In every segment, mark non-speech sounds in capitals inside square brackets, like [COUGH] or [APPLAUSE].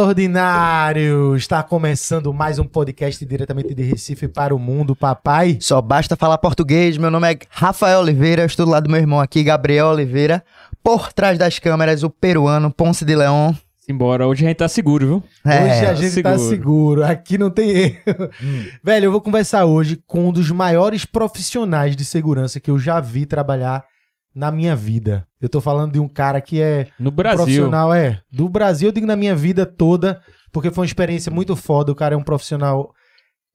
Ordinário! Está começando mais um podcast diretamente de Recife para o mundo, papai. Só basta falar português. Meu nome é Rafael Oliveira, eu estou do lado do meu irmão aqui, Gabriel Oliveira. Por trás das câmeras, o peruano Ponce de Leão. Embora hoje a gente tá seguro, viu? hoje É, a gente tá seguro, aqui não tem erro. Velho, eu vou conversar hoje com um dos maiores profissionais de segurança que eu já vi trabalhar na minha vida. Eu tô falando de um cara que é No Brasil. profissional, é, do Brasil, eu digo na minha vida toda, porque foi uma experiência muito foda. O cara é um profissional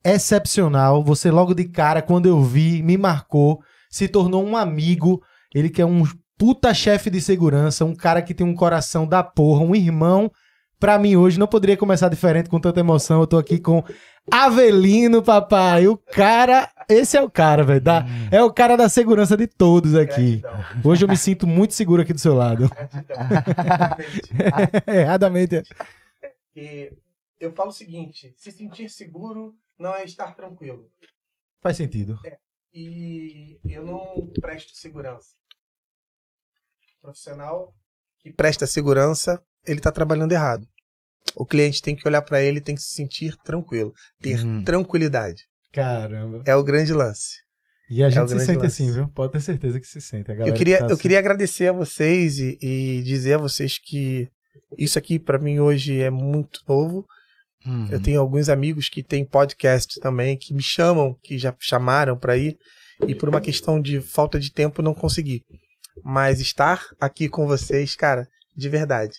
excepcional. Você logo de cara, quando eu vi, me marcou, se tornou um amigo. Ele que é um puta chefe de segurança, um cara que tem um coração da porra, um irmão. Pra mim hoje não poderia começar diferente com tanta emoção. Eu tô aqui com Avelino, papai. O cara, esse é o cara, velho. da- É o cara da segurança de todos aqui. Hoje eu me sinto muito seguro aqui do seu lado. [LAUGHS] Erradamente. [LAUGHS] E eu falo o seguinte: se sentir seguro não é estar tranquilo. Faz sentido. E eu não presto segurança. Profissional que presta segurança, ele está trabalhando errado. O cliente tem que olhar para ele, tem que se sentir tranquilo, ter Uhum. tranquilidade. Caramba. É o grande lance. E a É gente o se sente lance. assim, viu? Pode ter certeza que se sente. Eu queria, que tá eu assim. queria agradecer a vocês e, e dizer a vocês que isso aqui para mim hoje é muito novo. Uhum. Eu tenho alguns amigos que têm podcast também, que me chamam, que já chamaram para ir, e por uma questão de falta de tempo não consegui. Mas estar aqui com vocês, cara, de verdade,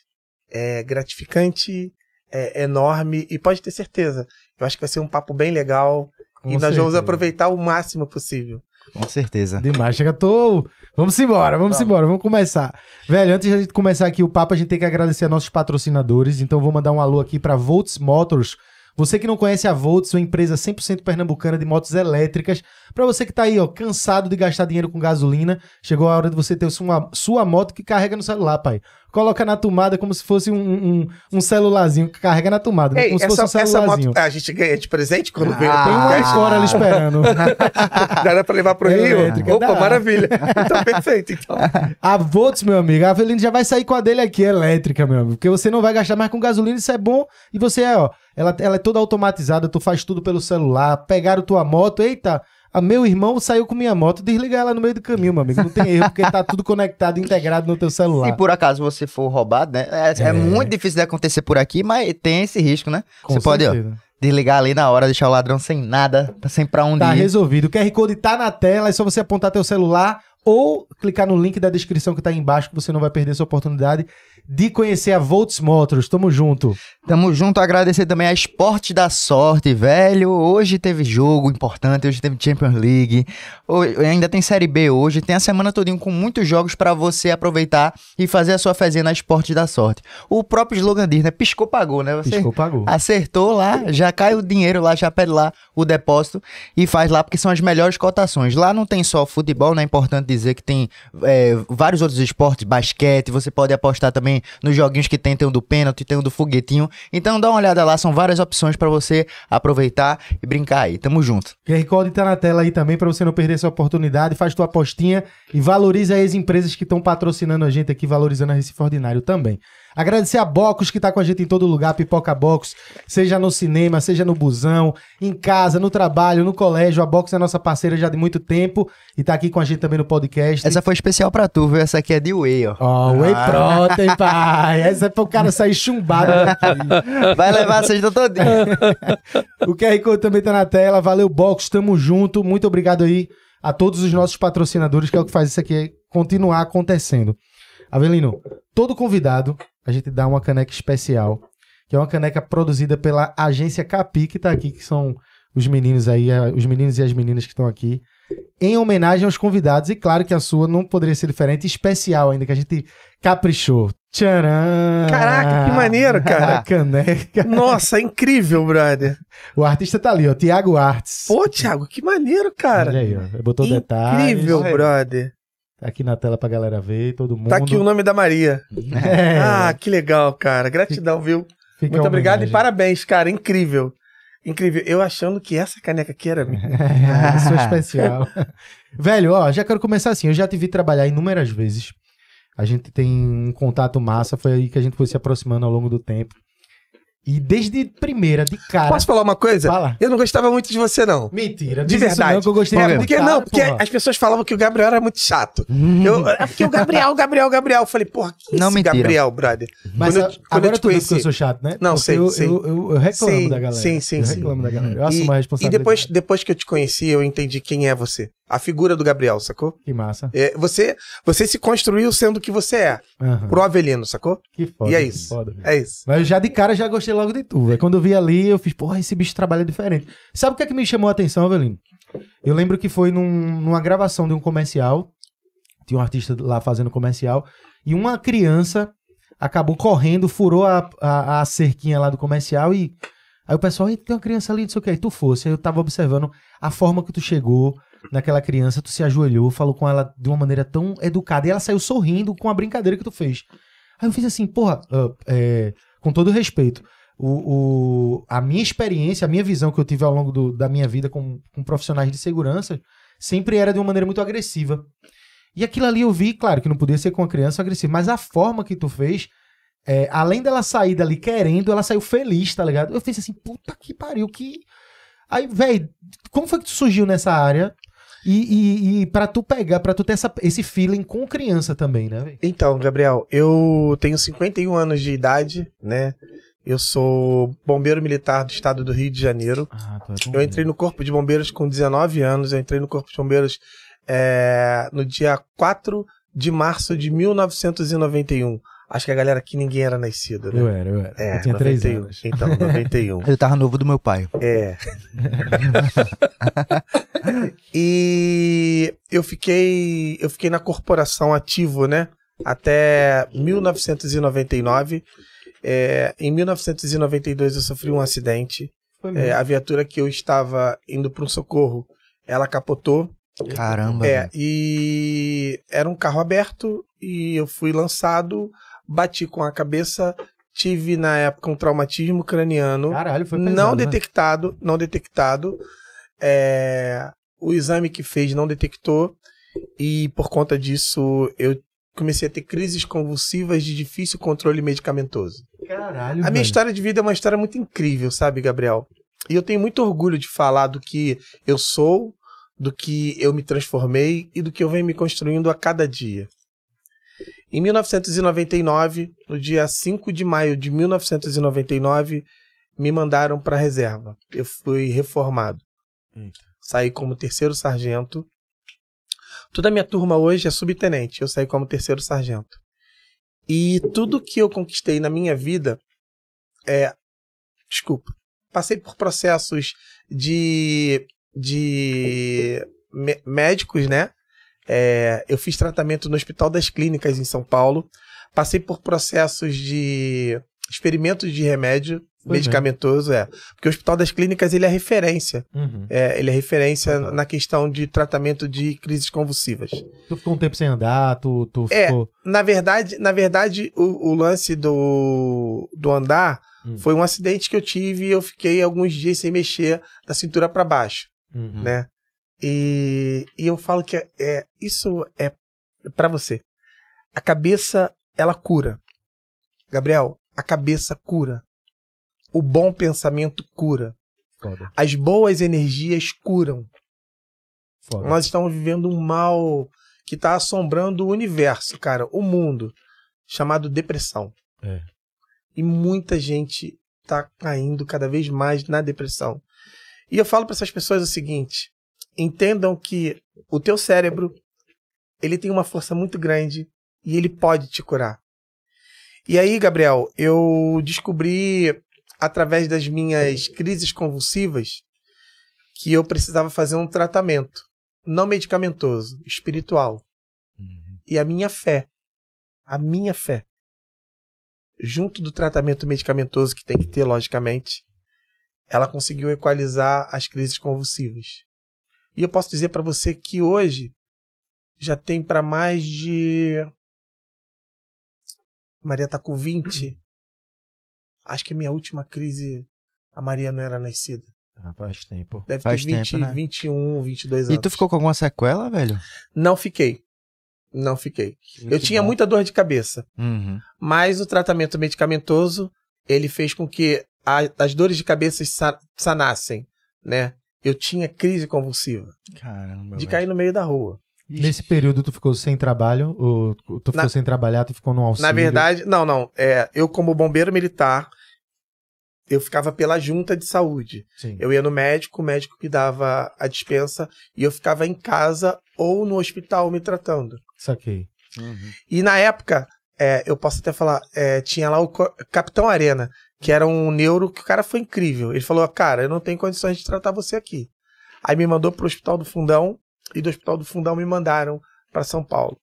é gratificante, é enorme, e pode ter certeza, eu acho que vai ser um papo bem legal, Com e nós vamos certeza. aproveitar o máximo possível. Com certeza. Demais, chega, tô. Vamos embora, vamos Vamos. embora, vamos começar. Velho, antes de a gente começar aqui o papo, a gente tem que agradecer a nossos patrocinadores. Então, vou mandar um alô aqui para Volts Motors. Você que não conhece a Volts, uma empresa 100% pernambucana de motos elétricas. Para você que tá aí, ó, cansado de gastar dinheiro com gasolina, chegou a hora de você ter sua, sua moto que carrega no celular, pai. Coloca na tomada como se fosse um, um, um celularzinho que carrega na tomada, né? Ei, como se essa, fosse um celularzinho. moto a gente ganha de presente quando vem Ah, Tem no uma? Encore ali esperando. [LAUGHS] Dá pra levar pro É Rio? elétrica, Opa, dá. maravilha. Então, perfeito. Então. [LAUGHS] A Volts, meu amigo, a Avelino já vai sair com a dele aqui, elétrica, meu amigo. Porque você não vai gastar mais com gasolina, isso é bom. E você é, ó, ela, ela é toda automatizada, tu faz tudo pelo celular. Pegaram tua moto, eita, a meu irmão saiu com minha moto, desliga ela no meio do caminho, meu amigo. Não tem erro, porque tá tudo conectado, integrado no teu celular. Se por acaso você for roubado, né? É, é É. muito difícil de acontecer por aqui, mas tem esse risco, né? Com você pode, ó, desligar ali na hora, deixar o ladrão sem nada, sem pra onde Tá ir. resolvido. O QR Code tá na tela, é só você apontar teu celular ou clicar no link da descrição que tá aí embaixo, que você não vai perder essa oportunidade de conhecer a Volts Motors. Tamo junto. Tamo junto, agradecer também a Esporte da Sorte, velho. Hoje teve jogo importante, hoje teve Champions League, hoje, ainda tem Série B hoje, tem a semana todinha com muitos jogos pra você aproveitar e fazer a sua fezinha na Esporte da Sorte. O próprio slogan diz, né? Piscou, pagou, né? Você Piscou, pagou. acertou lá, já cai o dinheiro lá, já pede lá o depósito e faz lá, porque são as melhores cotações. Lá não tem só futebol, né? É importante dizer que tem é, vários outros esportes, basquete, você pode apostar também nos joguinhos que tem, tem o do pênalti, tem o do foguetinho. Então dá uma olhada lá, são várias opções pra você aproveitar e brincar aí. Tamo junto. QR Code tá na tela aí também pra você não perder essa oportunidade. Faz tua apostinha e valoriza as empresas que estão patrocinando a gente aqui, valorizando a Recife Ordinário também. Agradecer a Bocos que tá com a gente em todo lugar, Pipoca Box, seja no cinema, seja no busão, em casa, no trabalho, no colégio. A Box é nossa parceira já de muito tempo e tá aqui com a gente também no podcast. Essa foi especial pra tu, viu? Essa aqui é de Whey, ó. Ó, Whey Protein, pai. Essa é pro cara sair chumbado daqui. [LAUGHS] Vai levar a sexta todinha. [LAUGHS] O QR Code também tá na tela. Valeu, Box. Tamo junto. Muito obrigado aí a todos os nossos patrocinadores, que é o que faz isso aqui continuar acontecendo. Avelino, todo convidado, a gente dá uma caneca especial, que é uma caneca produzida pela agência Capi, que tá aqui, que são os meninos aí, os meninos e as meninas que estão aqui, em homenagem aos convidados. E claro que a sua não poderia ser diferente, especial ainda, que a gente caprichou. Tcharam! Caraca, que maneiro, [LAUGHS] A cara. caneca. Nossa, incrível, brother. O artista tá ali, ó, Tiago Artes. Pô, Thiago, que maneiro, cara. Olha aí, ó. Botou detalhes. Incrível, brother. Tá aqui na tela pra galera ver, todo mundo. Tá aqui o nome da Maria. [LAUGHS] É, Ah, que legal, cara. Gratidão, viu? fica Muito obrigado e parabéns, cara. Incrível. Incrível. Eu achando que essa caneca aqui era minha. [LAUGHS] É, sou especial. [LAUGHS] Velho, ó, já quero começar assim. Eu já te vi trabalhar inúmeras vezes. A gente tem um contato massa, foi aí que a gente foi se aproximando ao longo do tempo. E desde primeira, de cara. Posso falar uma coisa? Fala. Eu não gostava muito de você, não. Mentira, De verdade. Não, que eu gostei É, de porque, cara, não, porque porra. as pessoas falavam que o Gabriel era muito chato. Eu, é porque o Gabriel, o Gabriel, o Gabriel. Eu falei, porra, que Não, esse mentira. Gabriel, brother? Mas quando eu- quando eu agora te tu viu que eu conheci- sou chato, né? Não, Porque sei, eu, sei. Eu, eu, eu reclamo Sim, da galera. sim, sim, Eu sim. reclamo da galera. Eu assumo a E, e responsabilidade. depois, depois que eu te conheci, eu entendi quem é você. A figura do Gabriel, sacou? Que massa. É, você, você se construiu sendo o que você é. Aham. Pro Avelino, sacou? Que foda. E é isso. foda. É isso. Mas já de cara já gostei logo de tu. velho. Quando eu vi ali, eu fiz, porra, esse bicho trabalha diferente. Sabe o que é que me chamou a atenção, Avelino? Eu lembro que foi num- numa gravação de um comercial. Tinha um artista lá fazendo comercial. E uma criança acabou correndo, furou a, a, a cerquinha lá do comercial e. Aí o pessoal, "Ih, tem uma criança ali, não sei o que. Aí tu fosse. Aí eu tava observando a forma que tu chegou naquela criança, tu se ajoelhou, falou com ela de uma maneira tão educada. E ela saiu sorrindo com a brincadeira que tu fez. Aí eu fiz assim, porra, ah, é, com todo respeito, o, o- a minha experiência, a minha visão que eu tive ao longo do- da minha vida com, com profissionais de segurança sempre era de uma maneira muito agressiva. E aquilo ali eu vi, claro, que não podia ser com uma criança agressiva, mas a forma que tu fez, é, além dela sair dali querendo, ela saiu feliz, tá ligado? Eu fiz assim, puta que pariu, que. Aí, velho, como foi que tu surgiu nessa área? E, e, e pra tu pegar, pra tu ter essa- esse feeling com criança também, né? Então, Gabriel, eu tenho 51 anos de idade, né? Eu sou bombeiro militar do estado do Rio de Janeiro. Ah, é Eu entrei no Corpo de Bombeiros com 19 anos. Eu entrei no Corpo de Bombeiros é, no dia 4 de março de 1991. Acho que a galera aqui ninguém era nascida, né? Eu era, eu era. É, eu tinha três 91. anos. Então, 91. Eu [LAUGHS] tava novo do meu pai. É. [LAUGHS] e eu fiquei, eu fiquei na corporação ativo, né? Até 1999. É, em 1992 eu sofri um acidente. Foi É, mesmo. a viatura que eu estava indo para um socorro, ela capotou. Caramba. É, e era um carro aberto e eu fui lançado, bati com a cabeça, tive na época um traumatismo craniano Caralho, foi pesado, não né? detectado, não detectado. É, o exame que fez não detectou e por conta disso eu comecei a ter crises convulsivas de difícil controle medicamentoso. Caralho, A minha história de vida é uma história muito incrível, sabe, Gabriel? E eu tenho muito orgulho de falar do que eu sou, do que eu me transformei e do que eu venho me construindo a cada dia. Em 1999, no dia 5 de maio de 1999, me mandaram para a reserva. Eu fui reformado. Eita. Saí como terceiro sargento. Toda a minha turma hoje é subtenente. Eu saí como terceiro sargento. E tudo que eu conquistei na minha vida é. Desculpa. Passei por processos de. de mé- médicos, né? É, eu fiz tratamento no Hospital das Clínicas em São Paulo. Passei por processos de experimentos de remédio Foi medicamentoso, é. Porque o Hospital das Clínicas ele é referência. Uhum. É, ele é referência Total. na questão de tratamento de crises convulsivas. Tu ficou um tempo sem andar, tu, tu É. ficou. Na verdade, na verdade o, o lance do, do andar Hum. foi um acidente que eu tive e eu fiquei alguns dias sem mexer da cintura para baixo, Uhum. né? E, e eu falo que é, é- isso é para você. A cabeça, ela cura. Gabriel, a cabeça cura. O bom pensamento cura. Foda, As boas energias curam. foda. Nós estamos vivendo um mal que está assombrando o universo, cara, o mundo, chamado depressão. É. E muita gente está caindo cada vez mais na depressão. E eu falo para essas pessoas o seguinte: entendam que o teu cérebro ele tem uma força muito grande e ele pode te curar. E aí, Gabriel, eu descobri através das minhas crises convulsivas que eu precisava fazer um tratamento não medicamentoso, espiritual. E a minha fé, a minha fé, junto do tratamento medicamentoso que tem que ter, logicamente, ela conseguiu equalizar as crises convulsivas. E eu posso dizer para você que hoje já tem para mais de. Maria tá com 20. Acho que a minha última crise, a Maria não era nascida. Ah, faz tempo. Deve Faz ter 20, tempo, né? 21, 22 anos. E tu ficou com alguma sequela, velho? Não fiquei. Não fiquei. eu tinha bom. muita dor de cabeça, Uhum. mas o tratamento medicamentoso, ele fez com que a- as dores de cabeça sa- sanassem, né? Eu tinha crise convulsiva Caramba. de velho. cair no meio da rua. Nesse período tu ficou sem trabalho? Ou tu ficou Na- sem trabalhar, tu ficou no auxílio? Na verdade, não, não. É, eu, como bombeiro militar, eu ficava pela junta de saúde. Sim. Eu ia no médico, o médico me dava a dispensa e eu ficava em casa ou no hospital me tratando. Saquei. Uhum. E na época, é, eu posso até falar, é, tinha lá o Capitão Arena, que era um neuro que o cara foi incrível. Ele falou: Cara, eu não tenho condições de tratar você aqui. Aí me mandou pro Hospital do Fundão e do Hospital do Fundão me mandaram para São Paulo.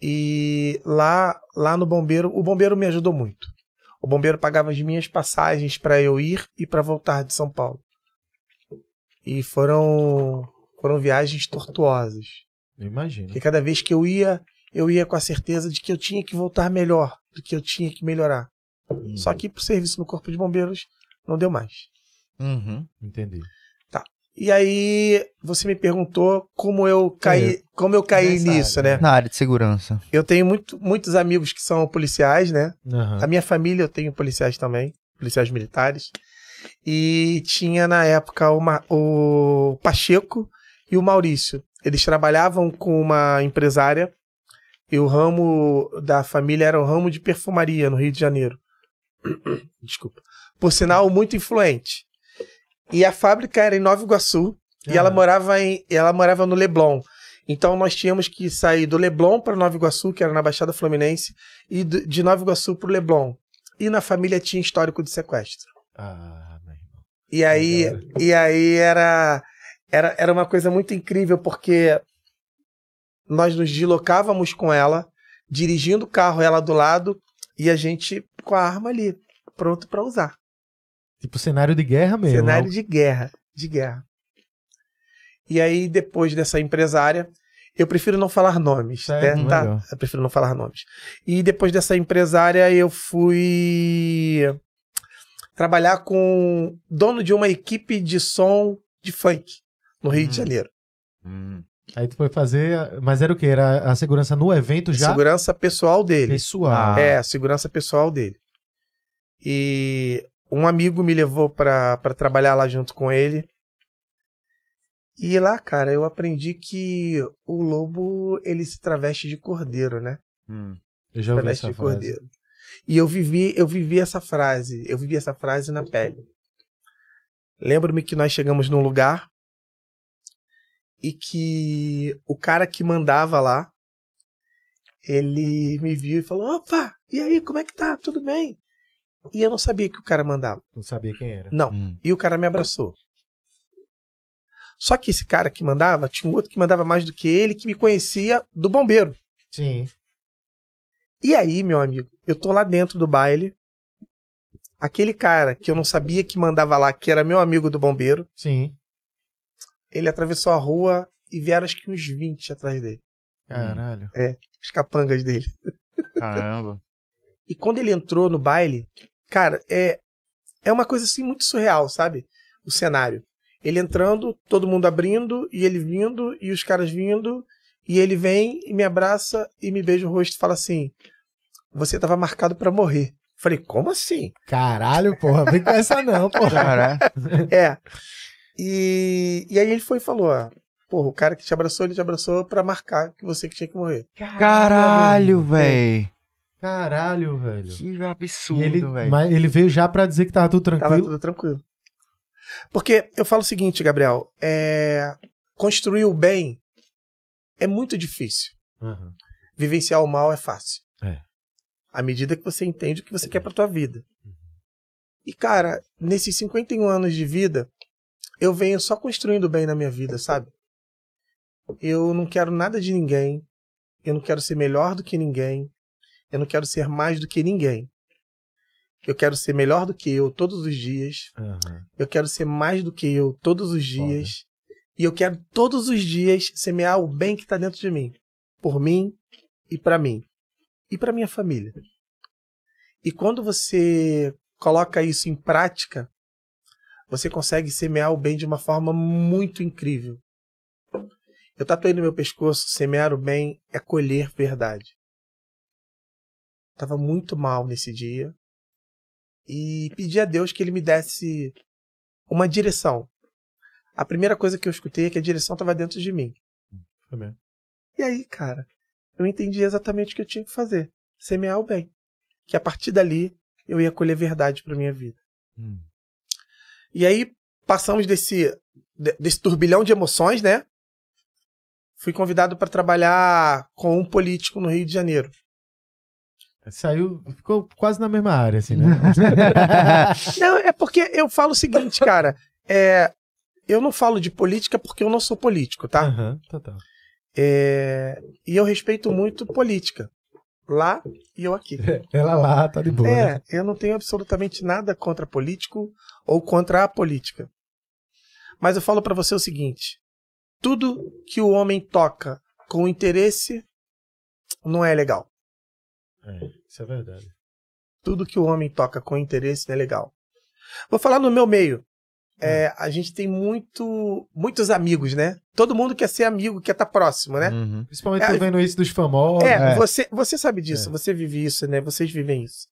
E lá, lá no bombeiro, o bombeiro me ajudou muito. O bombeiro pagava as minhas passagens para eu ir e para voltar de São Paulo. E foram foram viagens tortuosas. Eu imagino. Porque cada vez que eu ia, eu ia com a certeza de que eu tinha que voltar melhor, do que eu tinha que melhorar. Só que pro serviço no Corpo de Bombeiros não deu mais. Uhum. Entendi. E aí você me perguntou como eu caí, como eu caí Nessa nisso, área, né? Na área de segurança. Eu tenho muito, muitos amigos que são policiais, né? Aham. A minha família eu tenho policiais também, policiais militares. E tinha na época uma, o Pacheco e o Maurício. Eles trabalhavam com uma empresária e o ramo da família era o ramo de perfumaria no Rio de Janeiro. [COUGHS] Desculpa. Por sinal, muito influente. E a fábrica era em Nova Iguaçu e ela morava em, ela morava no Leblon. Então nós tínhamos que sair do Leblon para Nova Iguaçu, que era na Baixada Fluminense, e de Nova Iguaçu para o Leblon. E na família tinha histórico de sequestro. Ah, meu irmão. E aí, Legal. e aí era, era, era uma coisa muito incrível, porque nós nos deslocávamos com ela, dirigindo o carro, ela do lado, e a gente com a arma ali, pronto para usar. Tipo cenário de guerra mesmo. Cenário de guerra, de guerra. E aí, depois dessa empresária, eu prefiro não falar nomes, Certo, né? Tá? Eu prefiro não falar nomes. E depois dessa empresária, eu fui trabalhar com dono de uma equipe de som de funk no Rio de Hum. Janeiro. Aí tu foi fazer. Mas era o quê? Era a segurança no evento já? Segurança pessoal dele. Pessoal. É, a segurança pessoal dele. E um amigo me levou pra pra trabalhar lá junto com ele. E lá, cara, eu aprendi que o lobo, ele se traveste de cordeiro, né? Hum. Eu já ouvi Traveste essa de frase. cordeiro. E eu vivi, eu vivi essa frase, eu vivi essa frase na pele. Lembro-me que nós chegamos num lugar e que o cara que mandava lá, ele me viu e falou: opa, e aí, como é que tá? Tudo bem? E eu não sabia que o cara mandava. Não sabia quem era. Não. Hum. E o cara me abraçou. Só que esse cara que mandava, tinha um outro que mandava mais do que ele, que me conhecia do bombeiro. Sim. E aí, meu amigo, eu tô lá dentro do baile. Aquele cara que eu não sabia que mandava lá, que era meu amigo do bombeiro, Sim. ele atravessou a rua e vieram acho que uns 20 atrás dele. Caralho. Os capangas dele. Caramba. E quando ele entrou no baile, cara, é, é uma coisa assim muito surreal, sabe? O cenário. Ele entrando, todo mundo abrindo, e ele vindo, e os caras vindo, e ele vem e me abraça e me beija o rosto e fala assim: Você tava marcado pra morrer. Falei, como assim? Caralho, porra. Vem com essa não, porra. É. E, e aí ele foi e falou: ó, Porra, o cara que te abraçou, ele te abraçou pra marcar que você que tinha que morrer. caralho, véi. Caralho, velho. Que E absurdo, ele, velho. mas ele veio já pra dizer que tava tudo Tava tranquilo. tudo tranquilo. Porque eu falo o seguinte, Gabriel: é, construir o bem é muito difícil. Aham. Vivenciar o mal é fácil. É. À medida que você entende o que você quer pra tua vida. E, cara, nesses 51 anos de vida, eu venho só construindo o bem na minha vida, sabe? Eu não quero nada de ninguém. Eu não quero ser melhor do que ninguém. Eu não quero ser mais do que ninguém. Eu quero ser melhor do que eu todos os dias. Aham. Eu quero ser mais do que eu todos os dias. E eu quero todos os dias semear o bem que está dentro de mim. Por mim e para mim. E para minha família. E quando você coloca isso em prática, você consegue semear o bem de uma forma muito incrível. Eu tatuei no meu pescoço: semear o bem é colher verdade. Tava muito mal nesse dia. e pedi a Deus que ele me desse uma direção. A primeira coisa que eu escutei é que a direção estava dentro de mim. Mesmo. E aí, cara, eu entendi exatamente o que eu tinha que fazer: semear o bem. Que a partir dali eu ia colher verdade para minha vida. Hum. E aí passamos desse, de- desse turbilhão de emoções, né? Fui convidado para trabalhar com um político no Rio de Janeiro. Saiu, ficou quase na mesma área, assim, né? [LAUGHS] Não, é porque eu falo o seguinte, cara. É, eu não falo de política porque eu não sou político, tá? Aham, total. É, e eu respeito muito política. Lá e eu aqui. [LAUGHS] Ela lá tá de boa. né? É, eu não tenho absolutamente nada contra político ou contra a política. Mas eu falo pra você o seguinte: tudo que o homem toca com interesse não é legal. É, isso é verdade. Tudo que o homem toca com interesse não é legal. Vou falar no meu meio. É, a gente tem muito, muitos amigos, né? Todo mundo quer ser amigo, quer estar próximo, né? Uhum. Principalmente É, tô vendo isso dos famosos. É, É. Você, você sabe disso, É. você vive isso, né? Vocês vivem isso.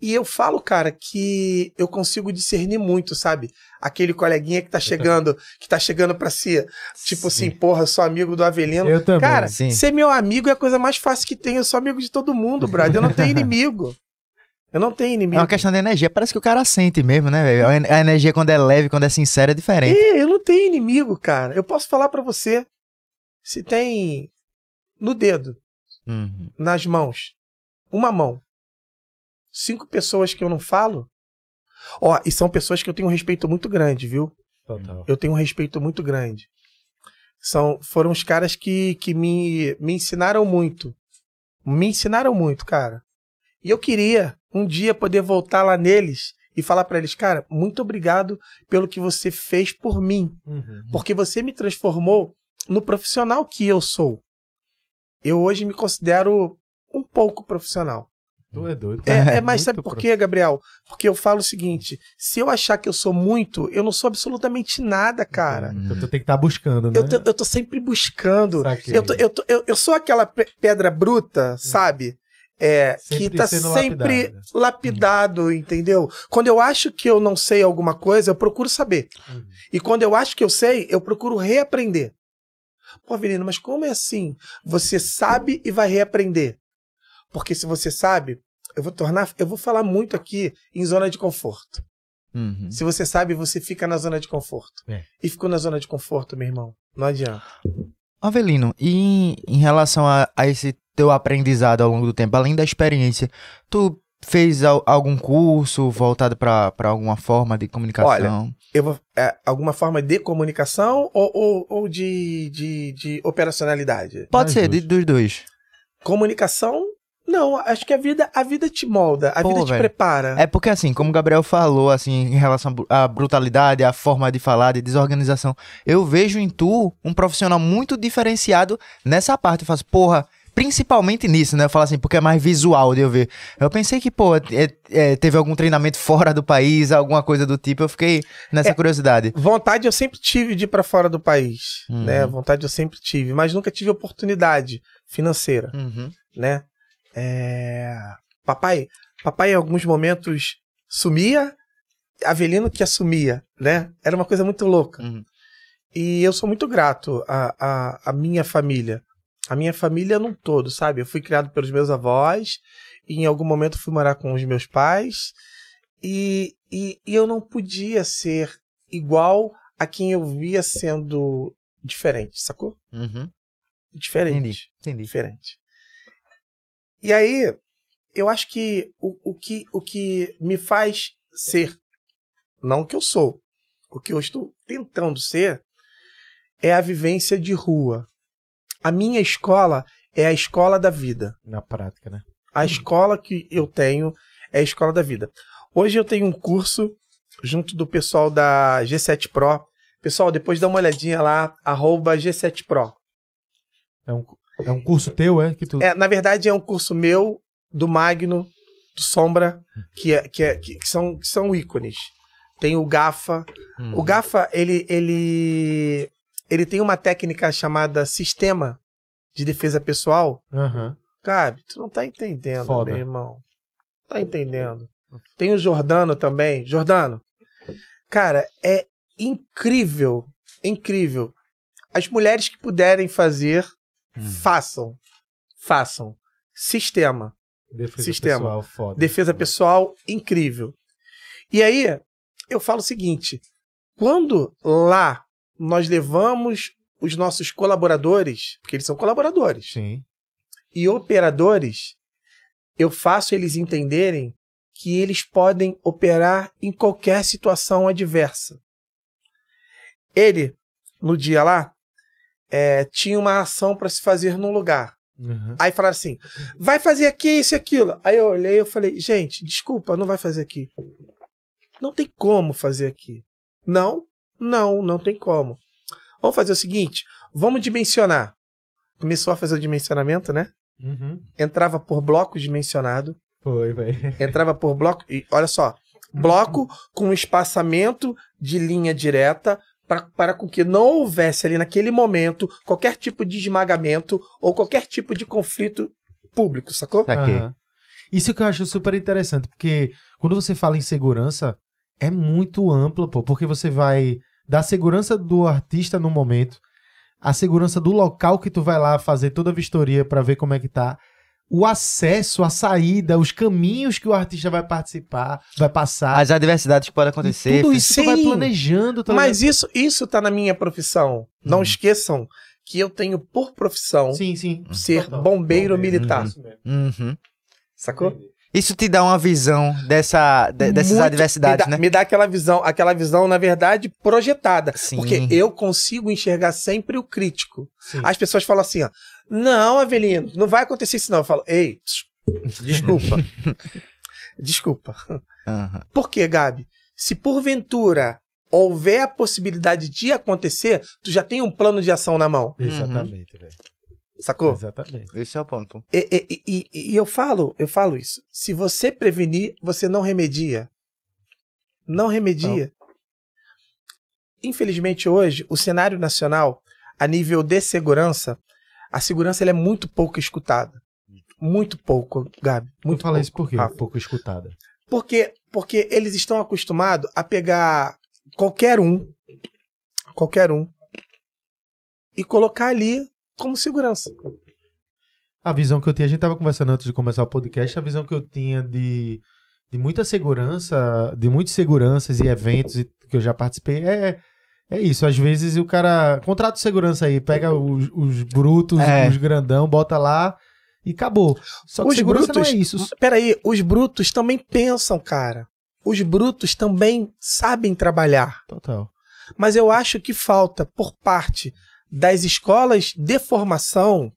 E eu falo, cara, que eu consigo discernir muito, sabe? Aquele coleguinha que tá chegando, que tá chegando pra si, tipo assim, porra, sou amigo do Avelino. Eu também. Cara, sim. ser meu amigo é a coisa mais fácil que tem. Eu sou amigo de todo mundo, brother. Eu não tenho [LAUGHS] inimigo. Eu não tenho É inimigo. uma questão de energia. Parece que o cara sente mesmo, né, velho? A en- A energia, quando é leve, quando é sincera, é diferente. É, eu não tenho inimigo, cara. Eu posso falar pra você. Se tem no dedo, Uhum. nas mãos, uma mão, cinco pessoas que eu não falo. Ó, e são pessoas que eu tenho um respeito muito grande, viu? Total. Eu tenho um respeito muito grande. São, foram os caras que, que me, me ensinaram muito. Me ensinaram muito, cara. E eu queria um dia poder voltar lá neles e falar pra eles, cara, muito obrigado pelo que você fez por mim. Uhum. Porque você me transformou no profissional que eu sou. Eu hoje me considero um pouco profissional. Tu é doido. É, é mas Muito sabe por quê, Gabriel? Porque eu falo o seguinte: se eu achar que eu sou muito, eu não sou absolutamente nada, cara. Então tu tem que estar buscando, né? Eu, tô, eu tô sempre buscando. Eu, tô- eu, tô- eu, eu sou aquela pe- pedra bruta, sabe? É, que Sempre tá sempre lapidada. lapidado, entendeu? Quando eu acho que eu não sei alguma coisa, eu procuro saber. Uhum. E quando eu acho que eu sei, eu procuro reaprender. Pô, Avelino, mas como é assim? Você sabe e vai reaprender. Porque se você sabe, eu vou tornar, eu vou falar muito aqui em zona de conforto. Uhum. Se você sabe, você fica na zona de conforto. É. E ficou na zona de conforto, meu irmão. Não adianta. Avelino, e em, relação a, a esse teu aprendizado ao longo do tempo, além da experiência, tu fez al- algum curso voltado para alguma forma de comunicação? Eu vou, é, alguma forma de comunicação ou, ou, ou de, de, de operacionalidade? Pode ser, de- dois. dos dois. Comunicação, não. Acho que a vida, a vida te molda, a Pô, vida te velho. prepara. É porque assim, como o Gabriel falou, assim, em relação à bru- à brutalidade, à forma de falar, de desorganização, eu vejo em tu um profissional muito diferenciado nessa parte. Eu faço, porra, principalmente nisso, né? Eu falo assim, porque é mais visual de eu ver. Eu pensei que, pô, é- é, teve algum treinamento fora do país, alguma coisa do tipo, eu fiquei nessa É. curiosidade. Vontade eu sempre tive de ir pra fora do país, Uhum. né? Vontade eu sempre tive, mas nunca tive oportunidade financeira, Uhum. né? É... Papai, papai em alguns momentos sumia, Avelino que assumia, né? Era uma coisa muito louca. Uhum. E eu sou muito grato à, à, à minha família. A minha família num todo, sabe? Eu fui criado pelos meus avós, e em algum momento fui morar com os meus pais, e, e, e eu não podia ser igual a quem eu via sendo diferente, sacou? Uhum. Diferente. Entendi, entendi. Diferente. E aí, eu acho que o, o que o que me faz ser, não o que eu sou, o que eu estou tentando ser, é a vivência de rua. A minha escola é a escola da vida. Na prática, né? A escola que eu tenho é a escola da vida. Hoje eu tenho um curso junto do pessoal da G7 Pro. Pessoal, depois dá uma olhadinha lá, arroba G7 Pro. É um, é um curso teu, é? Que tu... É, na verdade, é um curso meu, do Magno, do Sombra, que, é, que, é, que, que são, que são ícones. Tem o Gafa. Uhum. O Gafa, ele, ele, ele tem uma técnica chamada sistema de defesa pessoal. Aham. Gabi, tu não tá entendendo, Foda. meu irmão. Tá entendendo. Tem o Jordano também. Jordano, cara, é incrível, incrível. As mulheres que puderem fazer, Hum. façam. Façam. Sistema. Defesa Sistema. pessoal, foda. Defesa pessoal, incrível. E aí, eu falo o seguinte: quando lá nós levamos os nossos colaboradores, porque eles são colaboradores, Sim. e operadores, eu faço eles entenderem que eles podem operar em qualquer situação adversa. Ele, no dia lá, eh, tinha uma ação para se fazer num lugar. Uhum. Aí falaram assim: vai fazer aqui isso e aquilo. Aí eu olhei e falei: gente, desculpa, não vai fazer aqui. Não tem como fazer aqui. Não, não, não tem como. Vamos fazer o seguinte: vamos dimensionar. Começou a fazer o dimensionamento, né? Uhum. Entrava por bloco dimensionado, Foi, velho. [LAUGHS] entrava por bloco. E olha só: bloco com espaçamento de linha direta pra, para com que não houvesse ali naquele momento qualquer tipo de esmagamento ou qualquer tipo de conflito público, sacou? Aham. Isso que eu acho super interessante, porque quando você fala em segurança, é muito amplo, pô, porque você vai dar segurança do artista no momento, a segurança do local que tu vai lá fazer toda a vistoria pra ver como é que tá, o acesso, a saída, os caminhos que o artista vai participar, vai passar. As adversidades que podem acontecer. tudo isso tu vai Sim. planejando, tá Mas isso, isso tá na minha profissão. Não Uhum. esqueçam que eu tenho por profissão? Sim, sim. ser Total. bombeiro militar. Isso mesmo. Uhum. Sacou? Isso te dá uma visão dessa, de- dessas Muito- adversidades, me dá, né? Me dá aquela visão, aquela visão, na verdade, projetada. Sim. Porque eu consigo enxergar sempre o crítico. Sim. As pessoas falam assim, ó. Não, Avelino, não vai acontecer isso não. Eu falo, ei, desculpa. [LAUGHS] desculpa. Aham. Por quê, Gabi? Se porventura houver a possibilidade de acontecer, tu já tem um plano de ação na mão. Exatamente, velho. Sacou? Exatamente. Esse é o ponto. E, e- e- e eu falo, eu falo isso. Se você prevenir, você não remedia. Não remedia. Infelizmente hoje, o cenário nacional, a nível de segurança, a segurança ela é muito pouco escutada. Muito pouco, Gabi. Muito fala pouco. isso por quê? Rafa. Pouco escutada. Porque, porque eles estão acostumados a pegar qualquer um, qualquer um, e colocar ali como segurança. A visão que eu tinha, a gente tava conversando antes de começar o podcast, a visão que eu tinha de, de muita segurança, de muitas seguranças e eventos que eu já participei, é, é isso. Às vezes o cara contrata de segurança aí, pega os, os brutos, É. os grandão, bota lá e acabou. Só que Os segurança brutos- não é isso. Peraí, os brutos também pensam, cara. Os brutos também sabem trabalhar. Total. Mas eu acho que falta, por parte das escolas de formação,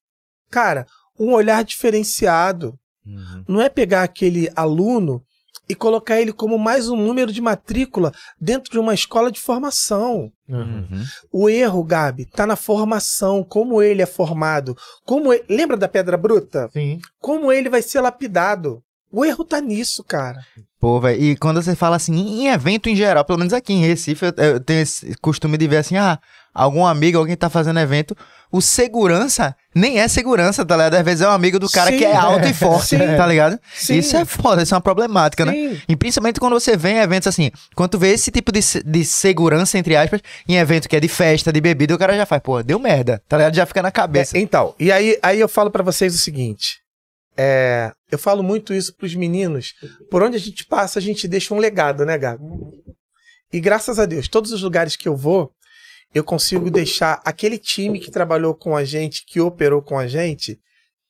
cara, um olhar diferenciado. Uhum. Não é pegar aquele aluno e colocar ele como mais um número de matrícula dentro de uma escola de formação. Uhum. O erro, Gabi, tá na formação, como ele é formado. Como ele- Lembra da pedra bruta? Sim. Como ele vai ser lapidado. O erro tá nisso, cara. Pô, velho, e quando você fala assim, em evento em geral, pelo menos aqui em Recife, eu, eu tenho esse costume de ver assim, ah, algum amigo, alguém tá fazendo evento, o segurança nem é segurança, tá ligado? Às vezes é um amigo do cara Sim, que é alto é. e forte, Sim. tá ligado? Sim. Isso é foda, isso é uma problemática, né? E principalmente quando você vê em eventos assim, quando tu vê esse tipo de, de segurança, entre aspas, em evento que é de festa, de bebida, o cara já faz, pô, deu merda, tá ligado? Já fica na cabeça. É, então, e aí, aí eu falo pra vocês o seguinte. é, eu falo muito isso pros meninos. Por onde a gente passa, a gente deixa um legado, né, Gabi? E graças a Deus, todos os lugares que eu vou, eu consigo deixar aquele time que trabalhou com a gente, que operou com a gente,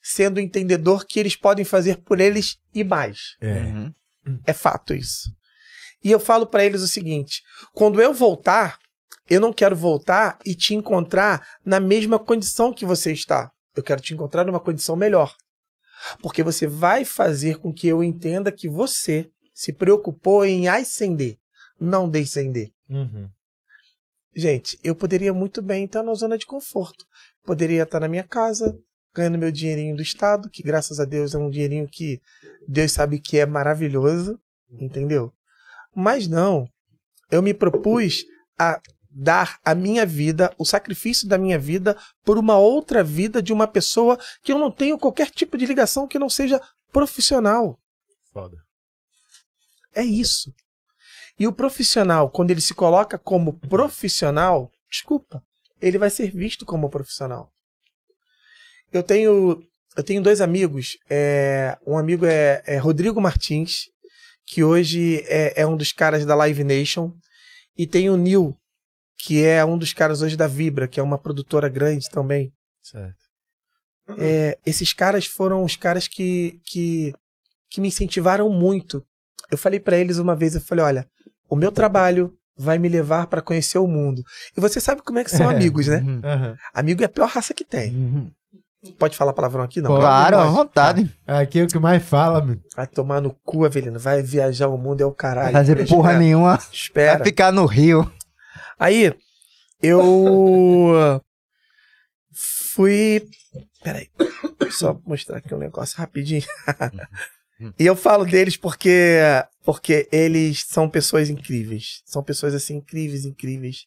sendo entendedor que eles podem fazer por eles e mais. É. Uhum. É fato isso. E eu falo pra eles o seguinte: quando eu voltar, eu não quero voltar e te encontrar na mesma condição que você está. Eu quero te encontrar numa condição melhor. Porque você vai fazer com que eu entenda que você se preocupou em ascender, não descender. Uhum. Gente, eu poderia muito bem estar na zona de conforto. Poderia estar na minha casa, ganhando meu dinheirinho do Estado, que graças a Deus é um dinheirinho que Deus sabe que é maravilhoso, entendeu? Mas não. Eu me propus a dar a minha vida, o sacrifício da minha vida, por uma outra vida de uma pessoa que eu não tenho qualquer tipo de ligação que não seja profissional. Foda. É isso. E o profissional, quando ele se coloca como profissional, desculpa, ele vai ser visto como profissional. Eu tenho, eu tenho dois amigos. É, um amigo é, é Rodrigo Martins, que hoje é, é um dos caras da Live Nation. E tem o Nil, que é um dos caras hoje da Vibra, que é uma produtora grande também. Certo. É, esses caras foram os caras que, que, que me incentivaram muito. Eu falei pra eles uma vez, eu falei, olha, o meu trabalho vai me levar pra conhecer o mundo. E você sabe como é que são [LAUGHS] amigos, né? Uhum. Amigo é a pior raça que tem. Uhum. Pode falar palavrão aqui? Não. Claro, à vontade. Aqui é o que mais fala, meu. Vai tomar no cu, Avelino. Vai viajar o mundo, é o caralho. Fazer Espera, porra nenhuma. Espera. Vai ficar no Rio. Aí, eu fui. Peraí. Só mostrar aqui um negócio rapidinho. [LAUGHS] e eu falo deles porque porque eles são pessoas incríveis. São pessoas assim incríveis, incríveis.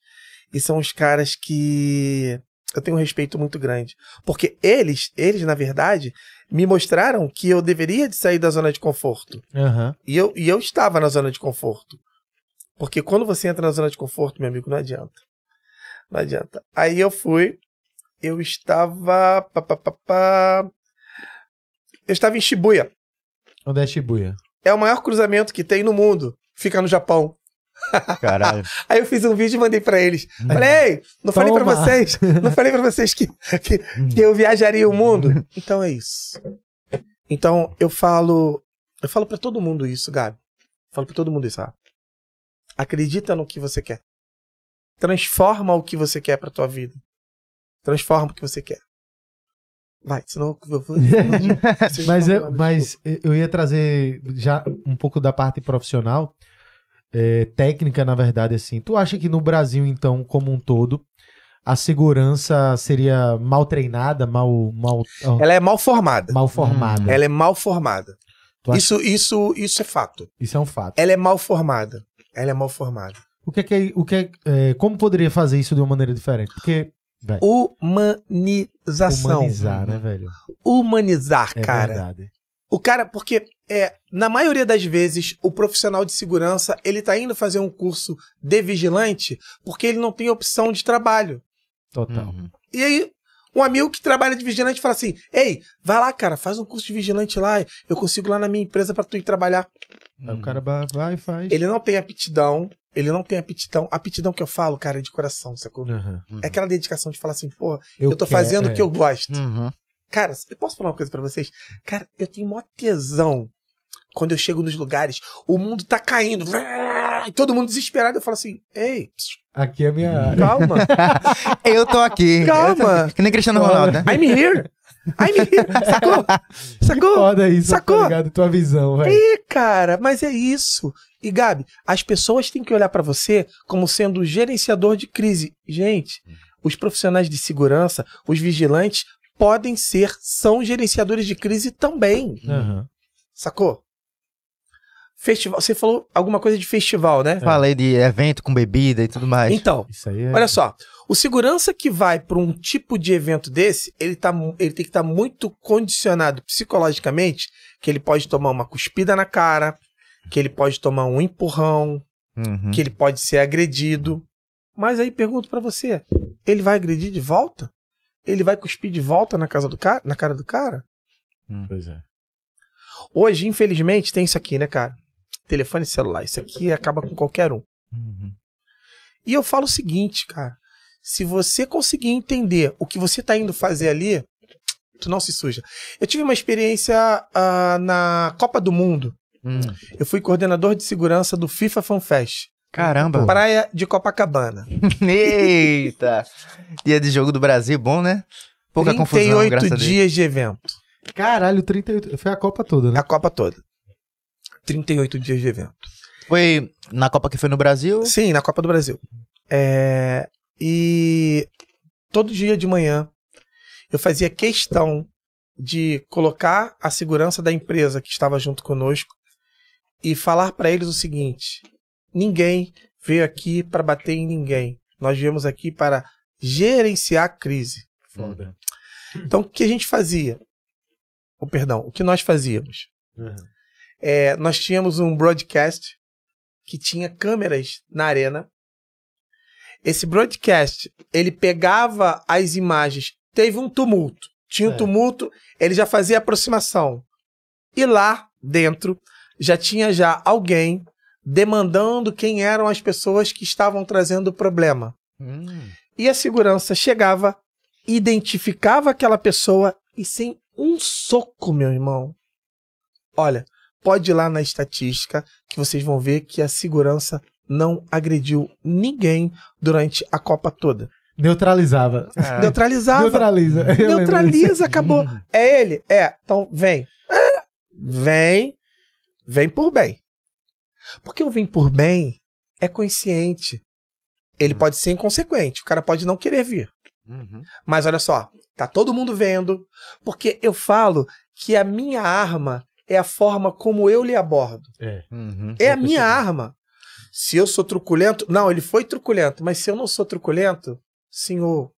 E são os caras que eu tenho um respeito muito grande. Porque eles, eles na verdade, me mostraram que eu deveria de sair da zona de conforto. Aham. E eu, e eu estava na zona de conforto. Porque quando você entra na zona de conforto, meu amigo, não adianta. Não adianta. Aí eu fui, eu estava. pá, pá, pá. eu estava em Shibuya. Onde é Shibuya? É o maior cruzamento que tem no mundo. Fica no Japão. Caralho. [LAUGHS] Aí eu fiz um vídeo e mandei pra eles. Falei, ei, não falei pra Toma. vocês, não falei pra vocês que, que, que eu viajaria o mundo. Então é isso. Então eu falo, eu falo para todo mundo isso, Gabi. Falo pra todo mundo isso, ah. Acredita no que você quer. Transforma o que você quer pra tua vida. Transforma o que você quer. Vai, senão eu vou. [LAUGHS] Mas, eu, mas eu ia trazer já um pouco da parte profissional, é, técnica, na verdade, assim. Tu acha que no Brasil, então, como um todo, a segurança seria mal treinada, mal, mal, Ela é mal formada. mal formada? Ela é mal formada. Acha- Isso, isso, isso é fato. Isso é um fato. Ela é mal formada. Ela é mal formada. O que é que, o que é, é, como poderia fazer isso de uma maneira diferente? Porque, Humanização. humanizar, né, velho? Humanizar, É cara. verdade. O cara, porque é, na maioria das vezes, o profissional de segurança, ele tá indo fazer um curso de vigilante porque ele não tem opção de trabalho. Total. Uhum. E aí, um amigo que trabalha de vigilante fala assim: Ei, vai lá, cara, faz um curso de vigilante lá, eu consigo lá na minha empresa pra tu ir trabalhar. Aí o cara vai e faz. Ele não tem aptidão, ele não tem aptidão. Aptidão que eu falo, cara, é de coração, sacou? Aham. É aquela dedicação de falar assim, pô, eu, tô quero- fazendo o é. que eu gosto. Uhum. Cara, eu posso falar uma coisa pra vocês? Cara, eu tenho mó tesão quando eu chego nos lugares, o mundo tá caindo, [LAUGHS] e todo mundo desesperado, eu falo assim, ei, Aqui é a minha área. calma, [LAUGHS] Eu tô aqui. [LAUGHS] Calma. Eu tô- Que nem Cristiano Ronaldo, né? I'm here, I'm here, sacou? Sacou? Foda isso, Sacou? tá ligado? Tua visão, velho. Ih, cara, mas é isso. E Gabi, as pessoas têm que olhar pra você como sendo o gerenciador de crise. Gente, os profissionais de segurança, os vigilantes, podem ser, são gerenciadores de crise também. Aham. Sacou? Festival. Você falou alguma coisa de festival, né? Falei de evento com bebida e tudo mais. Então, Isso aí é. olha só. O segurança que vai para um tipo de evento desse, ele, tá, ele tem que estar muito condicionado psicologicamente, que ele pode tomar uma cuspida na cara, que ele pode tomar um empurrão, Uhum. que ele pode ser agredido. Mas aí pergunto pra você, ele vai agredir de volta? Ele vai cuspir de volta na casa do cara, na cara do cara? Pois é. Hoje, infelizmente, tem isso aqui, né, cara? Telefone celular. Isso aqui acaba com qualquer um. Uhum. E eu falo o seguinte, cara. Se você conseguir entender o que você tá indo fazer ali, tu não se suja. Eu tive uma experiência ah, na Copa do Mundo. Hum. Eu fui coordenador de segurança do FIFA Fan Fest. Caramba. Praia de Copacabana. [LAUGHS] Eita. Dia de jogo do Brasil, bom, né? Pouca confusão, 38 graças a Deus. dias de evento. Caralho, 38. Foi a Copa toda, né? A Copa toda. 38 dias de evento. Foi na Copa que foi no Brasil? Sim, na Copa do Brasil. É, e todo dia de manhã eu fazia questão de colocar a segurança da empresa que estava junto conosco e falar para eles o seguinte: ninguém veio aqui para bater em ninguém. Nós viemos aqui para gerenciar a crise. Foda. Então, o que a gente fazia? O perdão, o que nós fazíamos? Uhum. É, nós tínhamos um broadcast que tinha câmeras na arena. Esse broadcast, ele pegava as imagens. Teve um tumulto. Tinha um É. tumulto, ele já fazia aproximação. E lá dentro já tinha já alguém demandando quem eram as pessoas que estavam trazendo o problema. Hum. E a segurança chegava, identificava aquela pessoa e sem um soco, meu irmão. Olha, pode ir lá na estatística que vocês vão ver que a segurança não agrediu ninguém durante a Copa toda. Neutralizava. Neutralizava. Neutraliza. Eu. Neutraliza, acabou. É ele? É. Então vem. É, Vem. Vem por bem. Porque o vem por bem é consciente. Ele pode ser inconsequente. O cara pode não querer vir. Uhum. Mas olha só, tá todo mundo vendo, porque eu falo que a minha arma é a forma como eu lhe abordo. Uhum. É a minha percebi. arma. Se eu sou truculento, não, ele foi truculento, mas se eu não sou truculento, senhor,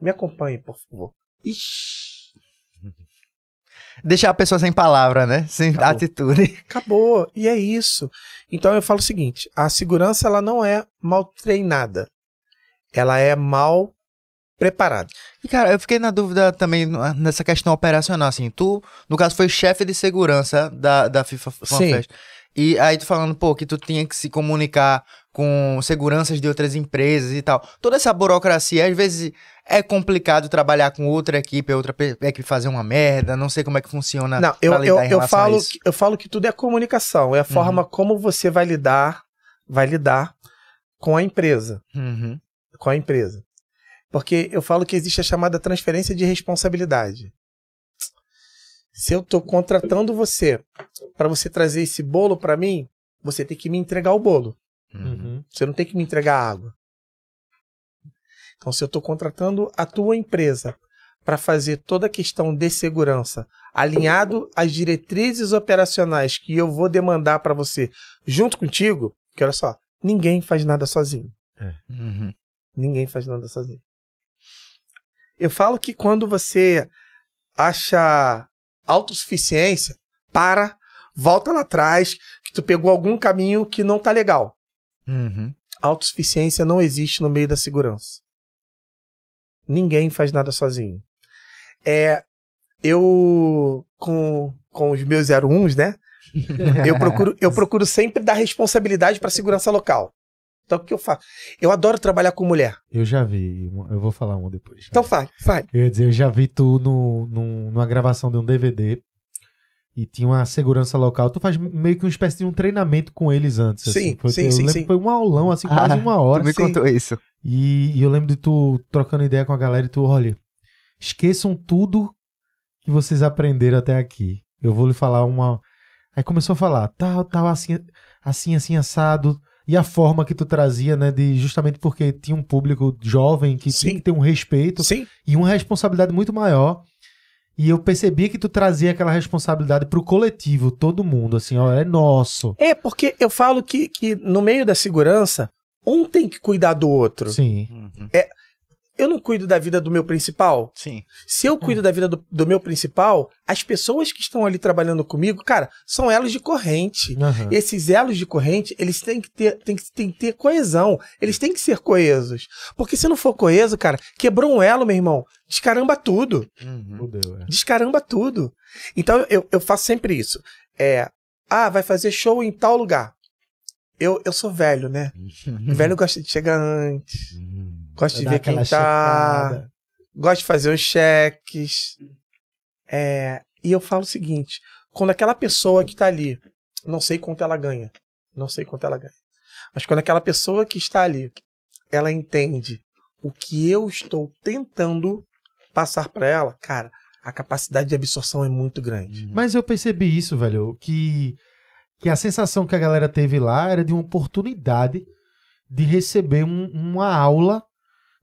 me acompanhe, por favor. Ixi, Deixar a pessoa sem palavra, né? Sem Acabou. atitude. [LAUGHS] acabou. E é isso. Então eu falo o seguinte, a segurança ela não é mal treinada. Ela é mal preparada. E, cara, eu fiquei na dúvida também no- nessa questão operacional, assim. Tu, no caso, foi chefe de segurança da, da FIFA Fan Sim. Fest. E aí tu falando, pô, que tu tinha que se comunicar com seguranças de outras empresas e tal. Toda essa burocracia, às vezes é complicado trabalhar com outra equipe, outra pe- equipe fazer uma merda, não sei como é que funciona Não, eu, lidar eu, em eu, falo, isso. que- eu falo que tudo é comunicação, é a forma como você vai lidar, vai lidar com a empresa, Uhum. com a empresa. Porque eu falo que existe a chamada transferência de responsabilidade. Se eu estou contratando você para você trazer esse bolo para mim, você tem que me entregar o bolo. Uhum. Você não tem que me entregar água. Então, se eu estou contratando a tua empresa para fazer toda a questão de segurança alinhado às diretrizes operacionais que eu vou demandar para você junto contigo, que olha só, ninguém faz nada sozinho. Uhum. Ninguém faz nada sozinho. Eu falo que quando você acha autossuficiência, para, volta lá atrás, que tu pegou algum caminho que não tá legal. Uhum. Autossuficiência não existe no meio da segurança. Ninguém faz nada sozinho. É, eu com, com os meus 01s, né? Eu [LAUGHS] procuro, eu procuro sempre dar responsabilidade para a segurança local. Então o que eu faço? Eu adoro trabalhar com mulher. Eu já vi. Eu vou falar uma depois. Então faz, faz. Eu ia dizer, eu já vi tu no, no- numa gravação de um DVD e tinha uma segurança local. Tu faz meio que uma espécie de um treinamento com eles antes. Sim, assim. Foi, sim, eu sim, lembro sim. foi um aulão, assim, quase Ah, uma hora. Tu me sim. contou isso. E, e eu lembro de tu trocando ideia com a galera e tu, olha, esqueçam tudo que vocês aprenderam até aqui. Eu vou lhe falar uma. Aí começou a falar, tal, tal, assim, assim, assim, assado. E a forma que tu trazia, né, de justamente porque tinha um público jovem que Sim. tinha que ter um respeito Sim, e uma responsabilidade muito maior. E eu percebi que tu trazia aquela responsabilidade pro coletivo, todo mundo, assim, ó, é nosso. É, porque eu falo que, que no meio da segurança, um tem que cuidar do outro. Sim. Uhum. Eu não cuido da vida do meu principal. Sim. Se eu cuido da vida do, do meu principal, as pessoas que estão ali trabalhando comigo, cara, são elos de corrente. Aham. Esses elos de corrente, eles têm que ter, têm que, têm que ter coesão. Eles têm que ser coesos. Porque se não for coeso, cara, quebrou um elo, meu irmão, descaramba tudo. Uhum. É. Descaramba tudo. Então eu, eu faço sempre isso. É, ah, vai fazer show em tal lugar. Eu, eu sou velho, né? [LAUGHS] Velho gosta de chegar antes. Gosta de ver quem aquela tá. checada. Gosta de fazer os cheques. É, e eu falo o seguinte: quando aquela pessoa que tá ali, não sei quanto ela ganha, não sei quanto ela ganha, mas quando aquela pessoa que está ali, ela entende o que eu estou tentando passar para ela, cara, a capacidade de absorção é muito grande. Mas eu percebi isso, velho, que, que a sensação que a galera teve lá era de uma oportunidade de receber um- uma aula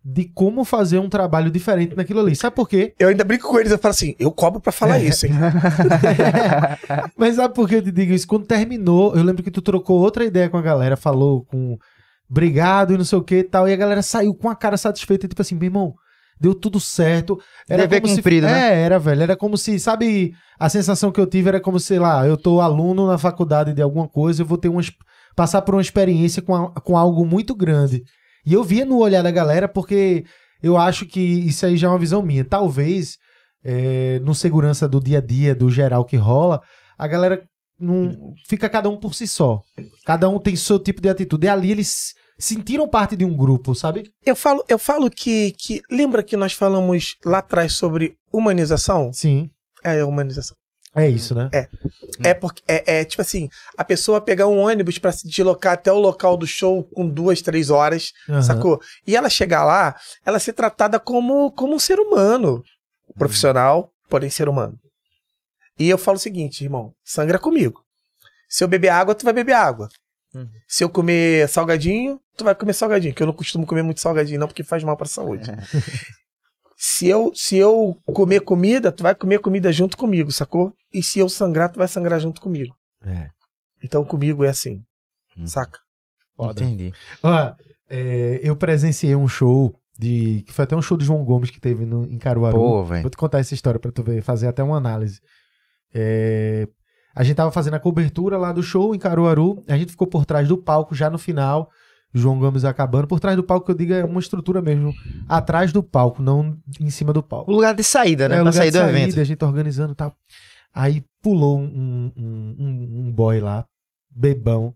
de como fazer um trabalho diferente naquilo ali. Sabe por quê? Eu ainda brinco com eles, eu falo assim: eu cobro para falar isso, hein? [LAUGHS] Mas sabe por que eu te digo isso? Quando terminou, eu lembro que tu trocou outra ideia com a galera, falou com obrigado e não sei o que e tal, e a galera saiu com a cara satisfeita, tipo assim, meu irmão, deu tudo certo. Era Dever como cumprido, se, né? É, era, velho. Era como se, sabe, a sensação que eu tive era como, sei lá, eu tô aluno na faculdade de alguma coisa, eu vou ter uma, ex- passar por uma experiência com, a- com algo muito grande. E eu via no olhar da galera, porque eu acho que isso aí já é uma visão minha. Talvez, é, no segurança do dia a dia, do geral que rola, a galera não fica cada um por si só. Cada um tem seu tipo de atitude. E ali eles sentiram parte de um grupo, sabe? Eu falo, eu falo que, que. Lembra que nós falamos lá atrás sobre humanização? Sim. É, humanização. É isso, né? É porque é, é tipo assim, a pessoa pegar um ônibus pra se deslocar até o local do show com duas, três horas, Aham. sacou? E ela chegar lá, ela ser tratada como, como um ser humano. Profissional, porém ser humano. E eu falo o seguinte, irmão, sangra comigo. Se eu beber água, tu vai beber água. Uhum. Se eu comer salgadinho, tu vai comer salgadinho, que eu não costumo comer muito salgadinho, não, porque faz mal pra saúde. [LAUGHS] se, eu, se eu comer comida, tu vai comer comida junto comigo, sacou? E se eu sangrar, tu vai sangrar junto comigo. É. Então comigo é assim, Hum. saca? Entendi. Ó, é, eu presenciei um show de. que foi até um show de João Gomes que teve no, em Caruaru. Pô, velho. Vou te contar essa história pra tu ver, fazer até uma análise. É, a gente tava fazendo a cobertura lá do show em Caruaru, a gente ficou por trás do palco já no final, João Gomes acabando. Por trás do palco, que eu digo, é uma estrutura mesmo, atrás do palco, não em cima do palco. O lugar de saída, né? É, o lugar sair de do saída, evento. A gente organizando tal. Aí pulou um, um, um, um boy lá, bebão.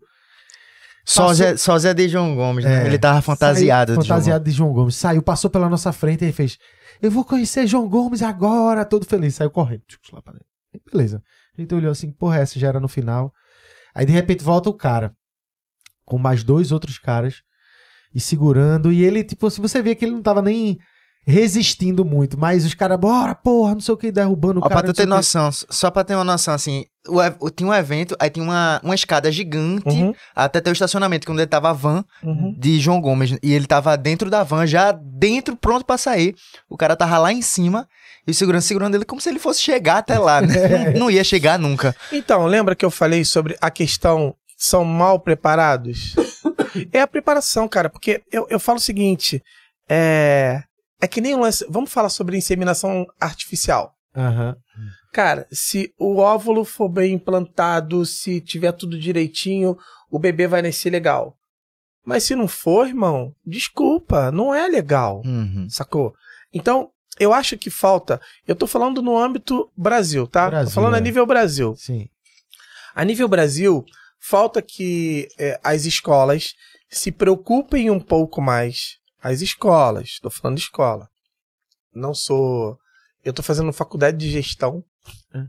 Só Passou- Zé, só Zé de João Gomes, né? É, Ele tava fantasiado. Saiu, de João fantasiado de João Gomes. Saiu, passou pela nossa frente e fez: Eu vou conhecer João Gomes agora, todo feliz. Saiu correndo. tchum, lá pra dentro. Beleza. A gente olhou assim, porra, essa já era no final. Aí de repente volta o cara, com mais dois outros caras, e segurando. E ele, tipo assim, você vê que ele não tava nem resistindo muito, mas os caras, bora, porra, não sei o que, derrubando o Ó, cara. pra tu ter noção, só pra ter uma noção, assim, o, tinha um evento, aí tinha uma, uma escada gigante Uhum, até ter o estacionamento, que onde tava a van uhum. de João Gomes, e ele tava dentro da van, já dentro, pronto pra sair. O cara tava lá em cima, e o segurança segurando ele como se ele fosse chegar até lá, né? [LAUGHS] não, não ia chegar nunca. Então, lembra que eu falei sobre a questão são mal preparados? [LAUGHS] é a preparação, cara, porque eu, eu falo o seguinte, é, é que nem um lance, vamos falar sobre inseminação artificial. Aham. Cara, se o óvulo for bem implantado, se tiver tudo direitinho, o bebê vai nascer legal. Mas se não for, irmão, desculpa, não é legal. Uhum. Sacou? Então, eu acho que falta. Eu tô falando no âmbito Brasil, tá? Brasil, tô falando a é. nível Brasil. Sim. A nível Brasil, falta que é, as escolas se preocupem um pouco mais. As escolas, estou falando de escola. Não sou. Eu estou fazendo faculdade de gestão.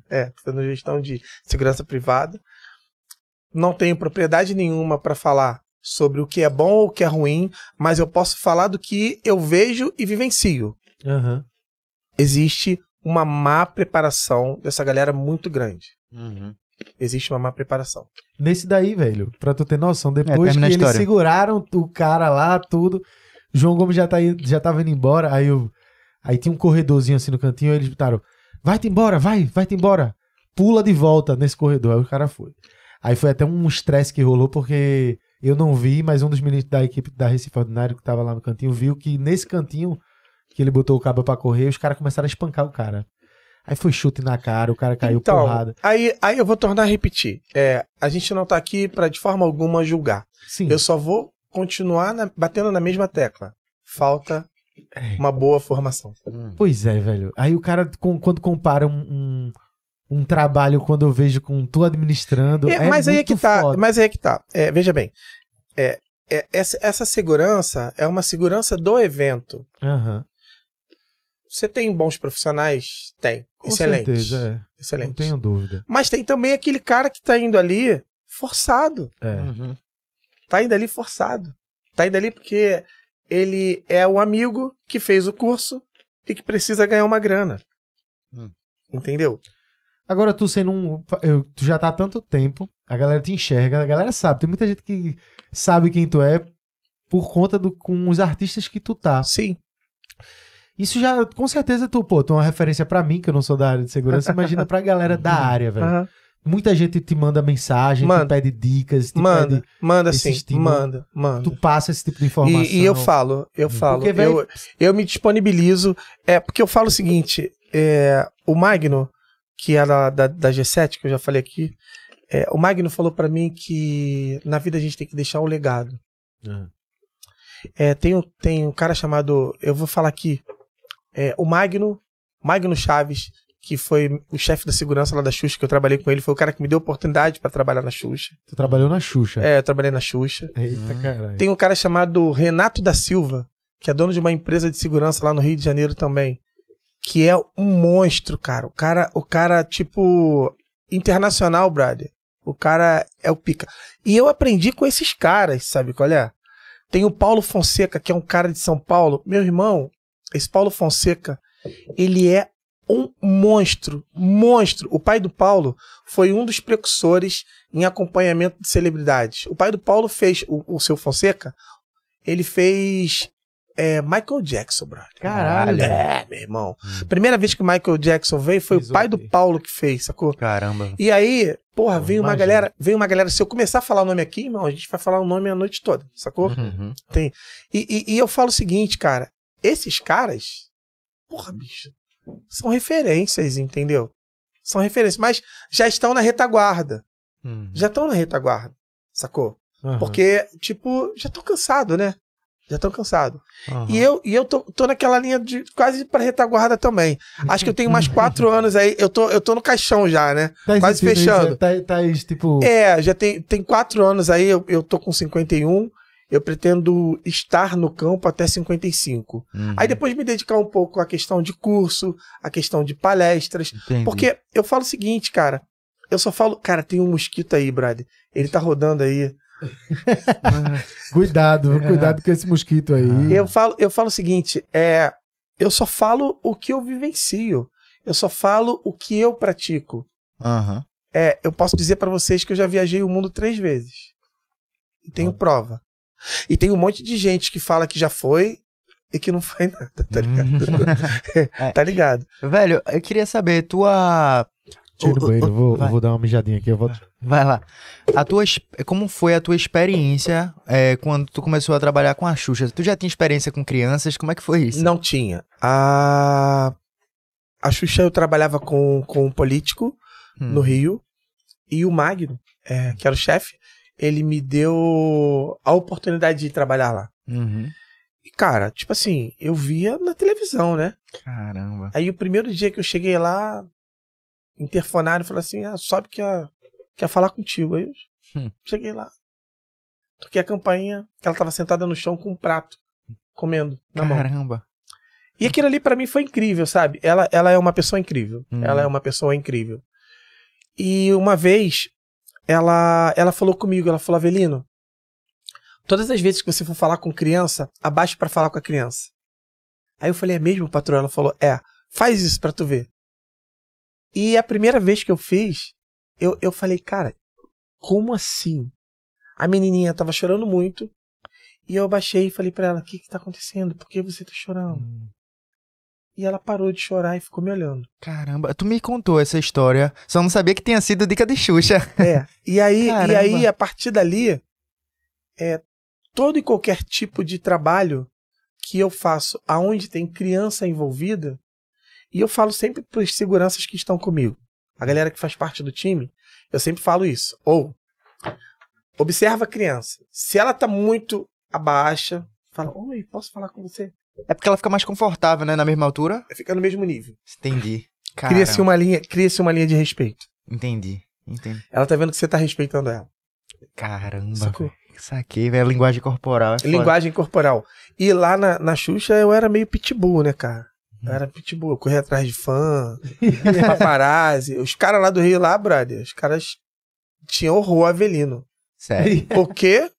É, tô fazendo gestão de segurança privada. Não tenho propriedade nenhuma para falar sobre o que é bom ou o que é ruim, mas eu posso falar do que eu vejo e vivencio. Aham. Existe uma má preparação dessa galera muito grande. Uhum. Existe uma má preparação. Nesse daí, velho, pra tu ter noção, depois que termina a eles seguraram o cara lá, tudo, João Gomes já, tá, indo- já tava indo embora, aí, eu, aí tinha um corredorzinho assim no cantinho, aí eles botaram, vai-te embora, vai, vai-te embora, pula de volta nesse corredor, aí o cara foi. Aí foi até um estresse que rolou, porque eu não vi, mas um dos ministros da equipe da Recife Ordinário que tava lá no cantinho viu que nesse cantinho que ele botou o cabo pra correr, os caras começaram a espancar o cara. Aí foi chute na cara, o cara caiu então, porrada. Aí, aí eu vou tornar a repetir. É, a gente não tá aqui para de forma alguma julgar. Sim. Eu só vou continuar na- batendo na mesma tecla. Falta É. uma boa formação. Pois é, velho. Aí o cara, com- quando compara um, um, um trabalho, quando eu vejo com tu administrando. É, É, mas aí é que tá. foda. Mas aí é que tá. É, veja bem. É, é, essa, essa segurança é uma segurança do evento. Aham. Você tem bons profissionais? Tem. Com Excelente. certeza, é. Não Excelente. tenho dúvida. Mas tem também aquele cara que tá indo ali forçado. É. Uhum. Tá indo ali forçado. Tá indo ali porque ele é o amigo que fez o curso e que precisa ganhar uma grana. Hum. Entendeu? Agora, tu sendo um. eu- tu já tá há tanto tempo, a galera te enxerga, a galera sabe. Tem muita gente que sabe quem tu é por conta do, com os artistas que tu tá. Sim. Isso já, com certeza, tu, pô, tu é uma referência pra mim, que eu não sou da área de segurança, imagina pra galera da [LAUGHS] área, velho. Aham. Muita gente te manda mensagem, Manda. te pede dicas, te Manda, pede, manda sim, estímulo. manda, manda. tu passa esse tipo de informação. E, e eu falo, eu falo, Porque, velho, eu, eu me disponibilizo, é, porque eu falo o seguinte, é, o Magno, que era da, da G7, que eu já falei aqui, é, o Magno falou pra mim que na vida a gente tem que deixar o legado. É, tem, um, tem um cara chamado, eu vou falar aqui, é, o Magno, Magno Chaves, que foi o chefe da segurança lá da Xuxa, que eu trabalhei com ele, foi o cara que me deu oportunidade pra trabalhar na Xuxa. Tu trabalhou na Xuxa. É, eu trabalhei na Xuxa. Eita, caralho. Tem um cara chamado Renato da Silva, que é dono de uma empresa de segurança lá no Rio de Janeiro também, que é um monstro, cara. O cara, o cara tipo internacional, brother. O cara é o pica. E eu aprendi com esses caras, sabe qual é? Tem o Paulo Fonseca, que é um cara de São Paulo. Meu irmão, esse Paulo Fonseca, ele é um monstro, monstro. O pai do Paulo foi um dos precursores em acompanhamento de celebridades. O pai do Paulo fez, o, o seu Fonseca, ele fez é, Michael Jackson, brother. Caralho. É, meu irmão. Primeira vez que Michael Jackson veio foi Fez o pai do? Paulo que fez, sacou? Caramba. E aí, porra, Pô, veio uma imagina. galera, veio uma galera. Se eu começar a falar o nome aqui, irmão, a gente vai falar o nome a noite toda, sacou? Uhum. E, e- e eu falo o seguinte, cara, esses caras, porra, bicho, são referências, entendeu? São referências, mas já estão na retaguarda. Uhum. Já estão na retaguarda, sacou? Aham. Porque, tipo, já estão cansado, né? Já estão cansado. Aham. E eu, e eu tô, tô naquela linha de quase pra retaguarda também. Acho que eu tenho mais [LAUGHS] quatro anos aí. Eu tô, eu tô no caixão já, né? Tá quase sentindo fechando. Isso, tá, tá isso, tipo. É, já tem, tem quatro anos aí, eu, eu tô com 51. Eu pretendo estar no campo até 55. Uhum. Aí depois me dedicar um pouco à questão de curso, à questão de palestras. Entendi. Porque eu falo o seguinte, cara. Eu só falo, cara, tem um mosquito aí, brother. Ele tá rodando aí. [LAUGHS] Cuidado, cuidado com esse mosquito aí. Eu falo, eu falo o seguinte, é, eu só falo o que eu vivencio. Eu só falo o que eu pratico. Aham. É, eu posso dizer pra vocês que eu já viajei o mundo três vezes. E tenho prova. E tem um monte de gente que fala que já foi e que não foi nada, tá ligado? [LAUGHS] tá ligado? Velho, eu queria saber, tua. Tira do o- banheiro, eu vou, vou dar uma mijadinha aqui. Eu vou... Vai lá. A tua, como foi a tua experiência é, quando tu começou a trabalhar com a Xuxa? Tu já tinha experiência com crianças? Como é que foi isso? Não tinha. A, a Xuxa eu trabalhava com, com um político Hum. no Rio e o Magno, é, que era o chefe, ele me deu a oportunidade de trabalhar lá. Uhum. E, cara, tipo assim, eu via na televisão, né? Caramba. Aí o primeiro dia que eu cheguei lá, interfonaram e falaram assim: ah, sobe que quer, quer falar contigo. Aí eu Hum. cheguei lá. Toquei a campainha, ela tava sentada no chão com um prato, comendo na mão. Caramba. E aquilo ali pra mim foi incrível, sabe? Ela, ela é uma pessoa incrível. Hum. Ela é uma pessoa incrível. E uma vez, ela, ela falou comigo, ela falou, Avelino, todas as vezes que você for falar com criança, abaixe pra falar com a criança. Aí eu falei, é mesmo, patroa? Ela falou, é, faz isso pra tu ver. E a primeira vez que eu fiz, eu, eu falei, cara, como assim? A menininha tava chorando muito, e eu abaixei e falei pra ela, o que que tá acontecendo? Por que você tá chorando? E ela parou de chorar e ficou me olhando. Caramba. Tu me contou essa história, só não sabia que tinha sido dica de Xuxa. É. E aí, e aí a partir dali, é, todo e qualquer tipo de trabalho que eu faço aonde tem criança envolvida, e eu falo sempre para os seguranças que estão comigo, a galera que faz parte do time, eu sempre falo isso. Ou observa a criança. Se ela tá muito abaixa, fala: "Oi, posso falar com você?" É porque ela fica mais confortável, né? Na mesma altura. Fica no mesmo nível. Entendi. Cria-se uma linha, cria-se uma linha de respeito. Entendi. Entendi. Ela tá vendo que você tá respeitando ela. Caramba. Sacou? Saquei, velho. Linguagem corporal. é. Linguagem corporal. E lá na, na Xuxa eu era meio pitbull, né, cara? Eu era pitbull, eu corria atrás de fã, [LAUGHS] paparazzi. Os caras lá do Rio, lá, brother, os caras tinham horror a Avelino. Sério. Por quê?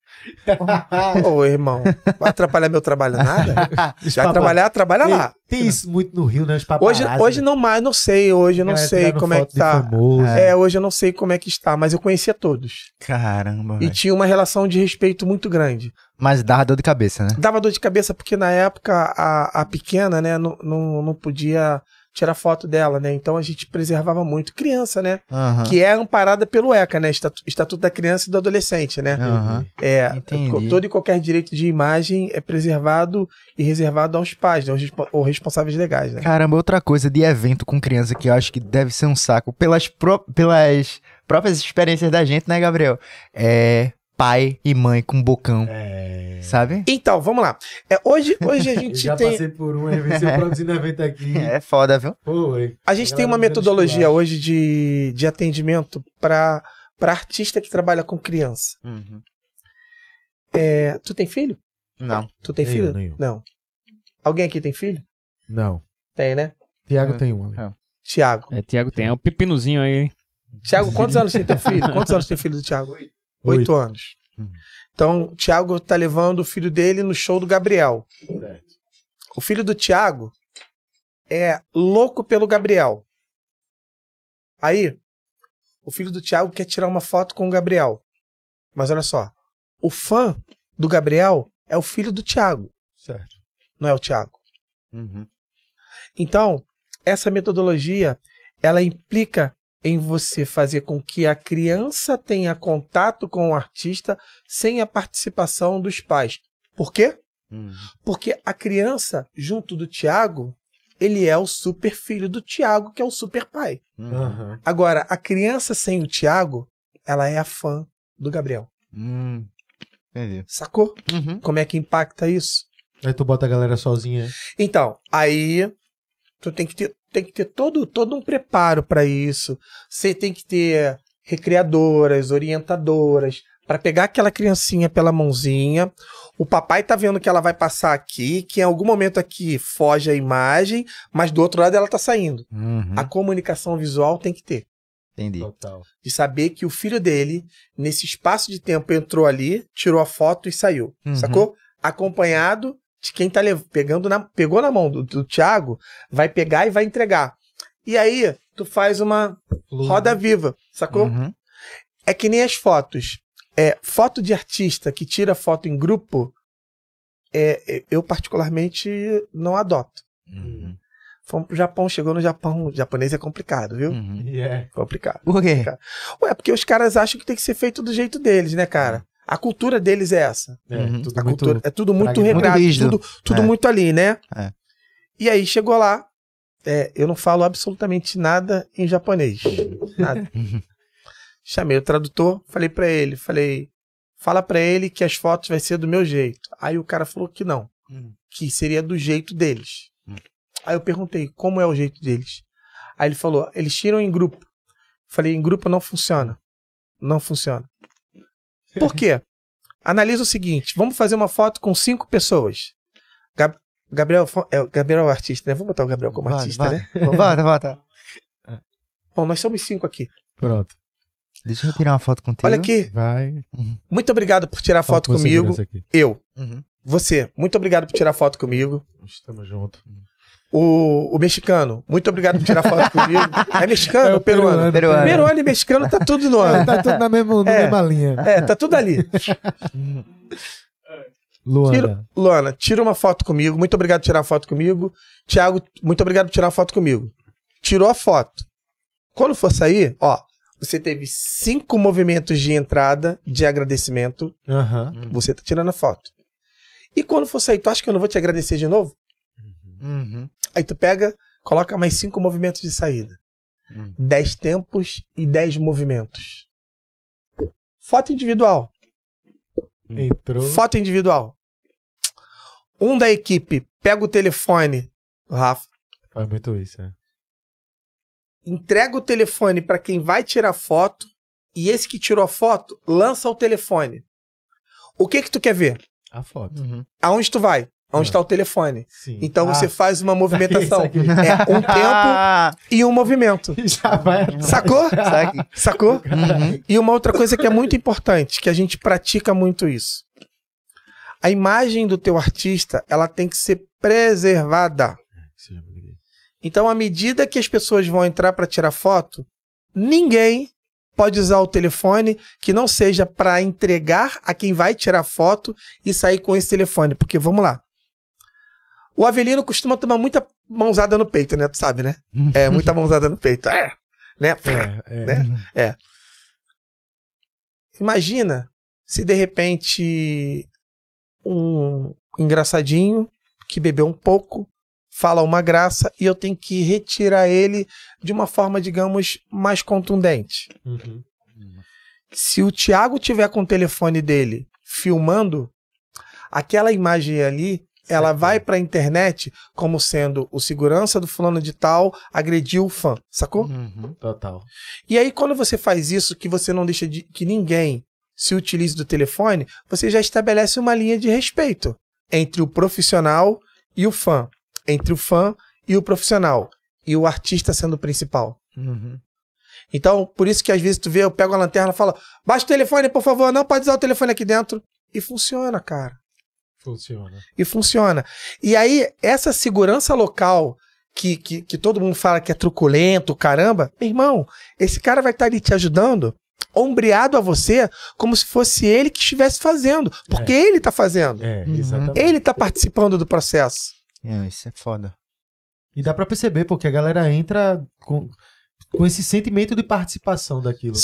Ô, irmão, vai atrapalhar meu trabalho nada? [LAUGHS] Já Papa- trabalhar, trabalha lá. Tem isso muito no Rio, né? Os Hoje, paparazzi, hoje não mais, não sei, hoje eu não sei como é que tá. famoso. É, hoje eu não sei como é que está, mas eu conhecia todos. Caramba, E velho. tinha uma relação de respeito muito grande. Mas dá dor de cabeça, né? Dava dor de cabeça porque na época a, a pequena, né, não, não, não podia tirar foto dela, né? Então a gente preservava muito criança, né? Aham. Que é amparada pelo ECA, né? Estatu- Estatuto da Criança e do Adolescente, né? Aham. É, Entendi. todo e qualquer direito de imagem é preservado e reservado aos pais, né? Ou responsáveis legais, né? Caramba, outra coisa de evento com criança que eu acho que deve ser um saco pelas, pró- pelas próprias experiências da gente, né, Gabriel? É pai e mãe com bocão, É. sabe? Então, vamos lá. É, hoje, hoje a Eu [LAUGHS] gente já tem, passei por um, eu venci o produzindo evento aqui. [LAUGHS] É foda, viu? Foi. a gente tem uma metodologia hoje de, de atendimento para artista que trabalha com criança. É, tu tem filho? Não. Tu tem Nem filho? eu, eu. Não. Alguém aqui tem filho? Não. Tem, né? Tiago É. tem um ali. Tiago. É, Tiago tem. É o pepinozinho aí. Tiago, quantos anos tem teu filho? [LAUGHS] Quantos anos tem filho do Tiago? Oito anos. Uhum. Então, o Tiago tá levando o filho dele no show do Gabriel. Certo. O filho do Tiago é louco pelo Gabriel. Aí, o filho do Tiago quer tirar uma foto com o Gabriel. Mas olha só, o fã do Gabriel é o filho do Tiago, Certo. não é o Tiago. Uhum. Então, essa metodologia, ela implica em você fazer com que a criança tenha contato com o artista sem a participação dos pais. Por quê? Uhum. Porque a criança, junto do Tiago, ele é o super filho do Tiago, que é o super pai. Uhum. Agora, a criança sem o Tiago, ela é a fã do Gabriel. Hum. Entendi. Sacou? Uhum. Como é que impacta isso? Aí tu bota a galera sozinha. Então, aí tu tem que ter, tem que ter todo, todo um preparo para isso. Você tem que ter recreadoras, orientadoras, para pegar aquela criancinha pela mãozinha. O papai tá vendo que ela vai passar aqui, que em algum momento aqui foge a imagem, mas do outro lado ela tá saindo. Uhum. A comunicação visual tem que ter. Entendi. Total. De saber que o filho dele, nesse espaço de tempo, entrou ali, tirou a foto e saiu. Uhum. Sacou? Acompanhado quem tá pegando na, pegou na mão do, do Thiago, vai pegar e vai entregar. E aí, tu faz uma roda viva, sacou? Uhum. É que nem as fotos. É, foto de artista que tira foto em grupo, é, é, eu particularmente não adoto. Uhum. Pro Japão, chegou no Japão, o japonês é complicado, viu? Uhum. Yeah. Complicado. Por quê? Ué, porque os caras acham que tem que ser feito do jeito deles, né, cara? A cultura deles é essa. É, Uhum. tudo A muito... cultura é tudo muito regrado, Muito tudo, tudo É. muito ali, né? É. E aí chegou lá, é, eu não falo absolutamente nada em japonês, nada. [LAUGHS] Uhum. Chamei o tradutor, falei pra ele, falei, fala pra ele que as fotos vai ser do meu jeito. Aí o cara falou que não, Hum. que seria do jeito deles. Hum. Aí eu perguntei, como é o jeito deles? Aí ele falou, eles tiram em grupo. Falei, em grupo não funciona. Não funciona. Por quê? Analisa o seguinte: vamos fazer uma foto com cinco pessoas. Gab- Gabriel, é, o Gabriel é o artista, né? Vamos botar o Gabriel como Volta, artista, volta. né? [LAUGHS] Volta, volta. Bom, nós somos cinco aqui. Pronto. Deixa eu tirar uma foto contigo. Olha aqui. Vai. Muito obrigado por tirar foto com comigo. Eu. Uhum. Você, muito obrigado por tirar foto comigo. Estamos juntos. O, o mexicano, muito obrigado por tirar foto comigo. É mexicano É peruano? peruano. Peruano. Peruano e mexicano tá tudo no É, ano. tá tudo na mesma, na É. mesma linha. É, tá tudo ali. Luana. Tira- Luana, tira uma foto comigo. Muito obrigado por tirar a foto comigo. Tiago, muito obrigado por tirar a foto comigo. Tirou a foto. Quando for sair, ó, você teve cinco movimentos de entrada de agradecimento. Aham. Você tá tirando a foto. E quando for sair, tu acha que eu não vou te agradecer de novo? Uhum. Aí tu pega, coloca mais cinco movimentos de saída. Hum. Dez tempos e dez movimentos. Foto individual. Entrou. Foto individual. Um da equipe pega o telefone, o Rafa, Faz muito isso, é. entrega o telefone para quem vai tirar foto e esse que tirou a foto lança o telefone. O que que tu quer ver? A foto. Uhum. Aonde tu vai? Aonde Ah. está o telefone? Sim. Então Ah, você faz uma [LAUGHS] movimentação. É um [LAUGHS] tempo Ah, e um movimento. Já vai atrás. Sacou? [LAUGHS] Sacou? Uhum. E uma outra coisa que é muito importante, que a gente pratica muito isso. A imagem do teu artista, ela tem que ser preservada. Então, à medida que as pessoas vão entrar para tirar foto, ninguém pode usar o telefone que não seja para entregar a quem vai tirar foto e sair com esse telefone. Porque, vamos lá. O Avelino costuma tomar muita, mãozada no peito, né? Tu sabe, né? É, muita mãozada no peito. É, né? É, é. Né? Imagina se de repente um engraçadinho que bebeu um pouco fala uma graça e eu tenho que retirar ele de uma forma, digamos, mais contundente. Uhum. Se o Thiago tiver com o telefone dele filmando, aquela imagem ali, ela vai pra internet como sendo o segurança do fulano de tal agrediu o fã, sacou? Uhum. Total. E aí, quando você faz isso, que você não deixa de, que ninguém se utilize do telefone, você já estabelece uma linha de respeito entre o profissional e o fã. Entre o fã e o profissional. E o artista sendo o principal. Uhum. Então, por isso que às vezes tu vê, eu pego a lanterna e falo, baixa o telefone, por favor, não pode usar o telefone aqui dentro. E funciona, cara. Funciona. E funciona. E aí, essa segurança local que, que, que todo mundo fala que é truculento, caramba, meu irmão, esse cara vai estar ali te ajudando, ombreado a você, como se fosse ele que estivesse fazendo. Porque ele tá fazendo. É, Uhum. exatamente. Ele tá participando do processo. É, isso é foda. E dá pra perceber, porque a galera entra com, com esse sentimento de participação daquilo. né?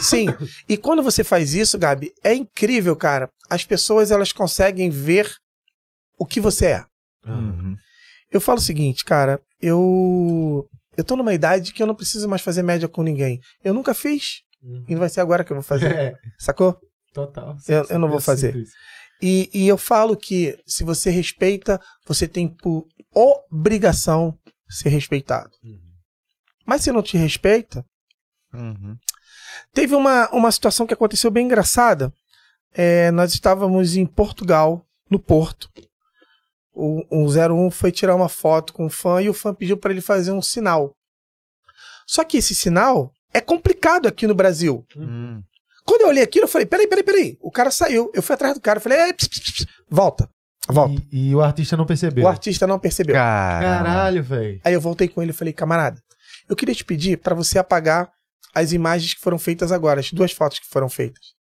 Sim. E quando você faz isso, Gabi, é incrível, cara. As pessoas elas conseguem ver o que você é. Uhum. Eu falo o seguinte, cara, eu eu tô numa idade que eu não preciso mais fazer média com ninguém. Eu nunca fiz Uhum. e não vai ser agora que eu vou fazer, [LAUGHS] É, sacou? total. Eu- eu não vou fazer. E, e eu falo que se você respeita, você tem por obrigação ser respeitado. Uhum. Mas se não te respeita, Uhum. Teve uma, uma situação que aconteceu bem engraçada. É, nós estávamos em Portugal, no Porto. O, o 01 foi tirar uma foto com o fã e o fã pediu para ele fazer um sinal. Só que esse sinal é complicado aqui no Brasil. Uhum. Quando eu olhei aquilo, eu falei: peraí, peraí, peraí. O cara saiu. Eu fui atrás do cara. Eu falei: "Ei, ps, ps, ps, volta, volta. E, e o artista não percebeu. O artista não percebeu. Caralho. Caralho, velho. Aí eu voltei com ele e falei, camarada, eu queria te pedir para você apagar as imagens que foram feitas agora, as duas fotos que foram feitas.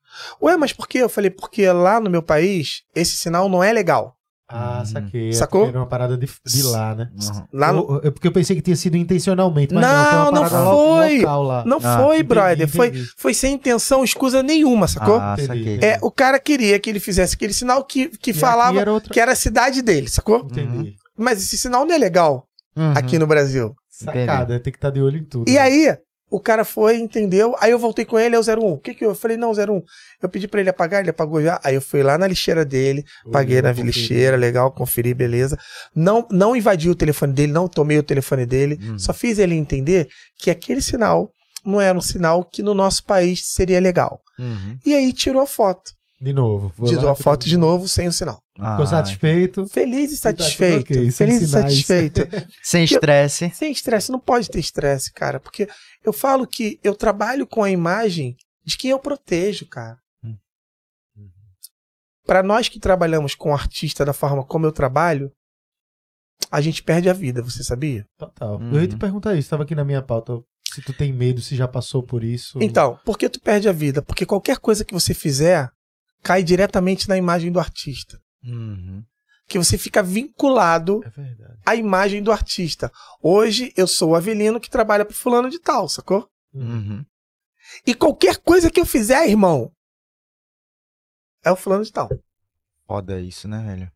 Ué, mas por quê? Eu falei, porque lá no meu país, esse sinal não é legal. Ah, Uhum. saquei. É Sacou? porque Era uma parada de, de lá, né? Uhum. Lá no... É porque eu pensei que tinha sido intencionalmente, mas não, Não, foi uma não foi. local lá. Não Ah, foi, entendi, brother. Foi, entendi. foi sem intenção, escusa nenhuma, sacou? Ah, saquei. É, o cara queria que ele fizesse aquele sinal que, que E falava era outra... que era a cidade dele, sacou? Entendi. Mas esse sinal não é legal Uhum. aqui no Brasil. Sacada, tem que estar de olho em tudo. E né? aí, o cara foi, entendeu? Aí eu voltei com ele, é o 01. O que que eu eu falei? Não, 01. Eu pedi pra ele apagar, ele apagou já. Aí eu fui lá na lixeira dele, paguei Olhou, na conferiu. lixeira, legal, conferi, beleza. Não, não invadi o telefone dele, não tomei o telefone dele. Uhum. Só fiz ele entender que aquele sinal não era um sinal que no nosso país seria legal. Uhum. E aí tirou a foto. De novo. vou Tirou lá, a foto de novo sem o sinal. Ficou Ah, satisfeito. Feliz e tá satisfeito. ok, sem feliz e satisfeito. [LAUGHS] Sem estresse. Sem estresse, não pode ter estresse, cara. Porque eu falo que eu trabalho com a imagem de quem eu protejo, cara. Hum. Pra nós que trabalhamos com artista da forma como eu trabalho, a gente perde a vida, você sabia? Total. Uhum. Eu ia te perguntar isso, tava aqui na minha pauta. Se tu tem medo, se já passou por isso. Então, por que tu perde a vida? Porque qualquer coisa que você fizer cai diretamente na imagem do artista. Uhum. Que você fica vinculado É à imagem do artista. Hoje eu sou o Avelino que trabalha pro fulano de tal, sacou? Uhum. E qualquer coisa que eu fizer, irmão, é o fulano de tal. Foda isso, né, velho?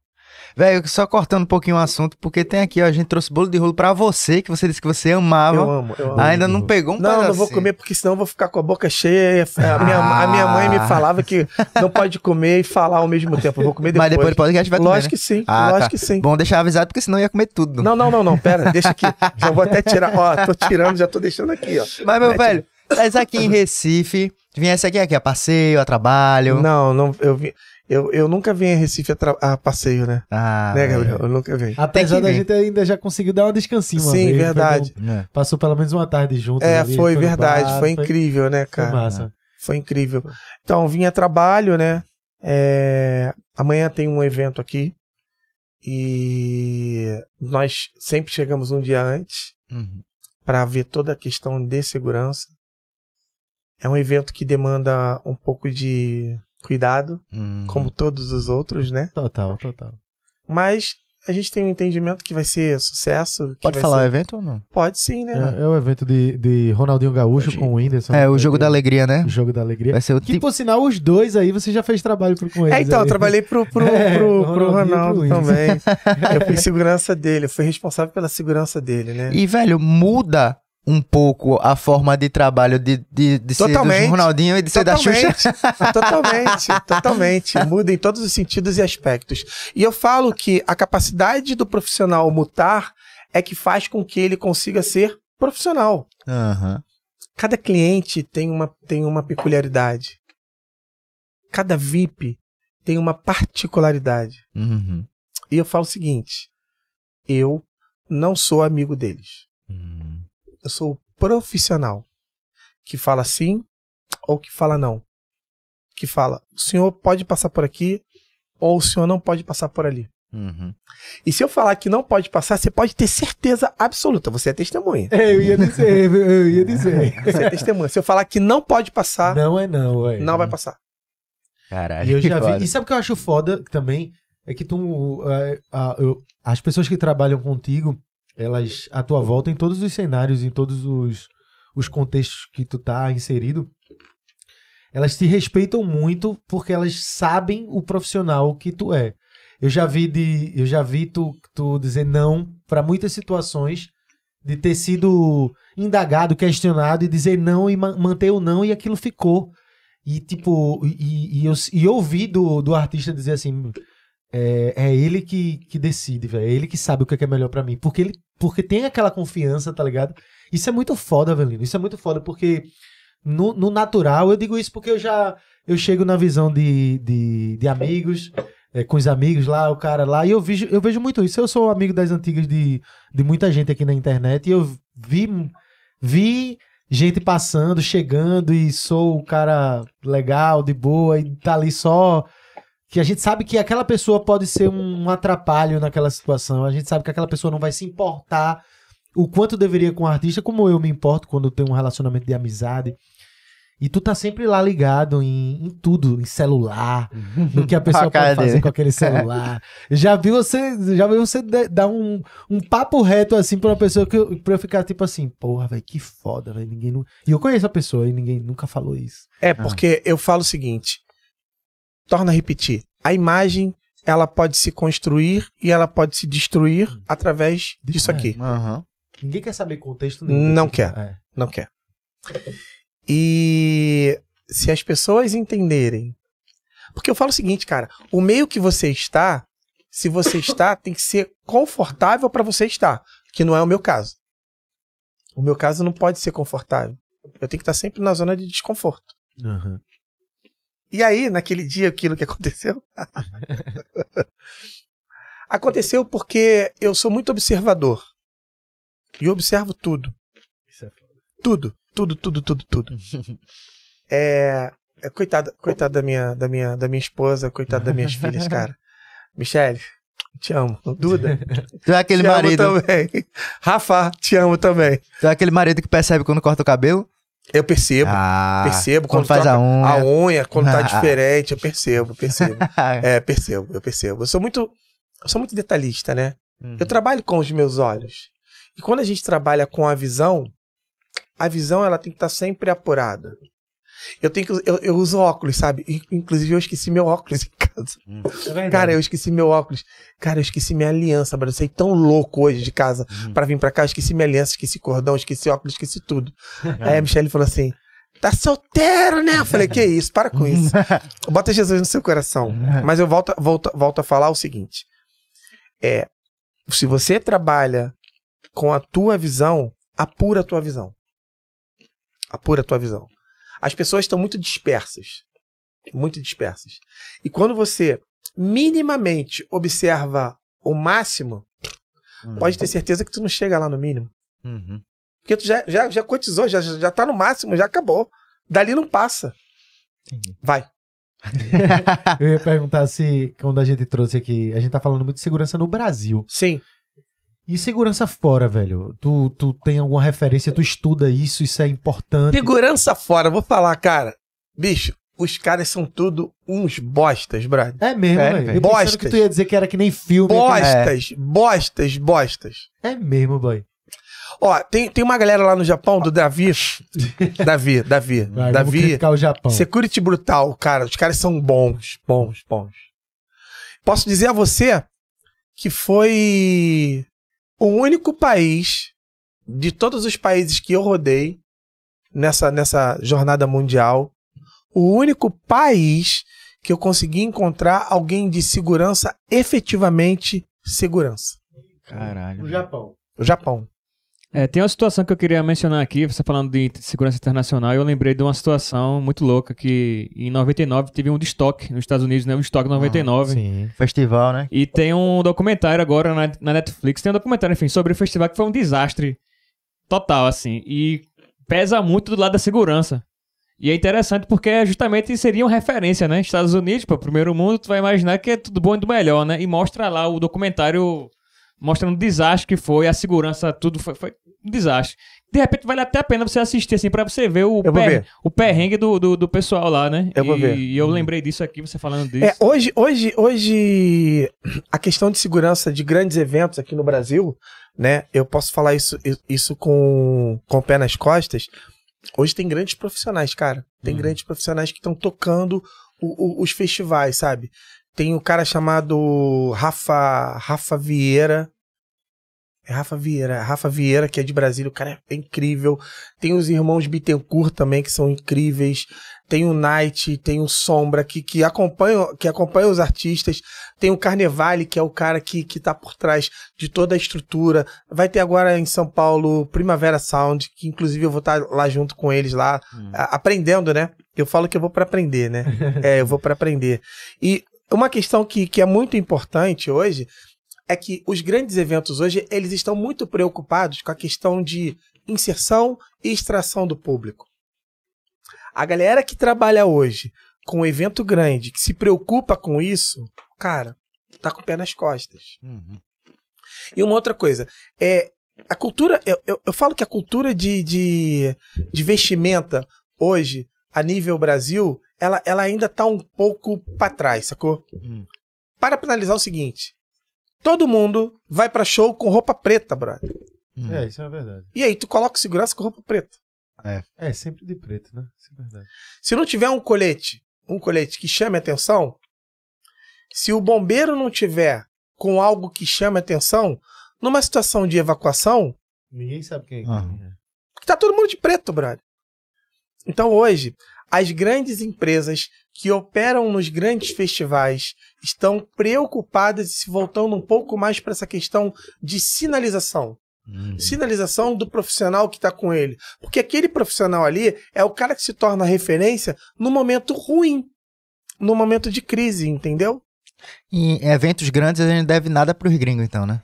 Velho, só cortando um pouquinho o assunto, porque tem aqui, ó, a gente trouxe bolo de rolo pra você, que você disse que você amava. Eu amo, eu amo. Ainda não pegou um Não, não vou comer porque senão eu vou ficar com a boca cheia. A minha, a minha mãe me falava que não pode comer e falar ao mesmo tempo. Eu vou comer depois. Mas depois do podcast vai comer, Lógico né? que sim, Ah, lógico tá. que sim. Bom deixar avisado, porque senão ia comer tudo. Não, não, não, não, pera, deixa aqui. Já vou até tirar. Ó, tô tirando, já tô deixando aqui, ó. Mas, meu Mete- velho, mas aqui em Recife, viesse aqui, aqui a passeio, a trabalho. Não, não, eu, vi, eu, eu nunca vim a Recife a, tra- a passeio, né? Ah, né, velho. Gabriel? Eu nunca vim. Apesar da ver. gente ainda já conseguiu dar uma descansinho Sim, vez, foi verdade. bom. É. Passou pelo menos uma tarde junto. É, ali, foi no verdade, bar, foi incrível, né, Foi cara? massa. Foi incrível. Então, vim a trabalho, né? É, Amanhã tem um evento aqui. E nós sempre chegamos um dia antes Uhum. para ver toda a questão de segurança. É um evento que demanda um pouco de cuidado, Uhum. como todos os outros, né? Total, total. Mas a gente tem um entendimento que vai ser sucesso. que Pode vai falar o ser- evento ou não? Pode sim, né? É, é o evento de, de Ronaldinho Gaúcho com o Whindersson. É, o jogo da alegria, né? O jogo da alegria. Vai ser o Que, tipo. por sinal, os dois aí, você já fez trabalho pro- com eles. É, então, eu aí. trabalhei pro, pro, [LAUGHS] É, pro, pro Ronaldo pro também. [LAUGHS] Eu fui segurança dele, eu fui responsável pela segurança dele, né? E, velho, muda um pouco a forma de trabalho de, de, de ser Totalmente. do Ronaldinho e de ser da Xuxa. totalmente, [LAUGHS] totalmente. Muda em todos os sentidos e aspectos. E eu falo que a capacidade do profissional mutar é que faz com que ele consiga ser profissional. Aham. Cada cliente tem uma, tem uma peculiaridade. Cada VIP tem uma particularidade. Uhum. E eu falo o seguinte: eu não sou amigo deles. Eu sou o profissional que fala sim ou que fala não. Que fala, o senhor pode passar por aqui ou o senhor não pode passar por ali. Uhum. E se eu falar que não pode passar, você pode ter certeza absoluta, você é testemunha. É, eu ia dizer, eu ia dizer. [LAUGHS] Você é testemunha. Se eu falar que não pode passar, Não é não, velho. não vai passar. Caralho. E eu já vi. E sabe o que eu acho foda também? É que tu. é, a- eu- as pessoas que trabalham contigo, elas, à tua volta, em todos os cenários, em todos os, os contextos que tu tá inserido, elas te respeitam muito porque elas sabem o profissional que tu é. Eu já vi de. Eu já vi tu, tu dizer não para muitas situações de ter sido indagado, questionado e dizer não e ma- manter o não e aquilo ficou. E tipo, e, e eu, e ouvi do, do artista dizer assim: é, é ele que, que decide, velho. É ele que sabe o que é é melhor pra mim. Porque ele porque tem aquela confiança, tá ligado? Isso é muito foda, Avelino. Isso é muito foda, porque no, no natural, eu digo isso porque eu já eu chego na visão de, de, de amigos, é, com os amigos lá, o cara lá, e eu vejo, eu vejo muito isso. Eu sou amigo das antigas de, de muita gente aqui na internet, e eu vi, vi gente passando, chegando, e sou o cara legal, de boa, e tá ali só. Que a gente sabe que aquela pessoa pode ser um atrapalho naquela situação. A gente sabe que aquela pessoa não vai se importar o quanto deveria com o artista, como eu me importo quando eu tenho um relacionamento de amizade. E tu tá sempre lá ligado em, em tudo, em celular, no que a [LAUGHS] pessoa A cara pode fazer dele. com aquele celular. [LAUGHS] Já vi você, já vi você dar um, um papo reto assim pra uma pessoa que eu, pra eu ficar tipo assim, porra, velho, que foda, velho. Ninguém nu- E eu conheço a pessoa e ninguém nunca falou isso. É, porque eu falo o seguinte: torna a repetir. A imagem, ela pode se construir e ela pode se destruir através disso aqui. Aham. Ninguém quer saber contexto nenhum. Não quer. é. Não quer. E se as pessoas entenderem. Porque eu falo o seguinte, cara: o meio que você está, se você está, tem que ser confortável para você estar. Que não é o meu caso. O meu caso não pode ser confortável. Eu tenho que estar sempre na zona de desconforto. Aham. E aí, naquele dia, aquilo que aconteceu? [LAUGHS] aconteceu porque eu sou muito observador. E observo tudo. Isso é foda. Tudo. Tudo, tudo, tudo, tudo. [LAUGHS] É. é coitada, coitada da minha, da minha, da minha esposa, coitada das minhas filhas, [LAUGHS] cara. Michele, te amo. Duda, Tu é aquele te marido. amo também. Rafa, te amo também. Tu é aquele marido que percebe quando corta o cabelo? Eu percebo, ah, percebo quando, quando, faz a unha. a unha, quando tá diferente, eu [LAUGHS] percebo, percebo. É, percebo, eu percebo. Eu sou muito, eu sou muito detalhista, né? Uhum. Eu trabalho com os meus olhos. E quando a gente trabalha com a visão, a visão ela tem que estar sempre apurada. Eu tenho que eu, eu uso óculos, sabe? Inclusive eu esqueci meu óculos em casa. É verdade. Cara, eu esqueci meu óculos. Cara, eu esqueci minha aliança, mano. Eu saí tão louco hoje de casa Uhum. pra vir pra cá. Eu esqueci minha aliança, esqueci cordão, esqueci óculos, esqueci tudo. Aí a Michelle falou assim: tá solteiro, né? Eu falei: que isso? Para com isso. [LAUGHS] Bota Jesus no seu coração. Mas eu volto, volto, volto a falar o seguinte: é, se você trabalha com a tua visão, apura a tua visão. Apura a tua visão. As pessoas estão muito dispersas. Muito dispersas. E quando você minimamente observa o máximo, pode ter certeza que tu não chega lá no mínimo. Uhum. Porque tu já, já, já cotizou, já, já tá no máximo, já acabou. Dali não passa. Entendi. Vai. [LAUGHS] Eu ia perguntar se, quando a gente trouxe aqui, a gente tá falando muito de segurança no Brasil. Sim. E segurança fora, velho? Tu, tu tem alguma referência, tu estuda isso, isso é importante. Segurança fora, vou falar, cara. Bicho, os caras são tudo uns bostas, brother. É mesmo, Sério, velho. Eu Bostas. que tu ia dizer que era que nem filme. Bostas, bostas, bostas. É mesmo, boy. Ó, tem, tem uma galera lá no Japão, do Davi. [LAUGHS] Davi, Davi. Vai, vamos Davi. criticar o Japão. Security brutal, cara. Os caras são bons, bons, bons. Posso dizer a você que foi o único país de todos os países que eu rodei nessa, nessa jornada mundial, o único país que eu consegui encontrar alguém de segurança efetivamente segurança. Caralho. O Japão. O Japão. É, tem uma situação que eu queria mencionar aqui, você falando de segurança internacional, eu lembrei de uma situação muito louca que em 99 teve um destoque nos Estados Unidos, né? Um destoque 99. Sim. Festival, né? E tem um documentário agora na, na Netflix, tem um documentário, enfim, sobre o festival que foi um desastre total, assim. E pesa muito do lado da segurança. E é interessante porque justamente seria uma referência, né? Estados Unidos, para o primeiro mundo, tu vai imaginar que é tudo bom e do melhor, né? E mostra lá o documentário mostrando o desastre que foi, a segurança, tudo foi, foi um desastre. De repente vale até a pena você assistir, assim, pra você ver o, vou ver. o perrengue do, do, do pessoal lá, né? Eu vou e, ver. E eu lembrei disso aqui, você falando disso. É, hoje, hoje, hoje, a questão de segurança de grandes eventos aqui no Brasil, né? Eu posso falar isso, isso com, com o pé nas costas. Hoje tem grandes profissionais, cara. Tem Hum. grandes profissionais que estão tocando o- o- os festivais, sabe? Tem um cara chamado Rafa, Rafa Vieira. É Rafa Vieira, Rafa Vieira, que é de Brasília, o cara é incrível. Tem os irmãos Bittencourt também, que são incríveis. Tem o Night, tem o Sombra, que, que, acompanham, que acompanham os artistas. Tem o Carnevale, que é o cara que, que tá por trás de toda a estrutura. Vai ter agora em São Paulo Primavera Sound, que inclusive eu vou estar lá junto com eles lá, a- aprendendo, né? Eu falo que eu vou para aprender, né? [LAUGHS] é, eu vou para aprender. E uma questão que, que é muito importante hoje é que os grandes eventos hoje, eles estão muito preocupados com a questão de inserção e extração do público. A galera que trabalha hoje com um evento grande, que se preocupa com isso, cara, tá com o pé nas costas. Uhum. E uma outra coisa, é a cultura, eu, eu, eu falo que a cultura de, de, de vestimenta hoje, a nível Brasil, ela, ela ainda tá um pouco para trás, sacou? Hum. Para finalizar o seguinte, todo mundo vai para show com roupa preta, brother. Uhum. É, isso é verdade. E aí tu coloca segurança com roupa preta. É, sempre de preto, né? Isso é verdade. Se não tiver um colete, um colete que chame atenção, se o bombeiro não tiver com algo que chame atenção, numa situação de evacuação, Ninguém sabe quem é. É. tá todo mundo de preto, brother. Então hoje, as grandes empresas que operam nos grandes festivais estão preocupadas e se voltando um pouco mais para essa questão de sinalização. Uhum. Sinalização do profissional que está com ele. Porque aquele profissional ali é o cara que se torna referência no momento ruim, no momento de crise, entendeu? Em eventos grandes a gente deve nada pros gringos, então, né?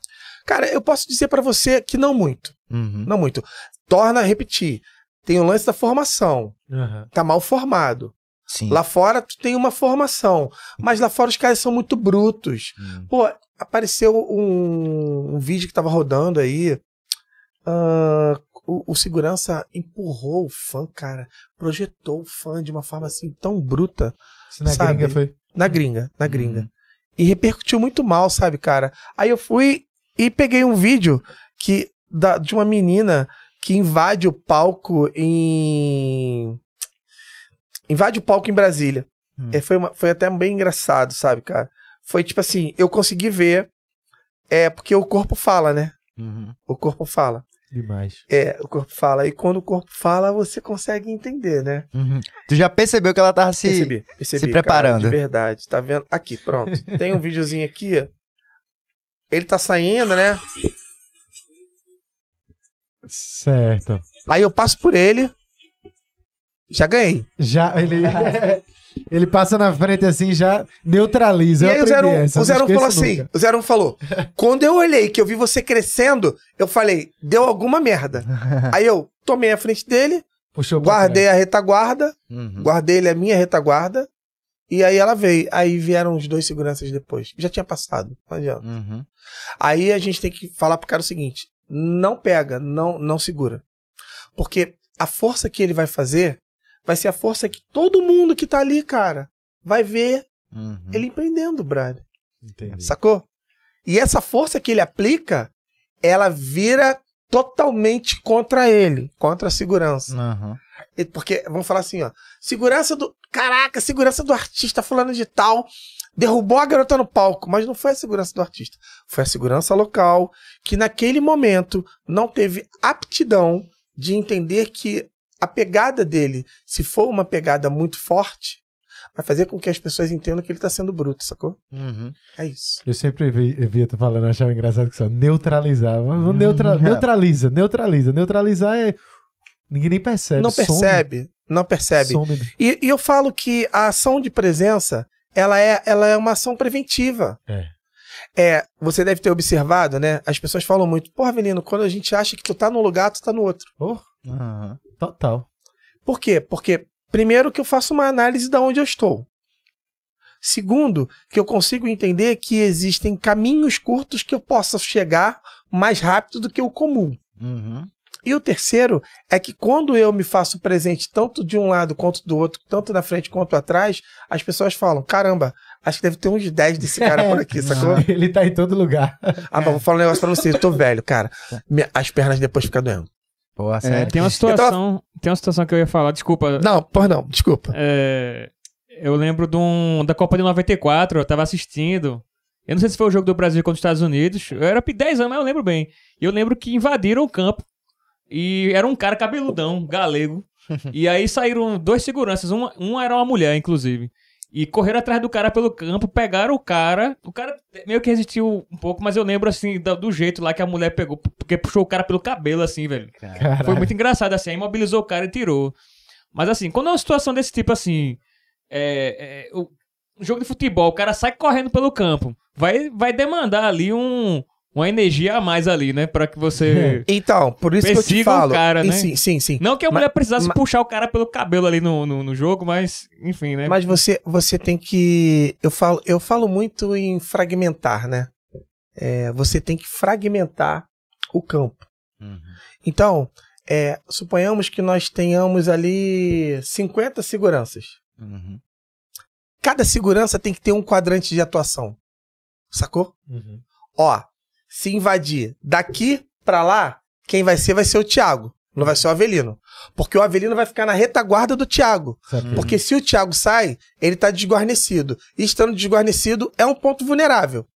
Cara, eu posso dizer para você que não muito, Uhum. não muito. Torna a repetir. Tem o lance da formação. Aham. Tá mal formado. Sim. Lá fora tu tem uma formação, mas lá fora os caras são muito brutos. Hum. Pô, apareceu um, um vídeo que tava rodando aí. ah, o, o segurança empurrou o fã, cara. Projetou o fã de uma forma assim tão bruta. Isso na Sabe? gringa foi. Na gringa, na gringa. Uhum. E repercutiu muito mal, sabe, cara? Aí eu fui e peguei um vídeo que da, de uma menina que invade o palco em. Invade o palco em Brasília. Hum. É, foi, uma- foi até bem engraçado, sabe, cara? Foi tipo assim, eu consegui ver. É porque o corpo fala, né? Uhum. O corpo fala. Demais. É, o corpo fala. E quando o corpo fala, você consegue entender, né? Uhum. Tu já percebeu que ela tava se. Percebi, percebi. se cara, preparando. de verdade, tá vendo? Aqui, pronto. Tem um [LAUGHS] videozinho aqui. Ele tá saindo, né? Certo. Aí eu passo por ele. Já ganhei. Já, ele. [LAUGHS] ele passa na frente assim, já neutraliza. e aí o aprendi 01, essa, o 01 falou assim: nunca. o 01 falou. Quando eu olhei que eu vi você crescendo, eu falei, deu alguma merda. [LAUGHS] aí eu tomei a frente dele, Puxou guardei a retaguarda, Uhum. guardei ele a minha retaguarda. E aí ela veio. Aí vieram os dois seguranças depois. Já tinha passado. Não adianta. Uhum. Aí a gente tem que falar pro cara o seguinte: não pega, não, não segura. Porque a força que ele vai fazer vai ser a força que todo mundo que tá ali, cara, vai ver Uhum. ele empreendendo, brother. Entendi. Sacou? E essa força que ele aplica, ela vira totalmente contra ele, contra a segurança. Uhum. Porque, vamos falar assim, ó. Segurança do. Caraca, segurança do artista fulano de tal. Derrubou a garota no palco. Mas não foi a segurança do artista. Foi a segurança local, que naquele momento não teve aptidão de entender que a pegada dele, se for uma pegada muito forte, vai fazer com que as pessoas entendam que ele tá sendo bruto, sacou? Uhum. É isso. Eu sempre vi, via tu falando, achava engraçado que só neutralizava. Vamos neutra- neutraliza, neutraliza. Neutralizar é. Ninguém nem percebe. não some, percebe, não percebe. some. E, e eu falo que a ação de presença, ela é, ela é uma ação preventiva. É. É, você deve ter observado, né? As pessoas falam muito, porra, Avelino, quando a gente acha que tu tá num lugar, tu tá no outro. Oh, Uhum. total. Por quê? Porque, primeiro, que eu faço uma análise de onde eu estou. Segundo, que eu consigo entender que existem caminhos curtos que eu possa chegar mais rápido do que o comum. Uhum. E o terceiro é que quando eu me faço presente tanto de um lado quanto do outro, tanto na frente quanto atrás, as pessoas falam: caramba, acho que deve ter uns 10 desse cara por aqui, [LAUGHS] sacou? [LAUGHS] Ele tá em todo lugar. Ah, mas vou falar um negócio pra você, eu tô velho, cara. As pernas depois ficam doendo. Pô, É, sério. tem uma Eu tava- situação. Tem uma situação que eu ia falar, desculpa. Não, por não, desculpa. É, eu lembro de um, da Copa de 94, eu tava assistindo. Eu não sei se foi o jogo do Brasil contra os Estados Unidos. Eu era 10 anos, mas eu lembro bem. E eu lembro que invadiram o campo. E era um cara cabeludão, galego. [LAUGHS] e aí saíram dois seguranças. Um, um era uma mulher, inclusive. E correram atrás do cara pelo campo, pegaram o cara. O cara meio que resistiu um pouco, mas eu lembro assim do, do jeito lá que a mulher pegou, porque puxou o cara pelo cabelo, assim, velho. Caralho. Foi muito engraçado, assim, aí imobilizou o cara e tirou. Mas assim, quando é uma situação desse tipo assim, é, é, o um jogo de futebol, o cara sai correndo pelo campo, vai, vai demandar ali um, uma energia a mais ali, né? Pra que você. Então, por isso que eu te Persiga o falo. cara, né? Sim, sim, sim. Não que a Mas- mulher precisasse mas- puxar o cara pelo cabelo ali no, no, no jogo, mas, enfim, né? Mas você, você tem que. Eu falo, eu falo muito em fragmentar, né? É, você tem que fragmentar o campo. Uhum. Então, é, suponhamos que nós tenhamos ali 50 seguranças. Uhum. Cada segurança tem que ter um quadrante de atuação. Sacou? Uhum. Ó, se invadir daqui pra lá, quem vai ser vai ser o Thiago. Não vai ser o Avelino. Porque o Avelino vai ficar na retaguarda do Thiago. Sabe? Porque se o Thiago sai, ele tá desguarnecido. E estando desguarnecido é um ponto vulnerável.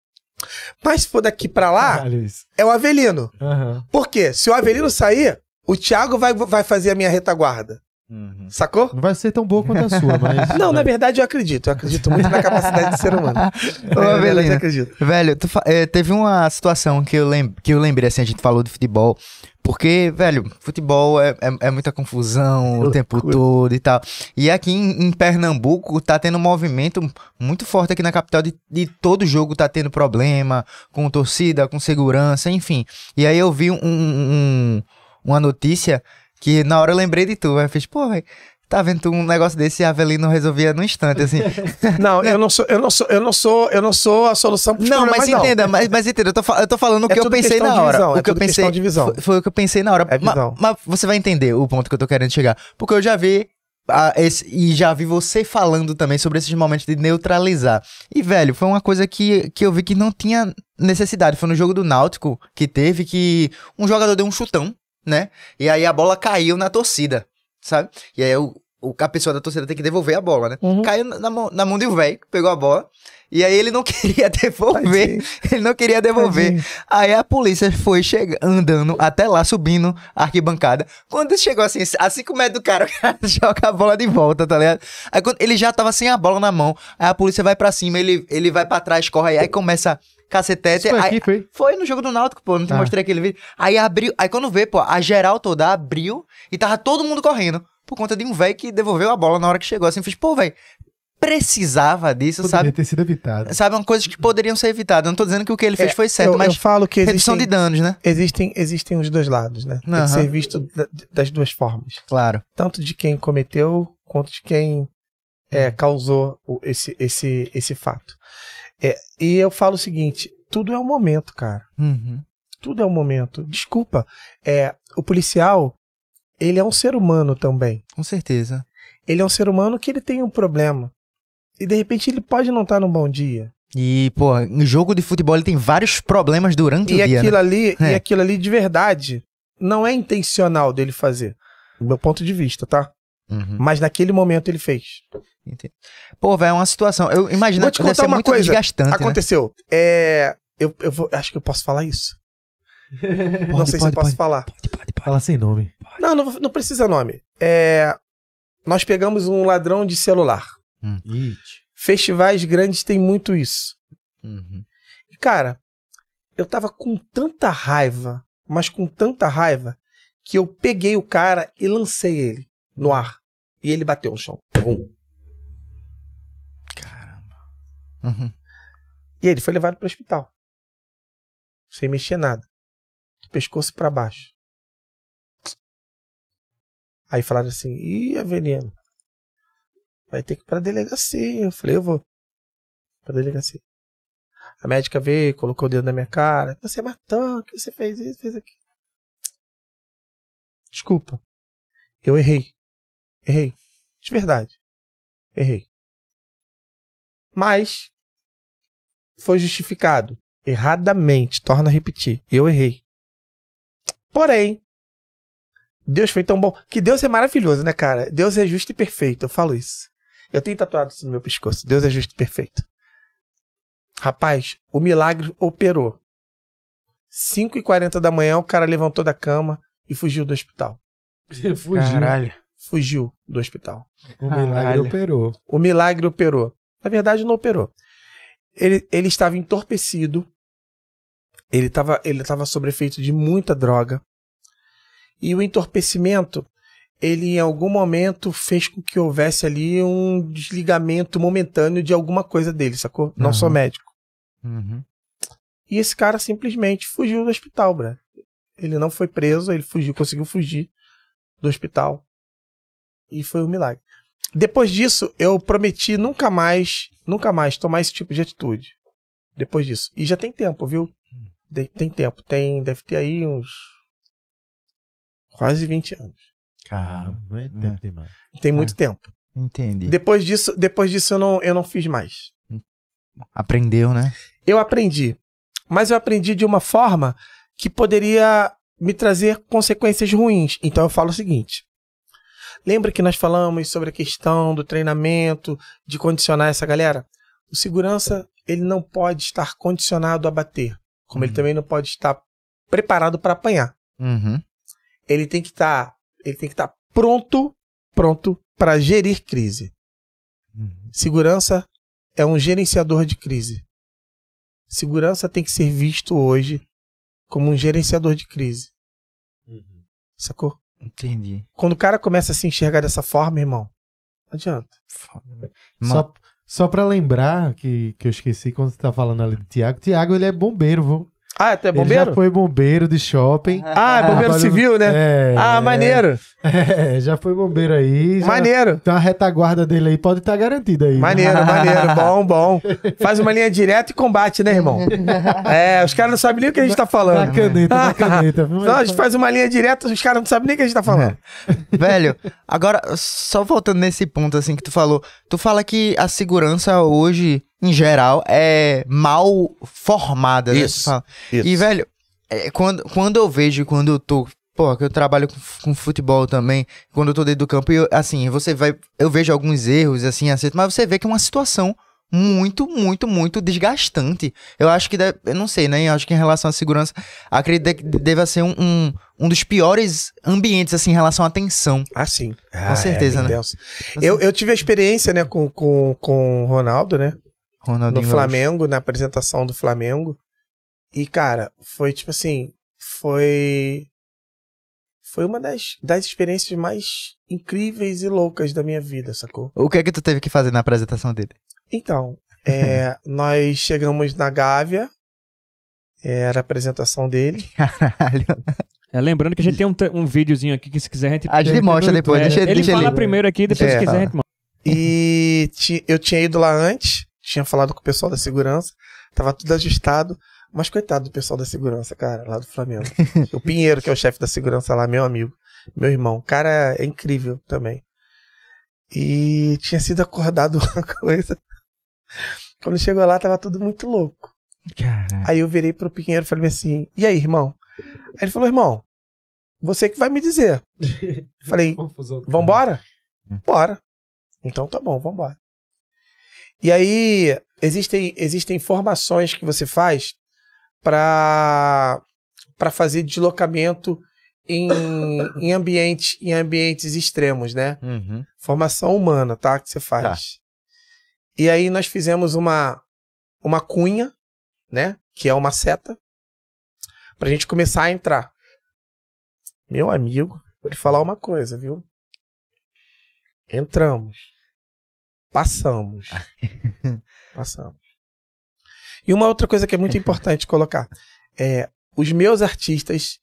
Mas se for daqui pra lá, Caralho, é o Avelino. Aham. Por quê? Se o Avelino sair, o Thiago vai, vai fazer a minha retaguarda. Uhum. Sacou? Não vai ser tão boa quanto a sua, [LAUGHS] mas. Não, na verdade eu acredito. Eu acredito muito na capacidade do ser humano. [LAUGHS] Ô, Na verdade, Avelino. eu acredito. Velho, tu fa- eh, teve uma situação que eu, lem que eu lembrei, assim, a gente falou de futebol. Porque, velho, futebol é, é, é muita confusão o tempo todo e tal. E aqui em, em Pernambuco tá tendo um movimento muito forte aqui na capital de, de todo jogo tá tendo problema com torcida, com segurança, enfim. E aí eu vi um, um- uma notícia que na hora eu lembrei de tu. Eu fiz, pô, tá vendo um negócio desse e a Avelino resolvia no instante, assim. [LAUGHS] Não, eu não sou, eu não sou, eu não sou, eu não sou a solução pros Não, mas problemas, entenda, mas, mas entenda, eu tô, eu tô falando o É que eu pensei na hora. visão, o é que eu pensei de visão. Foi, foi o que eu pensei na hora. É visão. Mas, você vai entender o ponto que eu tô querendo chegar. Porque eu já vi. ah, esse- e já vi você falando também sobre esses momentos de neutralizar. E, velho, foi uma coisa que, que eu vi que não tinha necessidade. Foi no jogo do Náutico que teve que um jogador deu um chutão, né? E aí a bola caiu na torcida, sabe? E aí o, o- a pessoa da torcida tem que devolver a bola, né? Uhum. Caiu na, na mão, de um velho, pegou a bola. E aí ele não [LAUGHS] queria devolver. Ele não queria devolver. Tadinho. Aí a polícia foi chega, andando até lá, subindo a arquibancada. Quando chegou assim, a 5 metros do cara, [LAUGHS] o cara joga a bola de volta, tá ligado? Aí quando ele já tava sem a bola na mão, aí a polícia vai pra cima, ele, ele vai pra trás, corre aí, aí começa cacetete. Isso foi aí- foi? foi no jogo do Náutico, pô, não te Ah. mostrei aquele vídeo. Aí abriu, aí quando vê, pô, a geral toda abriu e tava todo mundo correndo. Por conta de um velho que devolveu a bola na hora que chegou. Assim, fiz, pô, velho, precisava disso, Poderia sabe? ter sido evitado. Sabe, uma coisa que poderiam ser evitadas. Eu não tô dizendo que o que ele fez É, foi certo, eu, mas eu falo que redução existem, de danos, né? existem, existem os dois lados, né? Tem Aham. que ser visto da- das duas formas. Claro. Tanto de quem cometeu, quanto de quem é, causou o- esse, esse, esse fato. É, e eu falo o seguinte, tudo é um momento, cara. Uhum. Tudo é um momento. Desculpa, é, o policial, ele é um ser humano também. Com certeza. Ele é um ser humano que ele tem um problema. E de repente ele pode não estar num bom dia. E, pô, em jogo de futebol ele tem vários problemas durante E o dia, aquilo né? ali, É. e aquilo ali de verdade, não é intencional dele fazer. Do meu ponto de vista, tá? Uhum. Mas naquele momento ele fez. Entendi. Pô, velho, é uma situação. Eu imagino Vou te que deve uma muito coisa. desgastante. né? Aconteceu. É. Eu, eu vou, acho que eu posso falar isso. [LAUGHS] não Pode, sei se pode, eu posso pode. falar. Pode, pode, pode. Fala sem nome. Não, não, não precisa nome. É, nós pegamos um ladrão de celular. It. Festivais grandes têm muito isso. Uhum. E, cara, eu tava com tanta raiva, mas com tanta raiva, que eu peguei o cara e lancei ele no ar. E ele bateu no chão. Pum. Uhum. E ele foi levado para o hospital. Sem mexer nada. Pescoço para baixo. Aí falaram assim: Ih, Avelino, vai ter que ir pra delegacia. Eu falei: Eu vou. Pra delegacia. A médica veio, colocou o dedo na minha cara. Você matou, que você fez isso, fez aquilo. Desculpa. Eu errei. Errei. De verdade. Errei. Mas foi justificado. Erradamente. Torna a repetir. Eu errei. Porém, Deus foi tão bom. Que Deus é maravilhoso, né, cara? Deus é justo e perfeito. Eu falo isso. Eu tenho tatuado isso no meu pescoço. Deus é justo e perfeito. Rapaz, o milagre operou. 5h40 da manhã, o cara levantou da cama e fugiu do hospital. [LAUGHS] Fugiu. Caralho. Fugiu do hospital. O milagre Caralho. operou. O milagre operou. Na verdade, não operou. Ele, ele estava entorpecido. Ele estava ele estava sob efeito de muita droga. E o entorpecimento, ele em algum momento fez com que houvesse ali um desligamento momentâneo de alguma coisa dele, sacou? Não Aham. sou médico. Uhum. E esse cara simplesmente fugiu do hospital, Brad. Ele não foi preso, ele fugiu, conseguiu fugir do hospital. E foi um milagre. Depois disso, eu prometi nunca mais, nunca mais tomar esse tipo de atitude. Depois disso. E já tem tempo, viu? De- Tem tempo. Tem, deve ter aí uns quase 20 anos. Caramba. É tempo demais. Tem muito tempo. Entendi. Depois disso, depois disso eu não, eu não fiz mais. Aprendeu, né? Eu aprendi. Mas eu aprendi de uma forma que poderia me trazer consequências ruins. Então eu falo o seguinte. Lembra que nós falamos sobre a questão do treinamento, de condicionar essa galera? O segurança, ele não pode estar condicionado a bater, como ele Uhum. também não pode estar preparado para apanhar. Uhum. Ele tem que estar, ele tem que estar pronto, pronto para gerir crise. Uhum. Segurança é um gerenciador de crise. Segurança tem que ser visto hoje como um gerenciador de crise. Sacou? Entendi. Quando o cara começa a se enxergar dessa forma, irmão, não adianta. Ma- Só, só pra lembrar que, que eu esqueci quando você tá falando ali do Tiago. Tiago, ele é bombeiro, viu? Ah, tu é Ele bombeiro? já foi bombeiro de shopping. Ah, é bombeiro Ah, civil, né? É, ah, maneiro. [LAUGHS] É, já foi bombeiro aí. Já, Maneiro. Então a retaguarda dele aí pode estar garantida aí. né? Maneiro, [LAUGHS] maneiro. Bom, bom. Faz uma linha direta e combate, né, irmão? [LAUGHS] É, os caras não sabem nem o que a gente tá Na falando. caneta, na caneta. Não, a gente faz uma linha direta, os caras não sabem nem o que a gente tá falando. Velho, agora, só voltando nesse ponto assim que tu falou, tu fala que a segurança hoje, em geral, é mal formada, né? Isso. Isso. E, velho, é, quando, quando eu vejo, quando eu tô. Pô, que eu trabalho com, com futebol também, quando eu tô dentro do campo, e eu, assim, você vai. Eu vejo alguns erros, assim, acerto, mas você vê que é uma situação muito, muito, muito desgastante. Eu acho que, deve, eu não sei, né? Eu acho que em relação à segurança, acredito que deva ser um, um, um dos piores ambientes, assim, em relação à tensão. Ah, sim. Com certeza, né? denso. Eu, eu tive a experiência, né, com, com, com o Ronaldo, né? No Ronaldinho Flamengo, na apresentação do Flamengo. E, cara, foi tipo assim. Foi. Foi uma das, das experiências mais incríveis e loucas da minha vida, sacou? O que é que tu teve que fazer na apresentação dele? Então, [LAUGHS] é, nós chegamos na Gávea. Era a apresentação dele. [LAUGHS] Caralho. É, lembrando que a gente tem um, um videozinho aqui que se quiser a gente. A gente mostra depois, É, deixa, ele deixa fala ele. primeiro aqui, depois É, se quiser a gente mostra. E ti- eu tinha ido lá antes, tinha falado com o pessoal da segurança, tava tudo ajustado. Mas coitado do pessoal da segurança, cara, lá do Flamengo. [LAUGHS] o Pinheiro, que é o chefe da segurança lá, meu amigo, meu irmão. O cara é incrível também. E tinha sido acordado [LAUGHS] uma coisa. Quando chegou lá, tava tudo muito louco. Caralho. Aí eu virei pro Pinheiro e falei assim: E aí, irmão? Aí ele falou: Irmão, você que vai me dizer. [LAUGHS] Falei. Vambora? Bora. Então tá bom, vambora. E aí, existem, existem formações que você faz para para fazer deslocamento em, [COUGHS] em, ambiente, em ambientes extremos, né? Uhum. Formação humana, tá? Que você faz. E aí nós fizemos uma, uma cunha, né? Que é uma seta, pra gente começar a entrar. Meu amigo, vou te falar uma coisa, viu? Entramos. Passamos. [LAUGHS] Passamos. E uma outra coisa que é muito importante colocar é os meus artistas,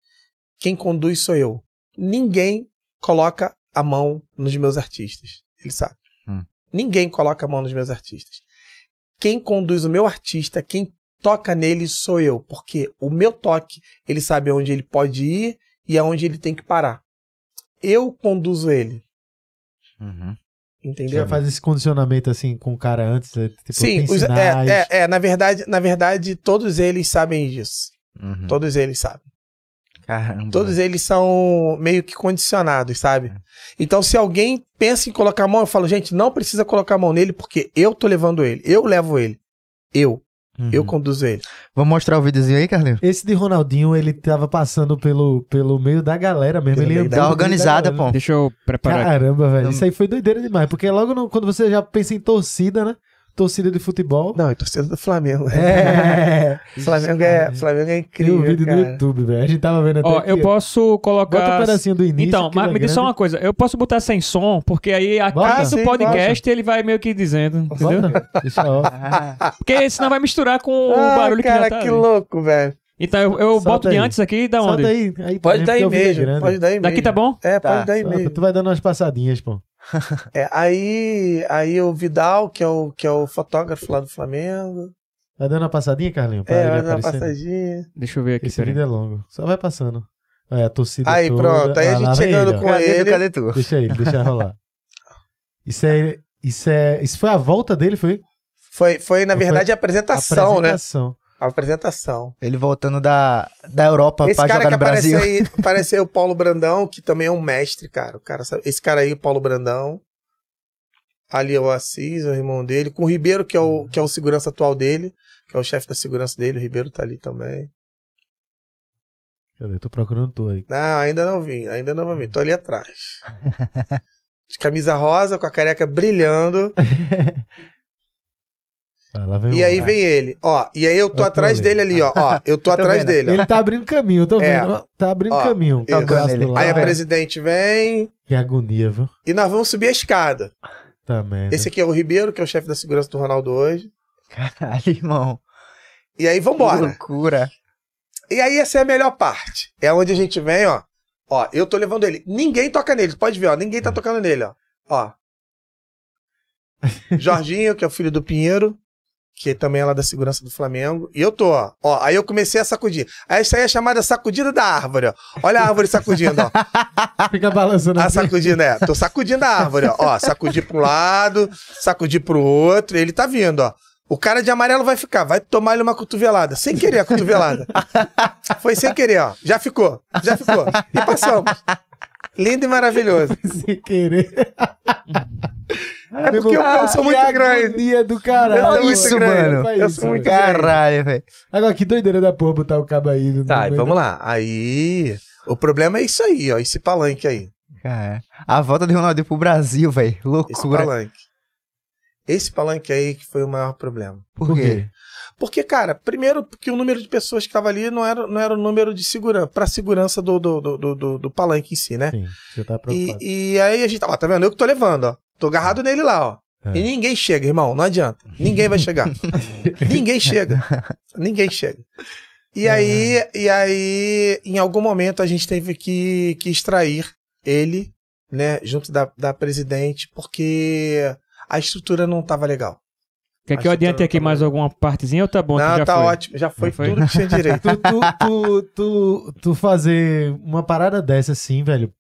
quem conduz sou eu. Ninguém coloca a mão nos meus artistas. Ele sabe. Hum. Ninguém coloca a mão nos meus artistas. Quem conduz o meu artista, quem toca nele sou eu, porque o meu toque, ele sabe onde ele pode ir e aonde ele tem que parar. Eu conduzo ele, Uhum. Você entendeu? já faz esse condicionamento assim com o cara antes? é, Tipo, Sim, os- é, é, é, na verdade, na verdade, todos eles sabem disso. Uhum. Todos eles sabem. Caramba. Todos eles são meio que condicionados, sabe? Então, se alguém pensa em colocar a mão, eu falo, gente, não precisa colocar a mão nele, porque eu tô levando ele. Eu levo ele. Eu. Uhum. Eu conduzo ele. Vamos mostrar o videozinho aí, Carlinhos? Esse de Ronaldinho, ele tava passando pelo, pelo meio da galera mesmo. Pelo ele Tá organizada, pô. Deixa eu preparar aqui. Caramba, velho. Não- Isso aí foi doideira demais. Porque logo no- quando você já pensa em torcida, né? Torcida de futebol. Não, é torcedor do Flamengo. É. [LAUGHS] Flamengo é, Flamengo é Tem incrível. um vídeo cara. no YouTube, velho. A gente tava vendo até Ó, aqui, eu posso colocar. Bota um pedacinho do início. Então, que mas me é diz só grande. uma coisa. Eu posso botar sem som, porque aí a Bota. do podcast ele vai meio que dizendo, entendeu? Bota, deixa ó. Ah, [LAUGHS] Porque senão vai misturar com o Ah, barulho que cara, já tá que ali. louco, velho. Então eu, eu Solta boto de aí. antes aqui da onde? Solta aí. aí Pode dar aí o é mesmo. grande. Pode dar aí mesmo. Daqui tá bom? É, Tá. pode dar aí Solta, mesmo. Tu vai dando umas passadinhas, pô. É, aí, aí o Vidal, que é o, que é o fotógrafo lá do Flamengo. Vai dando uma passadinha, Carlinho? Pra É, vai dar uma passadinha. Deixa eu ver aqui, Esse vídeo é longo. Só vai passando. É, a torcida Aí, toda. pronto. Aí a Ah, gente chegando ele, com cadê ele. cadê tu? Deixa ele, deixa rolar. [LAUGHS] Isso é, isso é, isso foi a volta dele, foi? Foi, foi na Foi verdade, a apresentação, né? A apresentação. Ele voltando da, da Europa Esse pra cara jogar que no aparece Brasil. aí, aparece aí [LAUGHS] o Paulo Brandão, que também é um mestre, cara. O cara sabe- esse cara aí, o Paulo Brandão. Ali é o Assis, o irmão dele. Com o Ribeiro, que é o, que é o segurança atual dele, que é o chefe da segurança dele. O Ribeiro tá ali também. Cadê? Tô procurando tu aí. Não, ainda não vim, ainda não vim. Tô ali atrás. [LAUGHS] De camisa rosa, com a careca brilhando. [LAUGHS] Ah, lá vem E aí vem ele. Ó, e aí eu tô Eu tô atrás ali. dele ali, ó. Ó, eu tô [LAUGHS] atrás vendo. dele. ó. Ele tá abrindo caminho, eu tô É. vendo. Tá abrindo Ó, caminho. do Aí a lado. presidente vem Que agonia, viu? e nós vamos subir a escada. Tá merda. Esse aqui é o Ribeiro, que é o chefe da segurança do Ronaldo hoje. Caralho, irmão. E aí Que vambora. loucura. E aí essa é a melhor parte. É onde a gente vem, ó. Ó, eu tô levando ele. Ninguém toca nele. Pode ver, ó. Ninguém tá tocando nele, ó. Ó. [LAUGHS] Jorginho, que é o filho do Pinheiro, que também é lá da segurança do Flamengo. E eu tô, ó. Ó, aí eu comecei a sacudir. Aí isso aí é chamada sacudida da árvore, ó. Olha a árvore sacudindo, ó. [LAUGHS] Fica balançando A assim. sacudindo, é. Tô sacudindo a árvore, ó. ó. Sacudir pro lado, sacudir pro outro. Ele tá vindo, ó. O cara de amarelo vai ficar, vai tomar ele uma cotovelada. Sem querer a cotovelada. Foi sem querer, ó. Já ficou, já ficou. E passamos. Lindo e maravilhoso. [LAUGHS] Sem querer. É porque eu, eu sou muito Que grande. agonia do caralho. Eu sou muito Isso, grande. mano. Eu sou muito. Caralho, velho. Agora, que doideira da porra botar o cabo aí. Tá, vamos da- lá. Aí. O problema é isso aí, ó. Esse palanque aí. Cara, a volta de Ronaldinho pro Brasil, velho. Esse Loucura. palanque. Esse palanque aí que foi o maior problema. Por quê? Porque, cara, primeiro porque o número de pessoas que estava ali não era, não era o número de segurança, para segurança do, do, do, do, do- do palanque em si, né? Sim, você tá preocupado. E, e aí a gente, ó, tá vendo? Eu que tô levando, ó. Tô agarrado nele lá, ó. É. E ninguém chega, irmão, não adianta. Ninguém vai chegar. [LAUGHS] ninguém chega. Ninguém chega. E aí, e aí, em algum momento a gente teve que, que extrair ele, né, junto da, da presidente, porque a estrutura não tava legal. Quer que eu adiante aqui mais alguma partezinha ou tá bom? não, já tá foi? ótimo. Já foi, Já foi? tudo que tinha direito. [LAUGHS] tu, tu, tu, tu, tu fazer uma parada dessa assim, velho.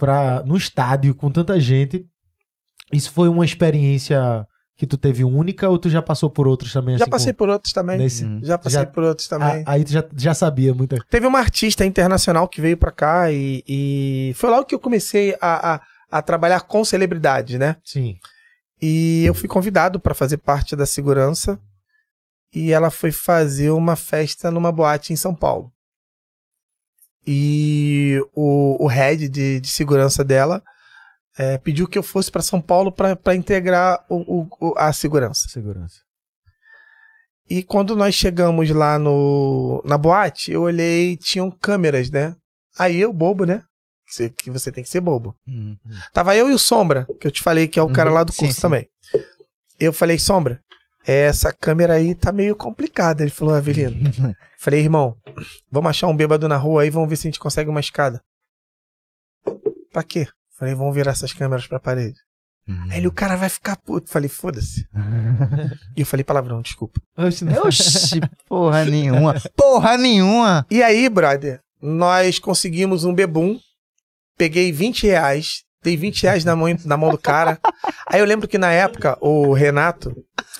Pra, no estádio com tanta gente. Isso foi uma experiência que tu teve única ou tu já passou por outros também? Já assim, passei com- por outros também. nesse- Hum. Já passei Já- por outros também. Ah, aí tu já, já sabia muita Teve uma artista internacional que veio pra cá e, e foi logo que eu comecei a, a, a trabalhar com celebridades, né? Sim. E eu fui convidado pra fazer parte da segurança e ela foi fazer uma festa numa boate em São Paulo. E o, o head de, de segurança dela eh, pediu que eu fosse pra São Paulo pra integrar o, o- a segurança. Segurança. E quando nós chegamos lá no, na boate, eu olhei, tinham câmeras, né? Aí eu, bobo, né? Que você, que você tem que ser bobo. Uhum. Tava eu e o Sombra, que eu te falei que é o cara Uhum, lá do sim, curso sim. também. Eu falei, Sombra, essa câmera aí tá meio complicada. Ele falou, Avelino. [LAUGHS] falei, irmão, vamos achar um bêbado na rua aí, vamos ver se a gente consegue uma escada. Pra quê? Falei, vamos virar essas câmeras pra parede. Uhum. Aí ele, o cara vai ficar puto. Falei, foda-se. [LAUGHS] E eu falei palavrão, desculpa. Não. Oxi, porra [LAUGHS] nenhuma. Porra nenhuma. E aí, brother, nós conseguimos um bebum. Peguei 20 reais. Dei 20 reais na mão, na mão do cara. Aí eu lembro que na época o Renato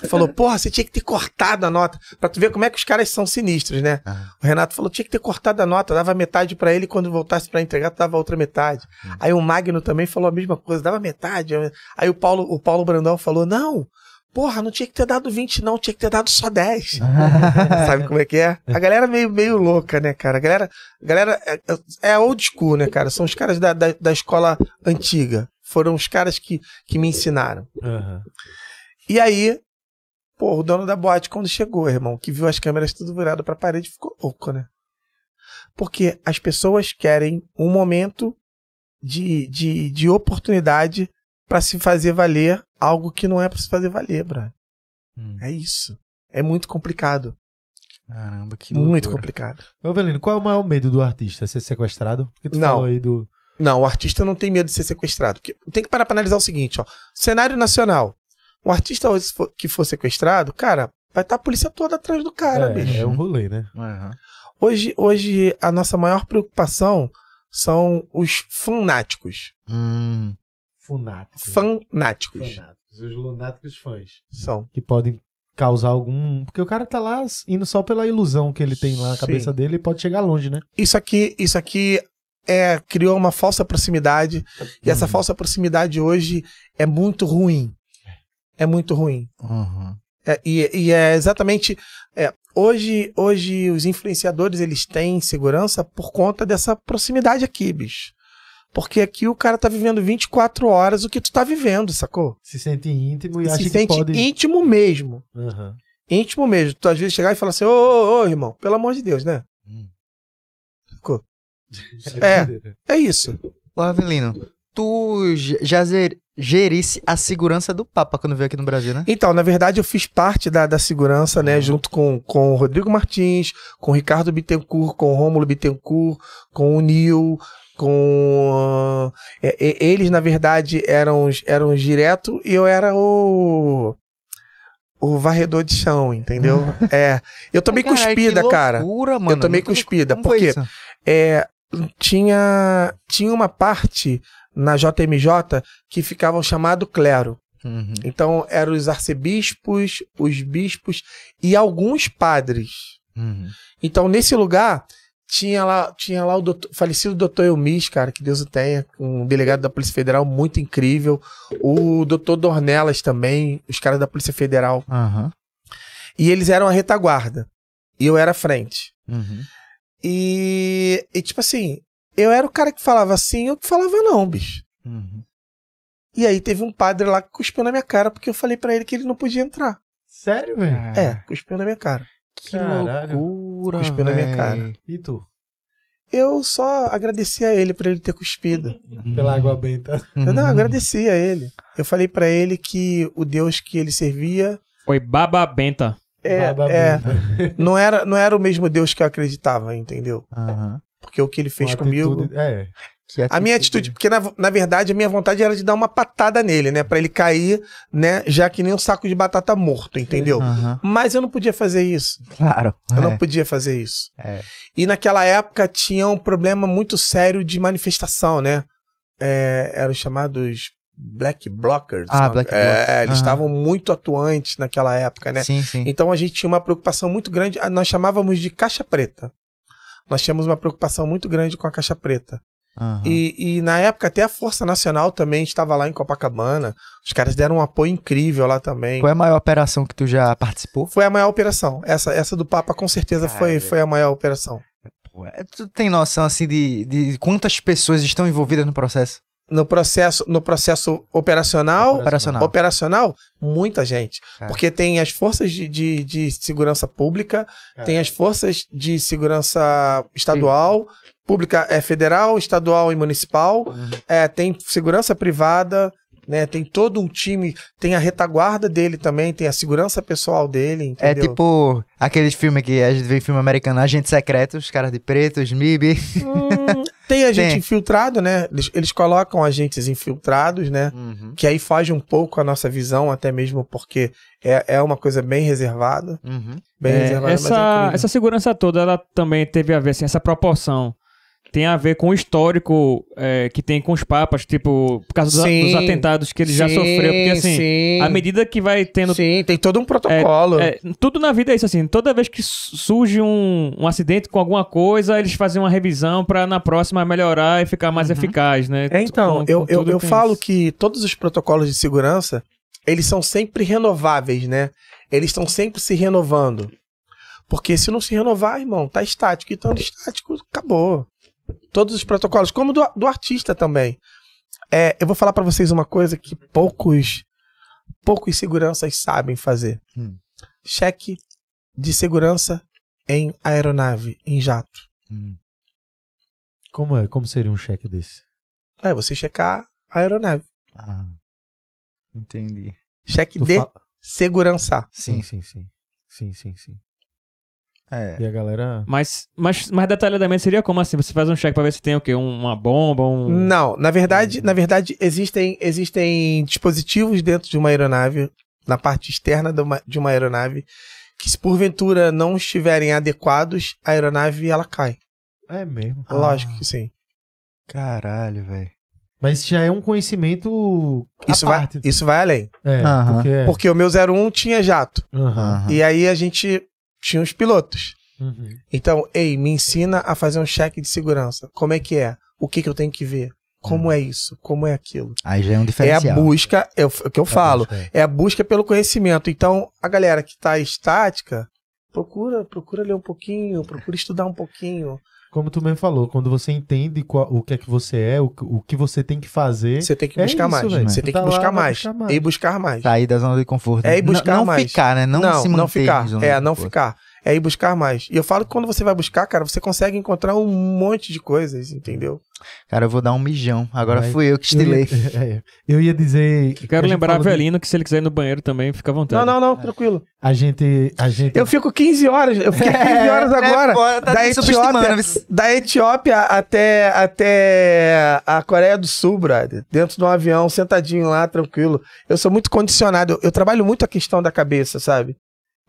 falou: Porra, você tinha que ter cortado a nota. Pra tu ver como é que os caras são sinistros, né? Ah. O Renato falou: tinha que ter cortado a nota, dava metade pra ele. Quando voltasse pra entregar, tu dava outra metade. Aí o Magno também falou a mesma coisa, dava metade. Aí o Paulo, o Paulo Brandão falou: Não, porra, não tinha que ter dado 20, não, tinha que ter dado só 10. [LAUGHS] Sabe como é que é? A galera meio, meio louca, né, cara? A galera, a galera é, é old school, né, cara? São os caras da, da, da escola antiga. Foram os caras que, que me ensinaram. Aham. E aí, pô, o dono da boate, quando chegou, irmão, que viu as câmeras tudo virado pra parede, ficou louco, né? Porque as pessoas querem um momento de, de, de oportunidade pra se fazer valer algo que não é pra se fazer valer, bro. Hum. É isso. É muito complicado. Caramba, que muito loucura. complicado. Ô, Avelino, qual é o maior medo do artista? Ser sequestrado? Porque tu Não. falou aí do. Não, o artista não tem medo de ser sequestrado. Porque tem que parar pra analisar o seguinte, ó. Cenário nacional. Um artista que for sequestrado, cara, vai estar a polícia toda atrás do cara, bicho. é, é um rolê, né? Aham. Hoje, hoje, a nossa maior preocupação são os fanáticos. Hum. Funáticos. Fanáticos. Fanáticos. Os lunáticos fãs. São. Que podem causar algum. Porque o cara tá lá indo só pela ilusão que ele tem lá na Sim. cabeça dele e pode chegar longe, né? Isso aqui, isso aqui é, criou uma falsa proximidade. E essa Hum. falsa proximidade hoje é muito ruim. É muito ruim. Uhum. É, e, e é exatamente. é, hoje, hoje os influenciadores eles têm segurança por conta dessa proximidade aqui, bicho. Porque aqui o cara tá vivendo 24 horas o que tu tá vivendo, sacou? Se sente íntimo e, E acha se que sente pode. íntimo mesmo. Aham. Íntimo mesmo. Tu às vezes chegar e falar assim, ô, ô, ô, irmão, pelo amor de Deus, né? Hum. Sacou? É. É isso. Ô, Avelino, tu já gerisse a segurança do Papa quando veio aqui no Brasil, né? Então, na verdade, eu fiz parte da, da segurança, né? Junto com, com o Rodrigo Martins, com o Ricardo Bittencourt, com o Rômulo Bittencourt, com o Nil, com. é, eles, na verdade, eram, os- eram direto e eu era o. O varredor de chão, entendeu? [LAUGHS] é. Eu tomei cuspida, cara. loucura, mano. eu tomei Nunca- cuspida. como Por foi quê? isso? É, tinha, tinha uma parte na JMJ que ficavam chamado clero. Uhum. Então, eram os arcebispos, os bispos e alguns padres. Uhum. Então, nesse lugar, tinha lá, tinha lá o doutor- falecido doutor Elmis, cara, que Deus o tenha, um delegado da Polícia Federal muito incrível. O doutor Dornelas também, os caras da Polícia Federal. Aham. E eles eram a retaguarda. E eu era a frente. Uhum. E, e, tipo assim, eu era o cara que falava assim, eu que falava não, bicho. Uhum. E aí teve um padre lá que cuspiu na minha cara porque eu falei pra ele que ele não podia entrar. Sério, velho? É, cuspiu na minha cara. Que Caralho. loucura, Cuspiu na minha cara. E tu? Eu só agradeci a ele por ele ter cuspido. [LAUGHS] Pela água benta. Eu Uhum. não agradeci a ele. Eu falei pra ele que o Deus que ele servia Foi Baba Benta. é, Baba é, benta. [LAUGHS] não era não era o mesmo Deus que eu acreditava, entendeu? Aham. Porque o que ele fez comigo atitude- É. Que A minha atitude, porque na, na verdade a minha vontade era de dar uma patada nele, né? Pra ele cair, né? Já que nem um saco de batata morto, entendeu? Aham. Mas eu não podia fazer isso. Claro. Eu é. não podia fazer isso. É. E naquela época tinha um problema muito sério de manifestação, né? é, eram chamados Black Blockers. Ah, não? Black é, Blockers. Eles Aham. estavam muito atuantes naquela época, né? Sim, sim. Então a gente tinha uma preocupação muito grande. ah, Nós chamávamos de caixa preta. Nós tínhamos uma preocupação muito grande com a caixa preta. Aham. E, e na época até a Força Nacional também estava lá em Copacabana. Os caras deram um apoio incrível lá também. Qual é a maior operação que tu já participou? Foi a maior operação. Essa, essa do Papa com certeza foi, Cara. foi a maior operação. Pô, é- Tu tem noção, assim, de, de quantas pessoas estão envolvidas no processo? No processo, no processo operacional, Operacional. operacional, muita gente. Cara. Porque tem as forças de, de, de segurança pública, É. tem as forças de segurança estadual, pública é federal, estadual e municipal, Uhum. é, tem segurança privada, né? Tem todo um time, tem a retaguarda dele também, tem a segurança pessoal dele, É entendeu? tipo aqueles filmes que a gente vê em filme americano, Agente Secreto, os caras de preto, MIB. Hum, tem [LAUGHS] a gente infiltrado, né? Eles, eles colocam agentes infiltrados, né? Uhum. Que aí foge um pouco a nossa visão, até mesmo porque é, é uma coisa bem reservada. Uhum. Bem É, reservada, mas é essa, incrível. essa segurança toda, ela também teve a ver, assim, essa proporção. Tem a ver com o histórico é, que tem com os papas, tipo, por causa dos, Sim. dos atentados que ele já Sim, sofreu. Porque, assim, sim, à medida que vai tendo sim, tem todo um protocolo. É, tudo na vida é isso, assim. Toda vez que su- surge um, um acidente com alguma coisa, eles fazem uma revisão pra na próxima melhorar e ficar mais eficaz, né? É, então, Com- eu, com eu, eu falo isso. que todos os protocolos de segurança, eles são sempre renováveis, né? Eles estão sempre se renovando. Porque se não se renovar, irmão, tá estático. E estando estático, acabou. Todos os protocolos, como do, do artista também. É, eu vou falar pra vocês uma coisa que poucos, poucos seguranças sabem fazer. Hum. Cheque de segurança em aeronave, em jato. Hum. Como é? Como seria um cheque desse? É você checar a aeronave. Ah, entendi. Cheque Tu de fa- segurança. Sim, sim, sim. Sim, sim, sim. É. E a galera. Mas, mas mais detalhadamente seria como assim? Você faz um check pra ver se tem o quê? Um- Uma bomba, um... Não, na verdade, na verdade existem, existem dispositivos dentro de uma aeronave, na parte externa de uma, de uma aeronave, que se porventura não estiverem adequados, a aeronave ela cai. É mesmo. Lógico que sim. Caralho, velho. Mas já é um conhecimento. Isso vai, parte. isso vai além. É, porque. é- Porque o meu 01 tinha jato. Aham. E aí a gente tinha os pilotos. Uhum. Então, ei, me ensina a fazer um cheque de segurança. Como é que é? O que, que eu tenho que ver? Como é isso? Como é aquilo? Aí já é um É a diferencial. busca, é o que eu falo. É. é a busca pelo conhecimento. Então, a galera que tá estática, procura, procura ler um pouquinho, procura estudar um pouquinho. Como tu mesmo falou, quando você entende qual- o que é que você é, o, que- o que você tem que fazer. Você tem que É buscar isso, mais. Você Tu tem tá que lá, buscar vai mais. buscar mais. E buscar mais. Sair da zona de conforto. É Não- buscar não, mais. ficar, né? Não, não, se não manter ficar. em zona É, de não conforto. ficar. É ir buscar mais. E eu falo que quando você vai buscar, cara, você consegue encontrar um monte de coisas, entendeu? Cara, eu vou dar um mijão. Agora Vai. fui eu que Eu ia, estilei. [LAUGHS] é, eu ia dizer. Eu quero lembrar a falou de- Avelino que se ele quiser ir no banheiro também, fica à vontade. Não, não, não, tranquilo. A gente. A gente Eu fico 15 horas. Eu fiquei 15 [LAUGHS] horas agora. É, pô, tá da, Etiópia, da Etiópia até, até a Coreia do Sul, brother. Dentro de um avião, sentadinho lá, tranquilo. Eu sou muito condicionado. Eu, eu trabalho muito a questão da cabeça, sabe?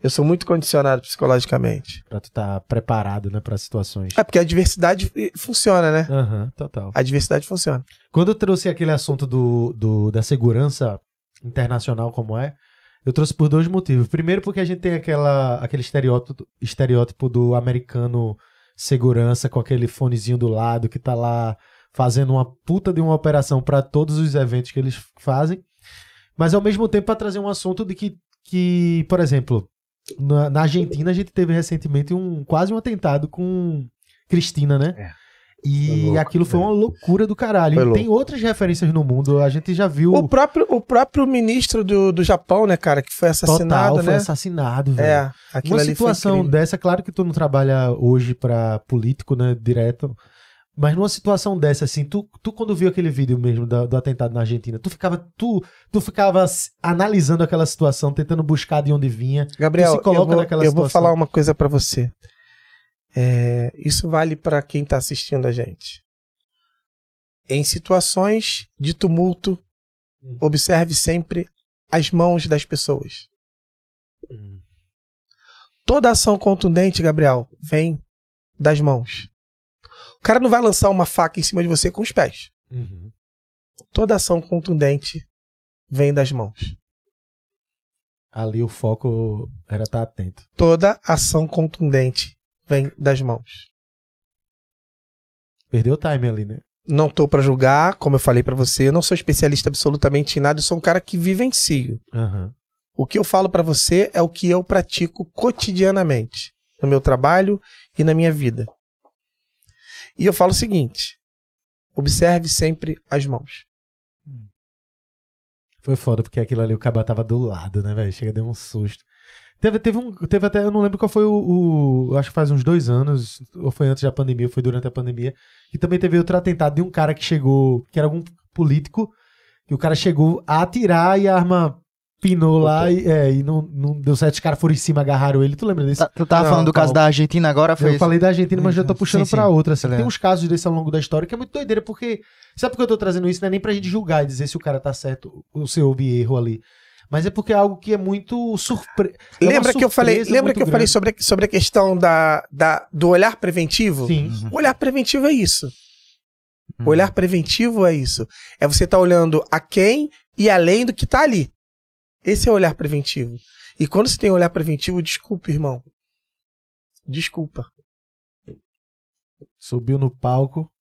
Eu sou muito condicionado psicologicamente. Pra tu estar preparado, né, pra situações. É porque a diversidade funciona, né? Aham, total. A diversidade funciona. Quando eu trouxe aquele assunto do, do- da segurança internacional como é, eu trouxe por dois motivos. Primeiro porque a gente tem aquela, aquele estereótipo, estereótipo do americano segurança com aquele fonezinho do lado que tá lá fazendo uma puta de uma operação para todos os eventos que eles fazem. Mas ao mesmo tempo para trazer um assunto de que, que por exemplo, na, na Argentina a gente teve recentemente um quase um atentado com Cristina, né? É. E Foi louco, aquilo foi é. uma loucura do caralho. Foi E louco. tem outras referências no mundo. A gente já viu O próprio, o próprio ministro do, do Japão, né, cara, que foi assassinado, total, foi né? assassinado, velho. É, Uma foi situação dessa, claro que tu não trabalha hoje pra político, né, direto, mas numa situação dessa, assim, tu, tu quando viu aquele vídeo mesmo da- do, atentado na Argentina, tu ficava, tu, tu ficava analisando aquela situação, tentando buscar de onde vinha. Gabriel, Tu se coloca eu, vou, naquela eu vou falar uma coisa pra você. É, isso vale pra quem tá assistindo a gente. Em situações de tumulto, Hum. observe sempre as mãos das pessoas. Toda ação contundente, Gabriel, vem das mãos. O cara não vai lançar uma faca em cima de você com os pés. Uhum. toda ação contundente vem das mãos. Ali o foco era estar atento. Toda ação contundente vem das mãos. Perdeu o time ali, né? Não tô pra julgar, como eu falei pra você, eu não sou especialista absolutamente em nada, eu sou um cara que vivencio. Aham. O que eu falo pra você é o que eu pratico cotidianamente, no meu trabalho e na minha vida. E eu falo o seguinte: observe sempre as mãos. Foi foda, porque aquilo ali o caba tava do lado, né, velho? Chega, deu um susto. Teve, teve um. Teve até, eu não lembro qual foi o, o- Acho que faz uns dois anos, ou foi antes da pandemia, ou foi durante a pandemia. Que também teve outro atentado de um cara que chegou, que era algum político, que o cara chegou a atirar e a arma pinou lá e, é, e não, não deu certo. Os caras foram em cima, agarraram ele. Tu lembra desse? Tá- Tu tava Não, falando do caso da Argentina agora, foi Eu esse? falei da Argentina, mas já tô puxando Sim, pra sim. outra. Assim. Tá Tem uns casos desse ao longo da história que é muito doideira, porque. Sabe por que eu tô trazendo isso? Não é nem pra gente julgar e dizer se o cara tá certo ou se houve erro ali. Mas é porque é algo que é muito surpre... é lembra que eu falei, lembra que eu falei grande. sobre, a- sobre a questão da, da, do olhar preventivo? Sim. O olhar preventivo é isso. Uhum. O olhar preventivo é isso. É você estar olhando a quem e além do que tá ali. Esse é o olhar preventivo. E quando você tem olhar preventivo, desculpa, irmão. Desculpa. Subiu no palco.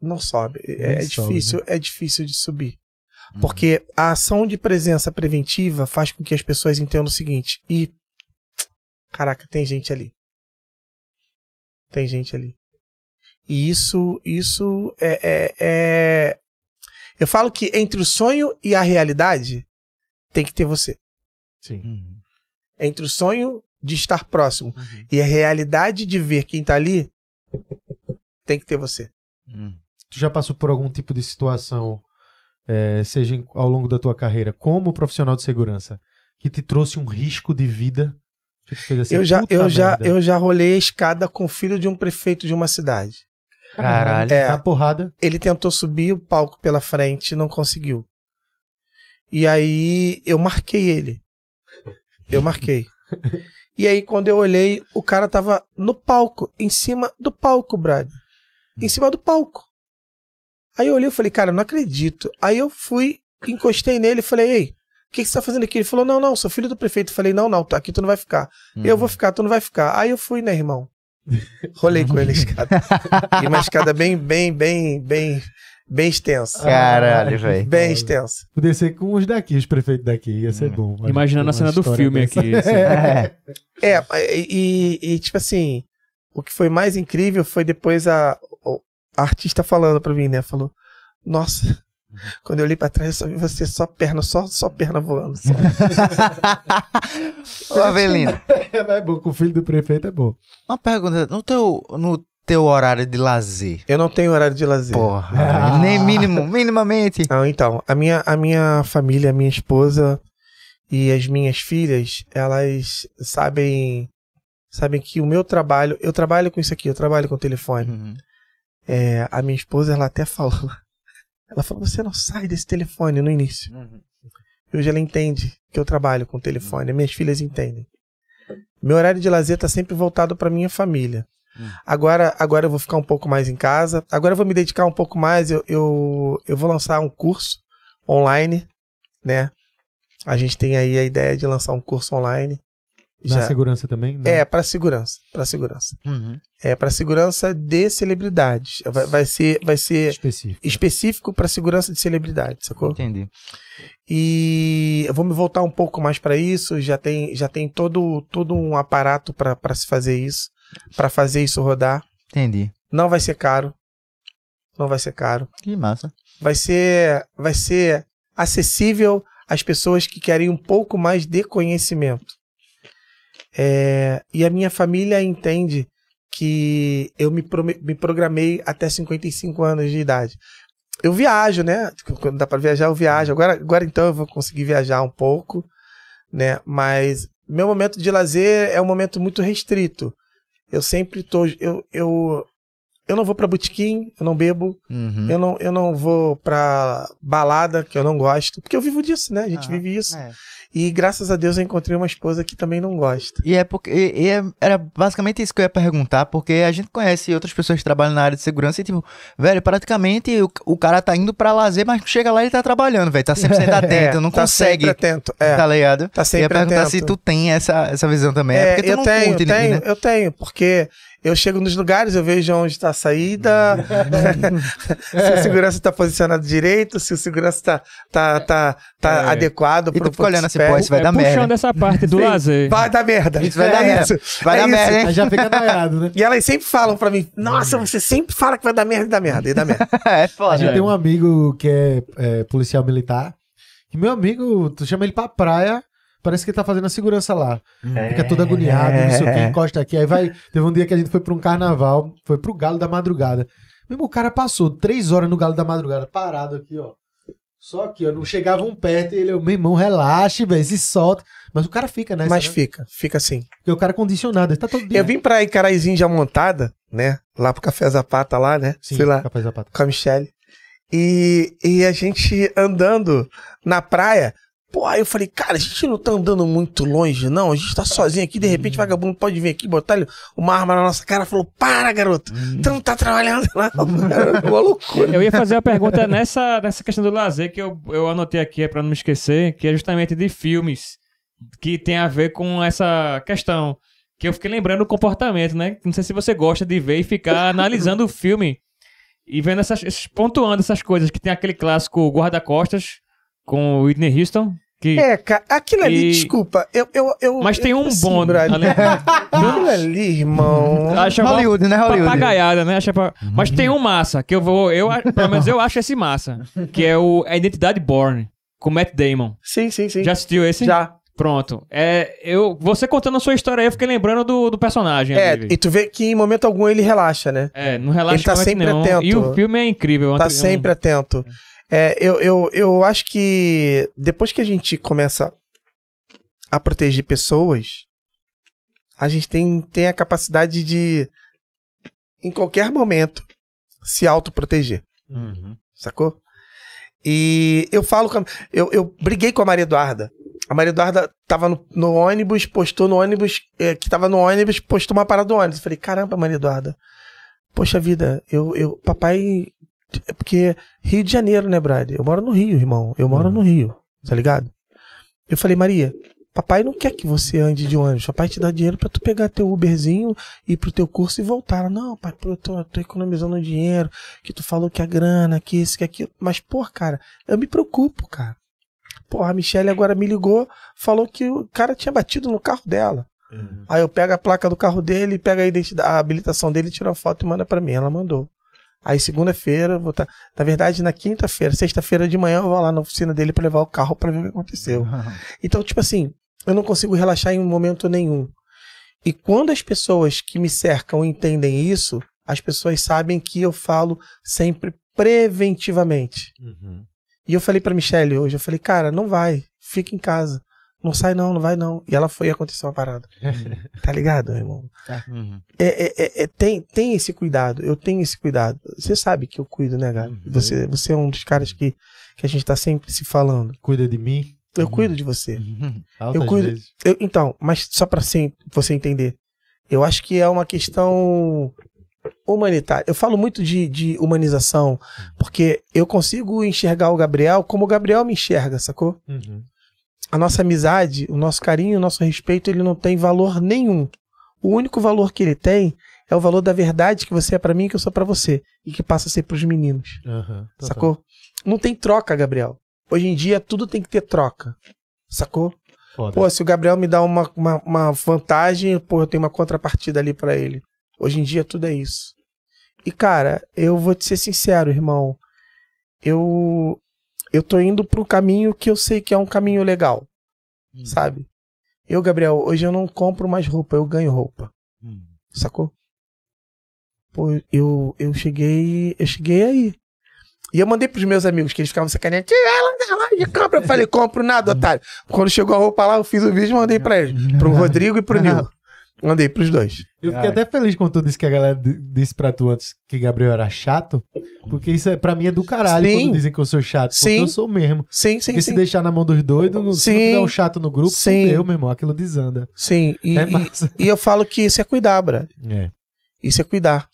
Não sobe. É, é sobe, difícil, é difícil de subir. Uhum. Porque a ação de presença preventiva faz com que as pessoas entendam o seguinte. E caraca, tem gente ali. Tem gente ali. E isso, isso é, é, é- Eu falo que entre o sonho e a realidade tem que ter você. Sim. Uhum. Entre o sonho de estar próximo e a realidade de ver quem tá ali, tem que ter você. Uhum. Tu já passou por algum tipo de situação, é, seja ao longo da tua carreira, como profissional de segurança, que te trouxe um risco de vida? Assim, Eu já, "Puta eu, já, merda." eu já rolei a escada com o filho de um prefeito de uma cidade. Caralho. É. Na porrada. ele tentou subir o palco pela frente e não conseguiu. E aí eu marquei ele. Eu marquei. [LAUGHS] E aí quando eu olhei, o cara tava no palco, em cima do palco, Brad. Em cima do palco. Aí eu olhei e falei, cara, não acredito. Aí eu fui, encostei nele e falei, ei, o que, que você tá fazendo aqui? Ele falou, não, não, sou filho do prefeito. Eu falei, não, não, tá aqui tu não vai ficar. Eu vou ficar, tu não vai ficar. Aí eu fui, né, irmão? [LAUGHS] Rolei com ele a escada. E uma escada [LAUGHS] bem, bem, bem, bem, bem extensa. Caralho, velho. Bem extensa. Podia ser com os daqui, os prefeitos daqui, ia ser bom. mas Imaginando a cena do filme dessa. aqui. assim. [LAUGHS] É. É, e, e, tipo assim, o que foi mais incrível foi depois a, a artista falando pra mim, né? Falou, nossa, quando eu olhei pra trás, eu só vi você só perna, só, só perna voando. só." [LAUGHS] Ô, Avelino, [LAUGHS] É, bom, com o filho do prefeito é bom. uma pergunta. No teu, no teu horário de lazer, Eu não tenho horário de lazer. porra, Ah. nem mínimo, minimamente. Não, então, a minha, a minha família, a minha esposa e as minhas filhas, elas sabem sabem que o meu trabalho, eu trabalho com isso aqui, eu trabalho com telefone. Uhum. É, a minha esposa, ela até falou, ela falou, você não sai desse telefone no início. Hoje ela entende que eu trabalho com telefone, minhas filhas entendem. Meu horário de lazer tá sempre voltado para minha família. Hum. Agora, agora eu vou ficar um pouco mais em casa. Agora eu vou me dedicar um pouco mais. Eu, eu, eu vou lançar um curso online, né? A gente tem aí a ideia de lançar um curso online. Na Já- segurança também? Não. é para segurança, para segurança. Uhum. É para segurança de celebridades. Vai, vai ser, vai ser específico. específico para segurança de celebridades, sacou? Entendi. E eu vou me voltar um pouco mais para isso. Já tem, já tem todo, todo um aparato para se fazer isso, para fazer isso rodar. Entendi. Não vai ser caro. Não vai ser caro. Que massa. Vai ser, vai ser acessível às pessoas que querem um pouco mais de conhecimento. É, e a minha família entende que eu me, prome- me programei até 55 anos de idade. Eu viajo, né? Quando dá para viajar, eu viajo. Agora, agora então eu vou conseguir viajar um pouco, né? Mas meu momento de lazer é um momento muito restrito. Eu sempre tô. Eu, eu, eu não vou pra botequim, eu não bebo, Uhum. eu, não, eu não vou pra balada, que eu não gosto, porque eu vivo disso, né? A gente Ah, vive isso. É. E graças a Deus eu encontrei uma esposa que também não gosta. E é porque e- e é- era basicamente isso que eu ia perguntar, porque a gente conhece outras pessoas que trabalham na área de segurança e, tipo, velho, praticamente o, o cara tá indo pra lazer, mas chega lá e ele tá trabalhando, velho. Tá 100% [LAUGHS] atento, não tá consegue. sempre atento. É. Tá ligado? Tá Eu ia sempre perguntar atento. se tu tem essa, essa visão também. É, É, porque tu eu não tenho, curte, tenho, né? eu tenho, porque eu chego nos lugares, eu vejo onde está a saída, [LAUGHS] se o segurança está posicionado direito, se o segurança está tá, tá, tá É. adequado E tu pro fica olhando assim, pô, isso vai É, dar puxando merda. essa parte do [LAUGHS] Sim. lazer. Vai dar merda. Isso vai É dar merda. isso. Vai É dar isso. merda, hein? Aí já fica noiado, né? [LAUGHS] E elas sempre falam pra mim, nossa, você sempre fala que vai dar merda e dá merda, e dá merda. é A foda. gente É. tem um amigo que é, é, policial militar. E meu amigo, tu chama ele pra praia, parece que ele tá fazendo a segurança lá. Fica todo agoniado, não sei o que, encosta aqui. Aí vai. Teve um dia que a gente foi pra um carnaval, foi pro Galo da Madrugada. Mesmo o cara passou três horas no Galo da Madrugada, parado aqui, ó. Só aqui, ó. Não chegava um perto e ele, meu irmão, relaxe, velho, se solta. Mas o cara fica, né? Mas fica, fica assim. Porque o cara é condicionado, ele tá todo dia. Eu vim pra Icaraizinho já montada, né? Lá pro Café Zapata lá, né? Sim, Fui lá capaz da pata. com a Michelle. E, e a gente andando na praia. Pô, aí eu falei, cara, a gente não tá andando muito longe, não. A gente tá sozinho aqui, de repente, vagabundo pode vir aqui, botar uma arma na nossa cara. Falou, para, garoto, tu não tá trabalhando lá. Era [LAUGHS] uma loucura. Eu ia fazer a pergunta nessa, nessa questão do lazer que eu, eu anotei aqui é pra não me esquecer, que é justamente de filmes que tem a ver com essa questão. Que eu fiquei lembrando do comportamento, né? Não sei se você gosta de ver e ficar [LAUGHS] analisando o filme e vendo essas, esses- pontuando essas coisas. Que tem aquele clássico Guarda-Costas com o Whitney Houston. Que, É, cara, aquilo ali, E- desculpa, eu, eu, eu mas tem um assim, bom. brother. ali- [LAUGHS] Aquilo ali, irmão. Acho uma Hollywood, né? Hollywood. papagaiada, né? Acho pa- Mas tem um massa, que eu vou. Eu, pelo menos eu acho esse massa. Que é o a Identidade Born, com Matt Damon. Sim, sim, sim. Já assistiu esse? Já. Pronto. É, eu, você contando a sua história aí, eu fiquei lembrando do, do personagem. É, ali, e tu vê que em momento algum ele relaxa, né? É, não relaxa Ele tá sempre nenhum. atento. E o filme é incrível. é Tá sempre atento. É, eu, eu, eu acho que depois que a gente começa a proteger pessoas, a gente tem, tem a capacidade de, em qualquer momento, se autoproteger. Uhum. Sacou? E eu falo com. a- Eu, eu briguei com a Maria Eduarda. A Maria Eduarda tava no, no ônibus, postou no ônibus, eh, que tava no ônibus, postou uma parada do ônibus. Eu falei, caramba, Maria Eduarda. Poxa vida, eu, eu. Papai. É porque Rio de Janeiro, né, brother? Eu moro no Rio, irmão. Eu moro no Rio, tá ligado? Eu falei, Maria, papai não quer que você ande de ônibus. Papai te dá dinheiro pra tu pegar teu Uberzinho, ir pro teu curso e voltar. Ela, Não, pai, eu tô, eu tô economizando dinheiro que tu falou que a grana, que isso, que aquilo. Mas, pô, cara, eu me preocupo, cara. Porra, a Michelle agora me ligou, falou que o cara tinha batido no carro dela. Aí eu pego a placa do carro dele, pego a, identidade, a habilitação dele, tiro a foto e manda pra mim. Ela mandou. Aí segunda-feira, vou tá, na verdade na quinta-feira, sexta-feira de manhã eu vou lá na oficina dele pra levar o carro pra ver o que aconteceu. [LAUGHS] Então, tipo assim, eu não consigo relaxar em um momento nenhum. E quando as pessoas que me cercam entendem isso, as pessoas sabem que eu falo sempre preventivamente. E eu falei pra Michelle hoje, eu falei, cara, não vai, fica em casa. Não sai não, não vai não. E ela foi e aconteceu uma parada. [LAUGHS] tá ligado, meu irmão? Uhum. É, é- é- é- tem, tem esse cuidado, eu tenho esse cuidado. Você sabe que eu cuido, né, cara? Você, você é um dos caras que, que a gente tá sempre se falando. Cuida de mim. Eu cuido de você. altas Eu cuido- vezes. Eu- então, mas só pra sim- você entender, eu acho que é uma questão humanitária. Eu falo muito de, de humanização, porque eu consigo enxergar o Gabriel como o Gabriel me enxerga, sacou? Uhum. A nossa amizade, o nosso carinho, o nosso respeito, ele não tem valor nenhum. O único valor que ele tem é o valor da verdade que você é pra mim e que eu sou pra você. E que passa a ser pros meninos. Aham, total. Sacou? Não tem troca, Gabriel. Hoje em dia tudo tem que ter troca. Sacou? Foda. Pô, se o Gabriel me dá uma, uma, uma vantagem, pô, eu tenho uma contrapartida ali pra ele. Hoje em dia tudo é isso. E, cara, eu vou te ser sincero, irmão. Eu eu tô indo pro caminho que eu sei que é um caminho legal, sabe? Eu, Gabriel, hoje eu não compro mais roupa, eu ganho roupa. Sacou? Pô, eu, eu cheguei. Eu cheguei aí. E eu mandei pros meus amigos que eles ficavam sacaneando. Ela da loja, compra. Eu falei, compro nada, [LAUGHS] otário. Quando chegou a roupa lá, eu fiz o vídeo e mandei pra eles. Pro [LAUGHS] Rodrigo e pro Nil. Mandei pros dois. Eu fiquei até feliz quando tu disse que a galera disse pra tu antes que Gabriel era chato, porque isso é, pra mim é do caralho Sim. quando dizem que eu sou chato, porque Sim. eu sou mesmo. Sim, sim, Porque se sim. deixar na mão dos doidos, no- se não Sim. tiver um chato no grupo, Sim. eu, meu irmão, aquilo desanda. Sim, e, é e- massa. e eu falo que isso é cuidar, brother. É. Isso é cuidar.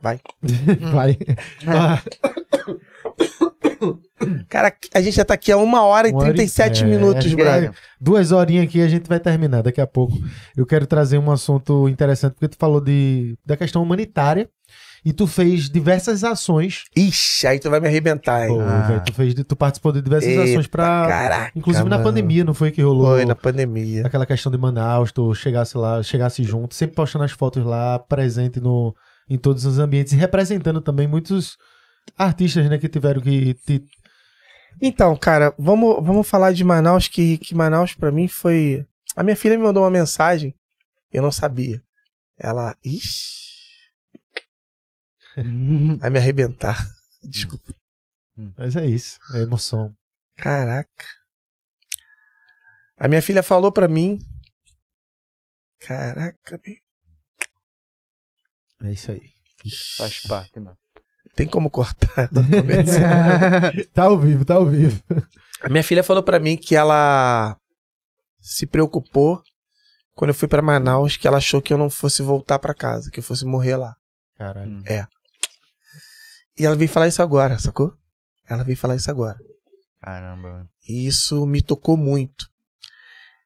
Vai. [LAUGHS] Vai. Ah, [LAUGHS] [LAUGHS] Cara, a gente já tá aqui há uma hora e Uma hora e- 37 é, minutos, brother. Duas horinhas aqui a gente vai terminar daqui a pouco. Eu quero trazer um assunto interessante, porque tu falou de, da questão humanitária e tu fez diversas ações. Ixi, aí tu vai me arrebentar, hein? Pô, Ah. velho, tu, fez, tu participou de diversas Eita, ações pra. Caraca. Inclusive na mano. pandemia, não foi que rolou? Foi, na pandemia. Aquela questão de Manaus, tu chegasse lá, chegasse junto, sempre postando as fotos lá, presente no, em todos os ambientes e representando também muitos artistas, né, que tiveram que. te- Então, cara, vamos, vamos falar de Manaus, que, que Manaus pra mim foi. A minha filha me mandou uma mensagem, eu não sabia. Ela. Ixi. [LAUGHS] Vai me arrebentar. [LAUGHS] Desculpa. Mas é isso, é emoção. Caraca. A minha filha falou pra mim. Caraca, meu. É isso aí. Faz parte, mano. Tem como cortar [LAUGHS] [LAUGHS] tá ao vivo, tá ao vivo. A minha filha falou pra mim que ela se preocupou quando eu fui pra Manaus, que ela achou que eu não fosse voltar pra casa, que eu fosse morrer lá. Caralho. E ela veio falar isso agora, sacou? Ela veio falar isso agora. Caramba. E isso me tocou muito.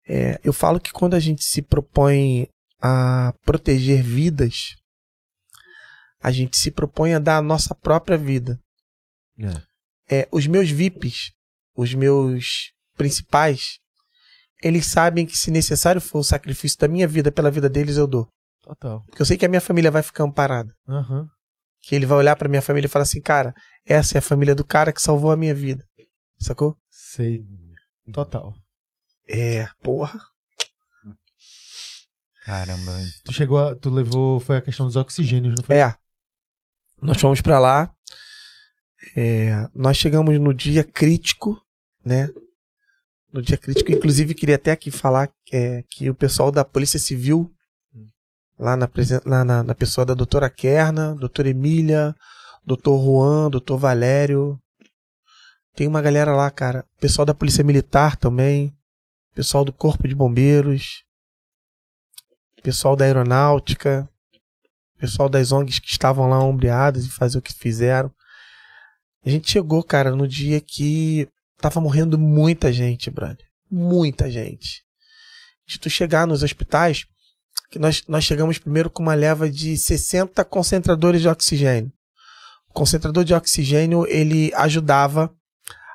É, eu falo que quando a gente se propõe a proteger vidas, a gente se propõe a dar a nossa própria vida. É, os meus VIPs, os meus principais, eles sabem que se necessário for o sacrifício da minha vida pela vida deles, eu dou. Total. Porque eu sei que a minha família vai ficar amparada. Aham. Que ele vai olhar pra minha família e falar assim, cara, essa é a família do cara que salvou a minha vida. Sacou? Sei. Total. É, porra. Caramba. Tu chegou a, Tu levou. Foi a questão dos oxigênios, não foi? É. Nós fomos pra lá. É, nós chegamos no dia crítico, né? No dia crítico, inclusive queria até aqui falar é, que o pessoal da Polícia Civil, lá na, na, na pessoa da doutora Kerna, doutora Emília, doutor Juan, doutor Valério, tem uma galera lá, cara. Pessoal da Polícia Militar também, pessoal do Corpo de Bombeiros, pessoal da Aeronáutica, pessoal das ONGs que estavam lá ombreadas e fazer o que fizeram. A gente chegou, cara, no dia que tava morrendo muita gente, brother. Muita gente. De tu chegar nos hospitais, que nós, nós chegamos primeiro com uma leva de 60 concentradores de oxigênio. O concentrador de oxigênio, ele ajudava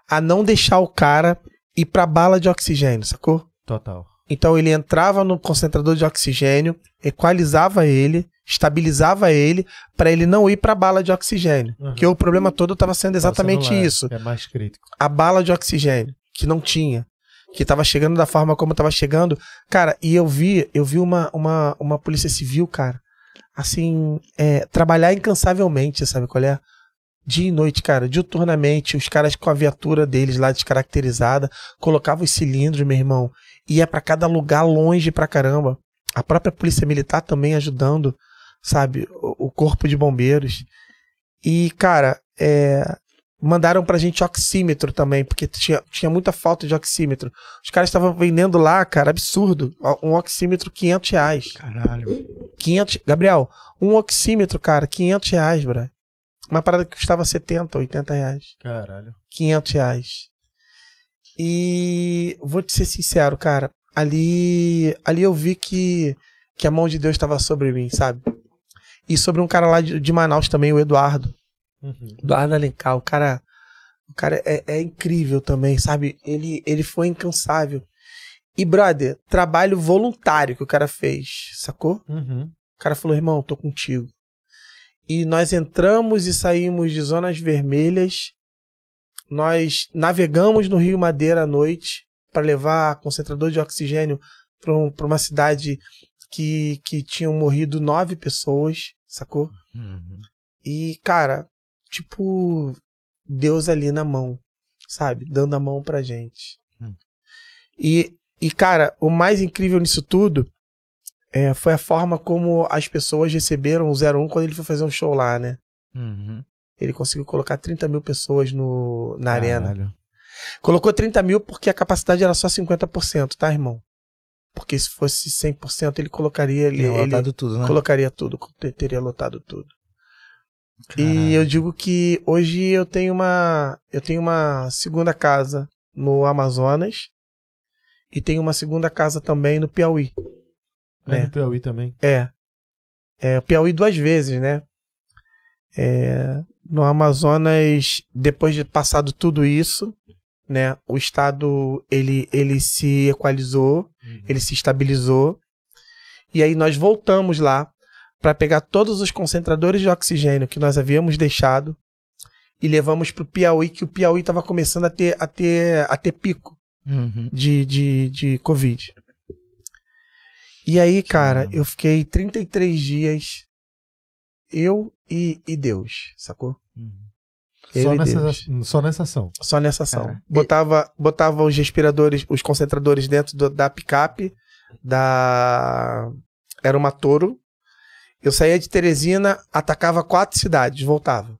a não deixar o cara ir pra bala de oxigênio, sacou? Total. Então ele entrava no concentrador de oxigênio, equalizava ele, estabilizava ele para ele não ir para a bala de oxigênio. Uhum. Porque o problema todo estava sendo exatamente isso. É mais crítico. A bala de oxigênio que não tinha, que estava chegando da forma como estava chegando. Cara, e eu vi, eu vi uma uma, uma polícia civil, cara, assim, é, trabalhar incansavelmente, sabe qual é? Dia e noite, cara, diuturnamente, os caras com a viatura deles lá descaracterizada, colocavam os cilindros, meu irmão, ia pra cada lugar longe pra caramba. A própria polícia militar também ajudando, sabe, o, o corpo de bombeiros. E, cara, é, mandaram pra gente oxímetro também, porque tinha, tinha muita falta de oxímetro. Os caras estavam vendendo lá, cara, absurdo, um oxímetro 500 reais. Caralho. 500, Gabriel, um oxímetro, cara, 500 reais, bro. Uma parada que custava 70, 80 reais. Caralho. 500 reais. E vou te ser sincero, cara, ali, ali eu vi que, que a mão de Deus estava sobre mim, sabe? E sobre um cara lá de, de Manaus também, o Eduardo. Uhum. Eduardo Alencar, o cara, o cara é, é incrível também, sabe? Ele, ele foi incansável. E, brother, trabalho voluntário que o cara fez, sacou? Uhum. O cara falou, irmão, tô contigo. E nós entramos e saímos de zonas vermelhas. Nós navegamos no Rio Madeira à noite para levar concentrador de oxigênio para um, pra uma cidade que, que tinham morrido nove pessoas, sacou? Uhum. E, cara, tipo, Deus ali na mão, sabe? Dando a mão pra gente. Hum. E, e, cara, o mais incrível nisso tudo é, foi a forma como as pessoas receberam o 01 quando ele foi fazer um show lá, né? Uhum. Ele conseguiu colocar 30 mil pessoas no, na arena. Caralho. Colocou 30 mil porque a capacidade era só 50%, tá, irmão? Porque se fosse 100%, ele colocaria ele, ele lotado tudo, né? colocaria tudo, te- teria lotado tudo. E Caralho. eu digo que hoje eu tenho uma eu tenho uma segunda casa no Amazonas e tenho uma segunda casa também no Piauí. É, É. no Piauí também. É. É, Piauí duas vezes, né? É, no Amazonas, depois de passado tudo isso, né? O estado ele, ele se equalizou, ele se estabilizou. E aí nós voltamos lá para pegar todos os concentradores de oxigênio que nós havíamos deixado e levamos para o Piauí, que o Piauí estava começando a ter, a ter, a ter pico Uhum. de, de, de Covid. E aí, cara, eu fiquei 33 dias, eu e, e Deus, sacou? Uhum. Só nessa, só nessa ação. Só nessa ação. Cara, e- Botava, botava os respiradores, os concentradores dentro do- da picape, da. Era uma touro. Eu saía de Teresina, atacava quatro cidades, voltava.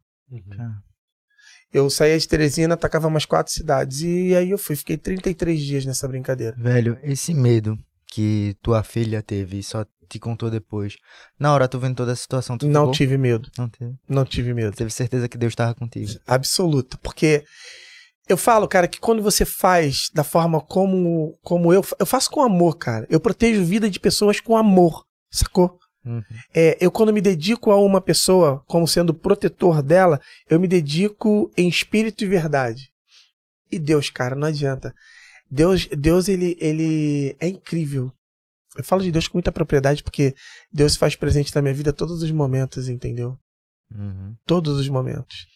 Eu saía de Teresina, atacava mais quatro cidades. E aí eu fui, fiquei 33 dias nessa brincadeira. Velho, esse medo que tua filha teve e só te contou depois. Na hora tu vendo toda a situação, tu Não ficou? tive medo, Não teve. não tive medo. Teve certeza que Deus estava contigo. absoluta, porque eu falo, cara, que quando você faz da forma como como eu, eu faço com amor, cara. Eu protejo vida de pessoas com amor, sacou? Uhum. É, eu quando me dedico a uma pessoa como sendo protetor dela, eu me dedico em espírito e verdade. E Deus, cara, não adianta. Deus, Deus ele, ele é incrível. Eu falo de Deus com muita propriedade porque Deus se faz presente na minha vida a todos os momentos, entendeu? Uhum. todos os momentos.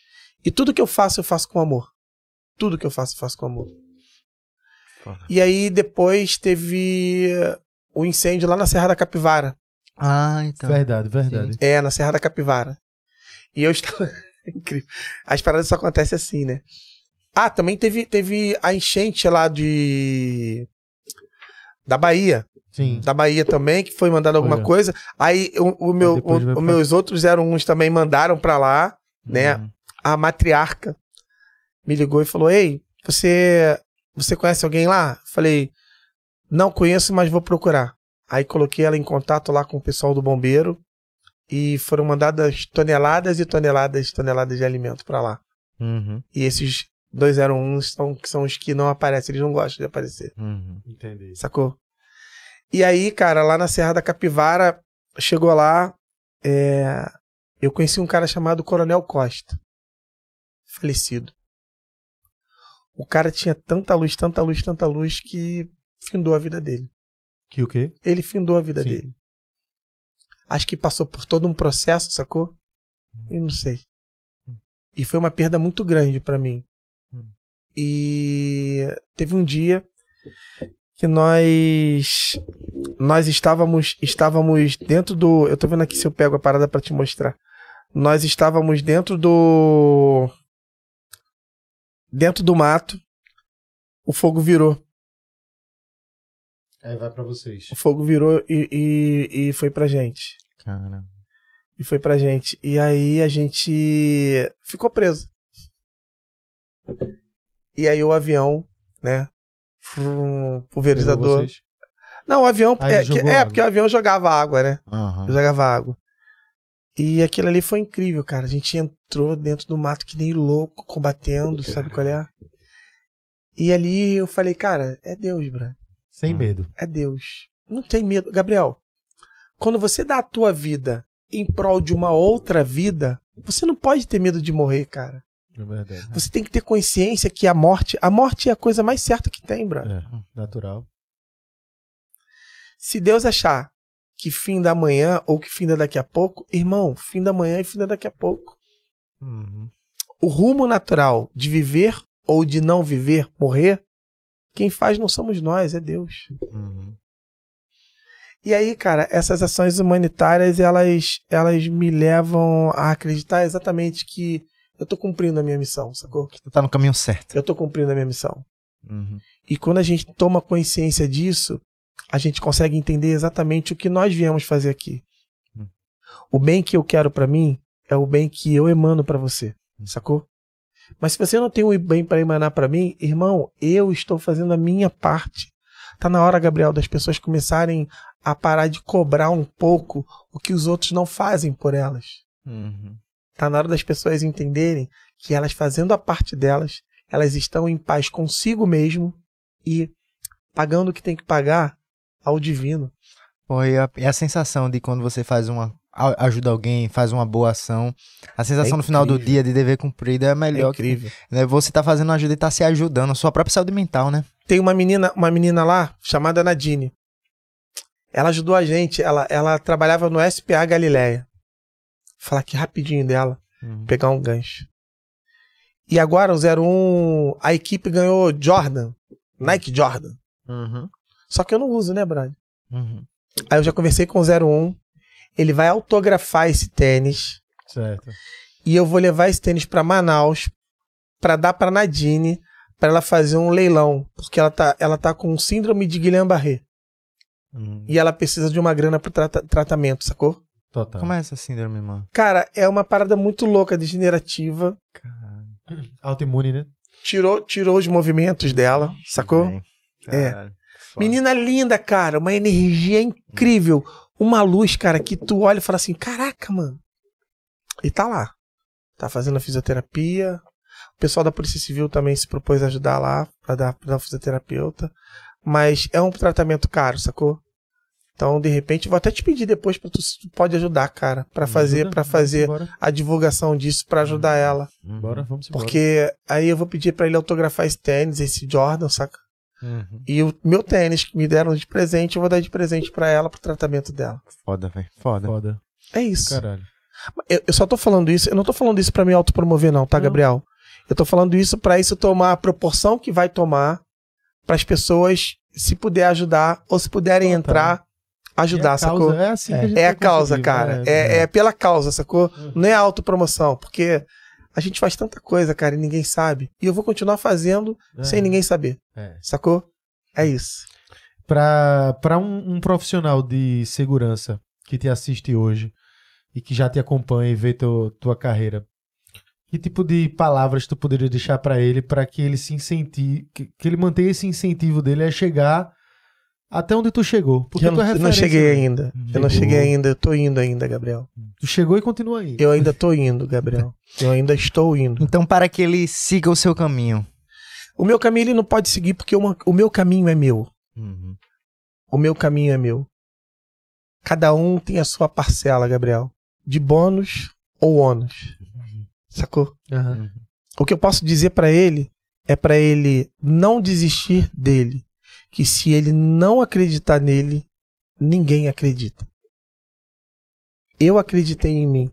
E tudo que eu faço, eu faço com amor. Tudo que eu faço, eu faço com amor. Foda. E aí depois teve o incêndio lá na Serra da Capivara. Ah, então. Verdade, verdade. É, na Serra da Capivara. E eu estava. [LAUGHS] Incrível. As paradas só acontecem assim, né? Ah, também teve, teve a enchente lá de. Da Bahia. Sim. Da Bahia também, que foi mandado alguma Foi. coisa. Aí o, o meu, o- pra- meus outros eram uns também mandaram pra lá. né? Uhum. a matriarca me ligou e falou: Ei, você você conhece alguém lá? Falei: Não conheço, mas vou procurar. Aí coloquei ela em contato lá com o pessoal do bombeiro e foram mandadas toneladas e toneladas e toneladas de alimento pra lá. Uhum. E esses 201 são, que são os que não aparecem, eles não gostam de aparecer, Uhum. Entendi. sacou? E aí, cara, lá na Serra da Capivara, chegou lá, é, eu conheci um cara chamado Coronel Costa, falecido. O cara tinha tanta luz, tanta luz, tanta luz que findou a vida dele. Que o quê? Ele findou a vida Sim. dele. Acho que passou por todo um processo, sacou? Eu não sei. E foi uma perda muito grande pra mim. E teve um dia que nós nós estávamos estávamos dentro do, eu tô vendo aqui se eu pego a parada pra te mostrar. Nós estávamos dentro do dentro do mato. O fogo virou. Aí vai pra vocês. O fogo virou e, e, e foi pra gente. Cara. E foi pra gente. E aí a gente ficou preso. E aí o avião, né? Pulverizador. Não, o avião. Ah, é, que- é, porque o avião jogava água, né? Aham. Jogava água. E aquilo ali foi incrível, cara. A gente entrou dentro do mato que nem louco, combatendo, sabe qual é? E ali eu falei, cara, é Deus, bro. Sem Hum. medo. É Deus. Não tem medo. Gabriel, quando você dá a tua vida em prol de uma outra vida, você não pode ter medo de morrer, cara. É verdade. Você tem que ter consciência que a morte, a morte é a coisa mais certa que tem, bro. É, natural. Se Deus achar que fim da manhã ou que fim da daqui a pouco, irmão, fim da manhã e fim da daqui a pouco. Uhum. O rumo natural de viver ou de não viver, morrer, quem faz não somos nós, é Deus. Uhum. E aí, cara, essas ações humanitárias, elas, elas me levam a acreditar exatamente que eu tô cumprindo a minha missão, sacou? Tu tá no caminho certo. Eu tô cumprindo a minha missão. Uhum. E quando a gente toma consciência disso, a gente consegue entender exatamente o que nós viemos fazer aqui. Hum. O bem que eu quero pra mim é o bem que eu emano pra você, sacou? Mas se você não tem o bem pra emanar pra mim, irmão, eu estou fazendo a minha parte. Tá na hora, Gabriel, das pessoas começarem a parar de cobrar um pouco o que os outros não fazem por elas. Uhum. Tá na hora das pessoas entenderem que elas fazendo a parte delas, elas estão em paz consigo mesmo e pagando o que tem que pagar ao divino. E a, e a sensação de quando você faz uma. ajuda alguém, faz uma boa ação. A sensação É no final do dia de dever cumprido é É melhor. que- incrível. né? Você tá fazendo ajuda e tá se ajudando. A sua própria saúde mental, né? Tem uma menina, uma menina lá chamada Nadine. Ela ajudou a gente, ela, ela trabalhava no SPA Galileia. Falar aqui rapidinho dela, pegar um gancho. E agora o 01, a equipe ganhou Jordan, Nike Jordan. Uhum. Só que eu não uso, né, Brad? Uhum. Aí eu já conversei com o 01, ele vai autografar esse tênis Certo. e eu vou levar esse tênis pra Manaus pra dar pra Nadine pra ela fazer um leilão, porque ela tá, ela tá com síndrome de Guillain-Barré Uhum. e ela precisa de uma grana pro trata- tratamento, sacou? Total. Como é essa síndrome, mano? Cara, é uma parada muito louca, degenerativa. Autoimune, né? Tirou, tirou os movimentos dela, sacou? É. caralho, foda. Menina linda, cara, uma energia incrível, uma luz, cara, que tu olha e fala assim, caraca, mano. E tá lá. Tá fazendo a fisioterapia. O pessoal da Polícia Civil também se propôs a ajudar lá pra dar pra dar fisioterapeuta. Mas é um tratamento caro, sacou? Então, de repente, vou até te pedir depois pra tu se tu pode ajudar, cara, Pra fazer, para fazer a divulgação disso pra ajudar ela, Uhum. bora vamos embora. porque aí eu vou pedir pra ele autografar esse tênis, esse Jordan, saca? Uhum. E o meu tênis que me deram de presente, eu vou dar de presente pra ela pro tratamento dela. Foda, velho. Foda. Foda. É isso. Caralho. Eu, eu só tô falando isso, eu não tô falando isso pra me autopromover não, tá, Não. Gabriel? Eu tô falando isso pra isso tomar a proporção que vai tomar as pessoas se puder ajudar ou se puderem Total. entrar ajudar, sacou? É assim gente É a causa, conseguir, cara. né? É, é pela causa, sacou? Não é autopromoção, porque a gente faz tanta coisa, cara, e ninguém sabe. E eu vou continuar fazendo É. sem ninguém saber, É. sacou? É isso. Pra, pra um, um profissional de segurança que te assiste hoje e que já te acompanha e vê teu, tua carreira, que tipo de palavras tu poderia deixar pra ele pra que ele se incentive, que, que ele mantenha esse incentivo dele a chegar até onde tu chegou? Porque Eu tu é não, não cheguei ainda. Eu não Chegou. cheguei ainda, eu tô indo ainda, Gabriel. Tu chegou e continua aí. Eu ainda tô indo, Gabriel. Eu ainda estou indo. Então, para que ele siga o seu caminho. O meu caminho ele não pode seguir porque uma- o meu caminho é meu. Uhum. O meu caminho é meu. Cada um tem a sua parcela, Gabriel. De bônus ou ônus. Sacou? Aham. O que eu posso dizer pra ele é pra ele não desistir dele. Que se ele não acreditar nele, ninguém acredita. Eu acreditei em mim.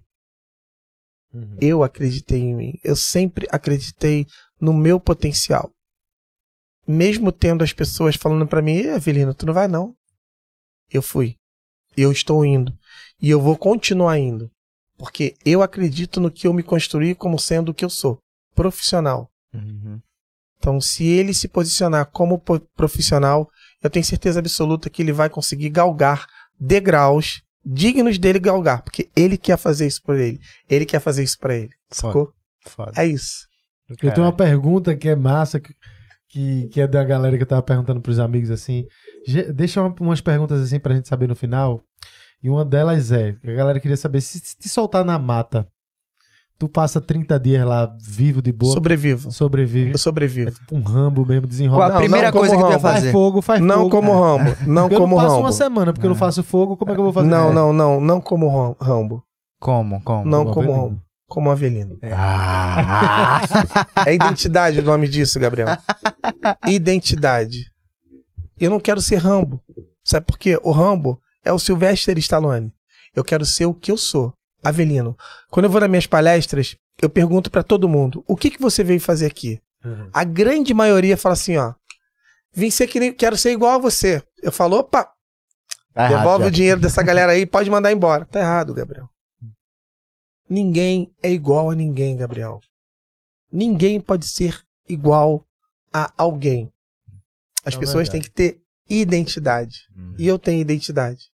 Uhum. Eu acreditei em mim. Eu sempre acreditei no meu potencial. Mesmo tendo as pessoas falando pra mim, "Ih, Avelino, tu não vai não. Eu fui. Eu estou indo. E eu vou continuar indo. Porque eu acredito no que eu me construí como sendo o que eu sou. Profissional. Uhum. Então, se ele se posicionar como profissional, eu tenho certeza absoluta que ele vai conseguir galgar degraus dignos dele galgar. Porque ele quer fazer isso por ele. Ele quer fazer isso pra ele. Sacou? Foda. É isso. Eu tenho uma pergunta que é massa, que, que, é da galera que eu tava perguntando pros amigos assim. Deixa uma- umas perguntas assim pra gente saber no final. E uma delas é: a galera queria saber se, se te soltar na mata, tu passa 30 dias lá vivo de boa, Sobrevivo. sobrevive. Eu É sobrevivo. tipo um rambo mesmo, desenrola. a Não, primeira como coisa que tu ia Rambo. Faz fazer? fogo, faz Não fogo. como Rambo. Não eu como não passo Rambo. uma semana, porque eu não Ah. faço fogo, como é que eu vou fazer? Não, É. não, não. Não como Ram- Rambo. Como? Como? Não Como como. Rambo. Como Avelino. Ah! É identidade o nome disso, Gabriel. Identidade. Eu não quero ser Rambo. Sabe por quê? O Rambo é o Sylvester Stallone. Eu quero ser o que eu sou. Avelino. Quando eu vou nas minhas palestras, eu pergunto pra todo mundo: o que, que você veio fazer aqui? Uhum. A grande maioria fala assim: ó. Vim ser que nem, quero ser igual a você. Eu falo, opa, Tá errado, Devolve já. o dinheiro dessa galera aí, pode mandar embora. Tá errado, Gabriel. Ninguém é igual a ninguém, Gabriel. Ninguém pode ser igual a alguém. As É pessoas verdade. têm que ter identidade. E eu tenho identidade.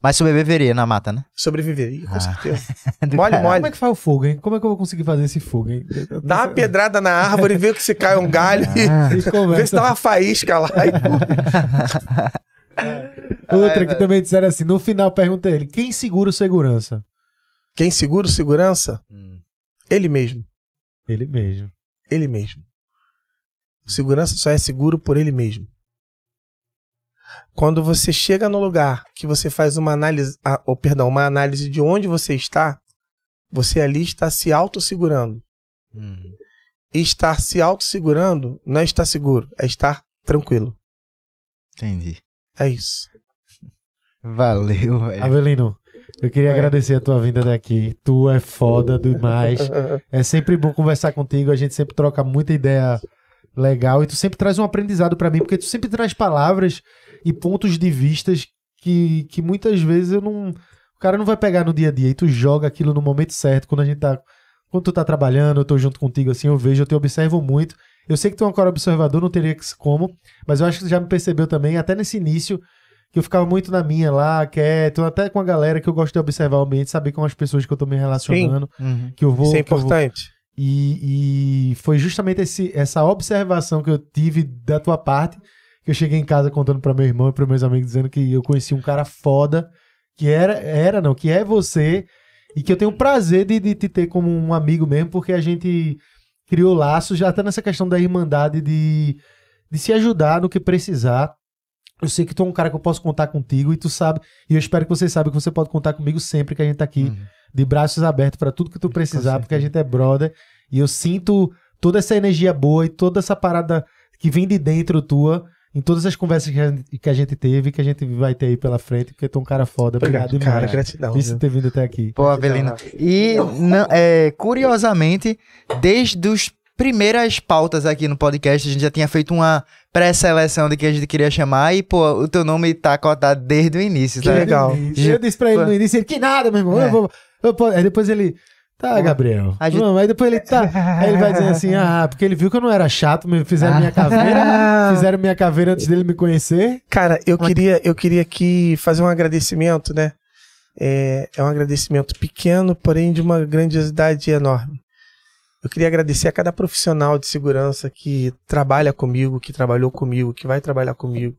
Mas sobreviveria na mata, né? Sobreviver, com Ah. certeza. [LAUGHS] Mole, caralho. mole. Como é que faz o fogo, hein? Como é que eu vou conseguir fazer esse fogo, hein? Dá uma pedrada na árvore, vê que se cai um galho Ah. e E vê se dá uma faísca lá. E... [LAUGHS] Outra que velho. também disseram assim, no final pergunta ele, quem segura o segurança? Quem segura o segurança? Hum. Ele mesmo. Ele mesmo. Ele mesmo. O segurança só é seguro por ele mesmo. Quando você chega no lugar que você faz uma análise, ah, ou, perdão, uma análise de onde você está, você ali está se autossegurando. Hum. E estar se autossegurando não é estar seguro, é estar tranquilo. Entendi. É isso. Valeu, velho. Avelino, eu queria É. agradecer a tua vinda daqui. Tu é foda demais. [LAUGHS] É sempre bom conversar contigo, a gente sempre troca muita ideia legal e tu sempre traz um aprendizado pra mim, porque tu sempre traz palavras e pontos de vistas que, que muitas vezes eu não. O cara não vai pegar no dia a dia e tu joga aquilo no momento certo, quando a gente tá. Quando tu tá trabalhando, eu tô junto contigo assim, eu vejo, eu te observo muito. Eu sei que tu é um cara observador, não teria como, mas eu acho que tu já me percebeu também, até nesse início, que eu ficava muito na minha lá, quieto, até com a galera que eu gosto de observar o ambiente, saber com as pessoas que eu tô me relacionando, Uhum. que eu vou. Isso é vou- importante. e, e foi justamente esse, essa observação que eu tive da tua parte que eu cheguei em casa contando para meu irmão e para meus amigos dizendo que eu conheci um cara foda que era, era não, que é você e que eu tenho o prazer de, de te ter como um amigo mesmo porque a gente criou laços já até nessa questão da irmandade de, de se ajudar no que precisar. Eu sei que tu é um cara que eu posso contar contigo e tu sabe, e eu espero que você saiba que você pode contar comigo sempre que a gente tá aqui Uhum. de braços abertos pra tudo que tu precisar, porque a gente é brother. E eu sinto toda essa energia boa e toda essa parada que vem de dentro tua em todas as conversas que a gente, que a gente teve, que a gente vai ter aí pela frente, porque tu é um cara foda. Obrigado, Obrigado, cara. demais. Gratidão. Por ter vindo até aqui. Pô, Avelino. E, não, é, curiosamente, desde as primeiras pautas aqui no podcast, a gente já tinha feito uma pré-seleção de que a gente queria chamar e, pô, o teu nome tá cotado desde o início, Que sabe? legal. Eu disse pra ele no início, ele, que nada, meu irmão. É. Eu vou, eu vou- Aí depois ele, tá, Gabriel. A gente- Não, aí depois ele, tá. Aí ele vai dizendo assim, ah, porque ele viu que eu não era chato, me fizeram minha caveira, fizeram minha caveira antes dele me conhecer. Cara, eu queria, eu queria aqui fazer um agradecimento, né? É, é um agradecimento pequeno, porém de uma grandiosidade enorme. Eu queria agradecer a cada profissional de segurança que trabalha comigo, que trabalhou comigo, que vai trabalhar comigo.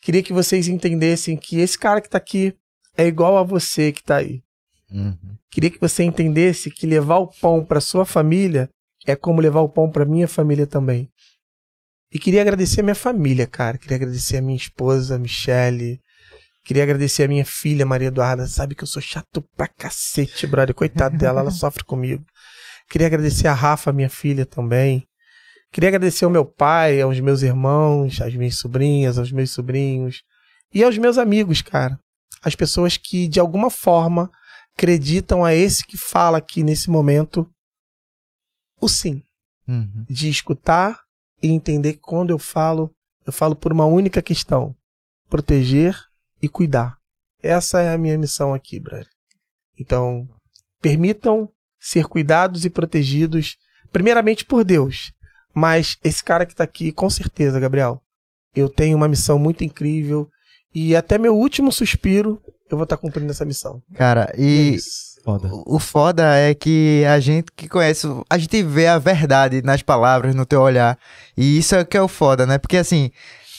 Queria que vocês entendessem que esse cara que tá aqui é igual a você que tá aí. Uhum. Queria que você entendesse que levar o pão para sua família é como levar o pão para minha família também. E queria agradecer a minha família, cara. Queria agradecer a minha esposa, Michele. Queria agradecer a minha filha, Maria Eduarda. Sabe que eu sou chato pra cacete, brother. Coitado dela, ela [LAUGHS] sofre comigo. Queria agradecer a Rafa, minha filha, também. Queria agradecer ao meu pai, aos meus irmãos, às minhas sobrinhas, aos meus sobrinhos. E aos meus amigos, cara. As pessoas que, de alguma forma, acreditam a esse que fala aqui nesse momento o sim, Uhum. de escutar e entender que quando eu falo, eu falo por uma única questão: proteger e cuidar. Essa é a minha missão aqui, brother. Então, permitam ser cuidados e protegidos, primeiramente por Deus. Mas esse cara que tá aqui, com certeza, Gabriel, eu tenho uma missão muito incrível e até meu último suspiro eu vou estar cumprindo essa missão. Cara, É e isso. Foda. o foda é que a gente que conhece, a gente vê a verdade nas palavras, no teu olhar. E isso é que é o foda, né? Porque assim,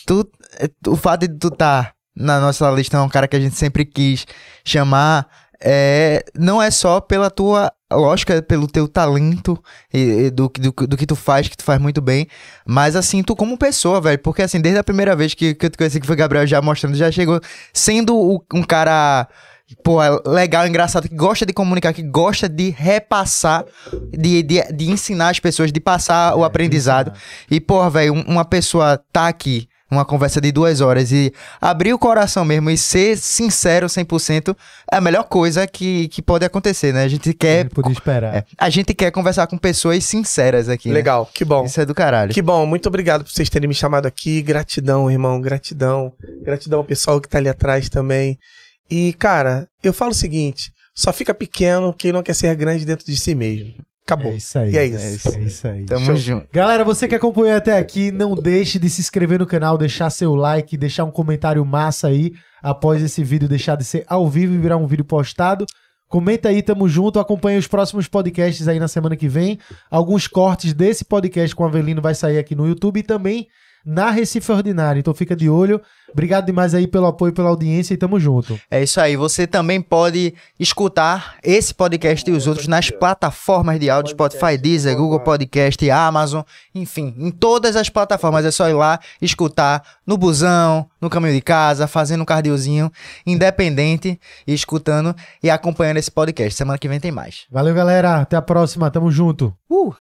tu, é, o fato de tu tá na nossa lista é um cara que a gente sempre quis chamar, é, não é só pela tua lógica, pelo teu talento e, e do, do, do que tu faz, que tu faz muito bem, mas assim, tu como pessoa, velho, porque assim, desde a primeira vez que, que eu te conheci, que foi o Gabriel já mostrando, já chegou sendo o- um cara pô, é legal, engraçado, que gosta de comunicar, que gosta de repassar, de, de, de ensinar as pessoas, de passar o aprendizado. E, porra, velho, um- uma pessoa tá aqui, uma conversa de duas horas e abrir o coração mesmo e ser sincero 100% é a melhor coisa que, que pode acontecer, né? A gente quer. Não podia esperar. é, a gente quer conversar com pessoas sinceras aqui. né? Legal, que bom. Isso é do caralho. Que bom, muito obrigado por vocês terem me chamado aqui. Gratidão, irmão, gratidão. Gratidão ao pessoal que tá ali atrás também. E, cara, eu falo o seguinte: só fica pequeno quem não quer ser grande dentro de si mesmo. Acabou. É isso aí. E é isso. É isso aí. Tamo Show. junto. Galera, você que acompanhou até aqui, não deixe de se inscrever no canal, deixar seu like, deixar um comentário massa aí após esse vídeo deixar de ser ao vivo e virar um vídeo postado. Comenta aí, tamo junto, acompanhe os próximos podcasts aí na semana que vem. Alguns cortes desse podcast com o Avelino vai sair aqui no YouTube e também na Recife Ordinária. Então fica de olho. Obrigado demais aí pelo apoio, pela audiência e tamo junto. É isso aí. Você também pode escutar esse podcast e os outros nas plataformas de áudio, Spotify, Deezer, Google Podcast, Amazon, enfim, em todas as plataformas. É só ir lá, escutar no busão, no caminho de casa, fazendo um cardiozinho, independente, e escutando e acompanhando esse podcast. Semana que vem tem mais. Valeu, galera. Até a próxima. Tamo junto. Uh!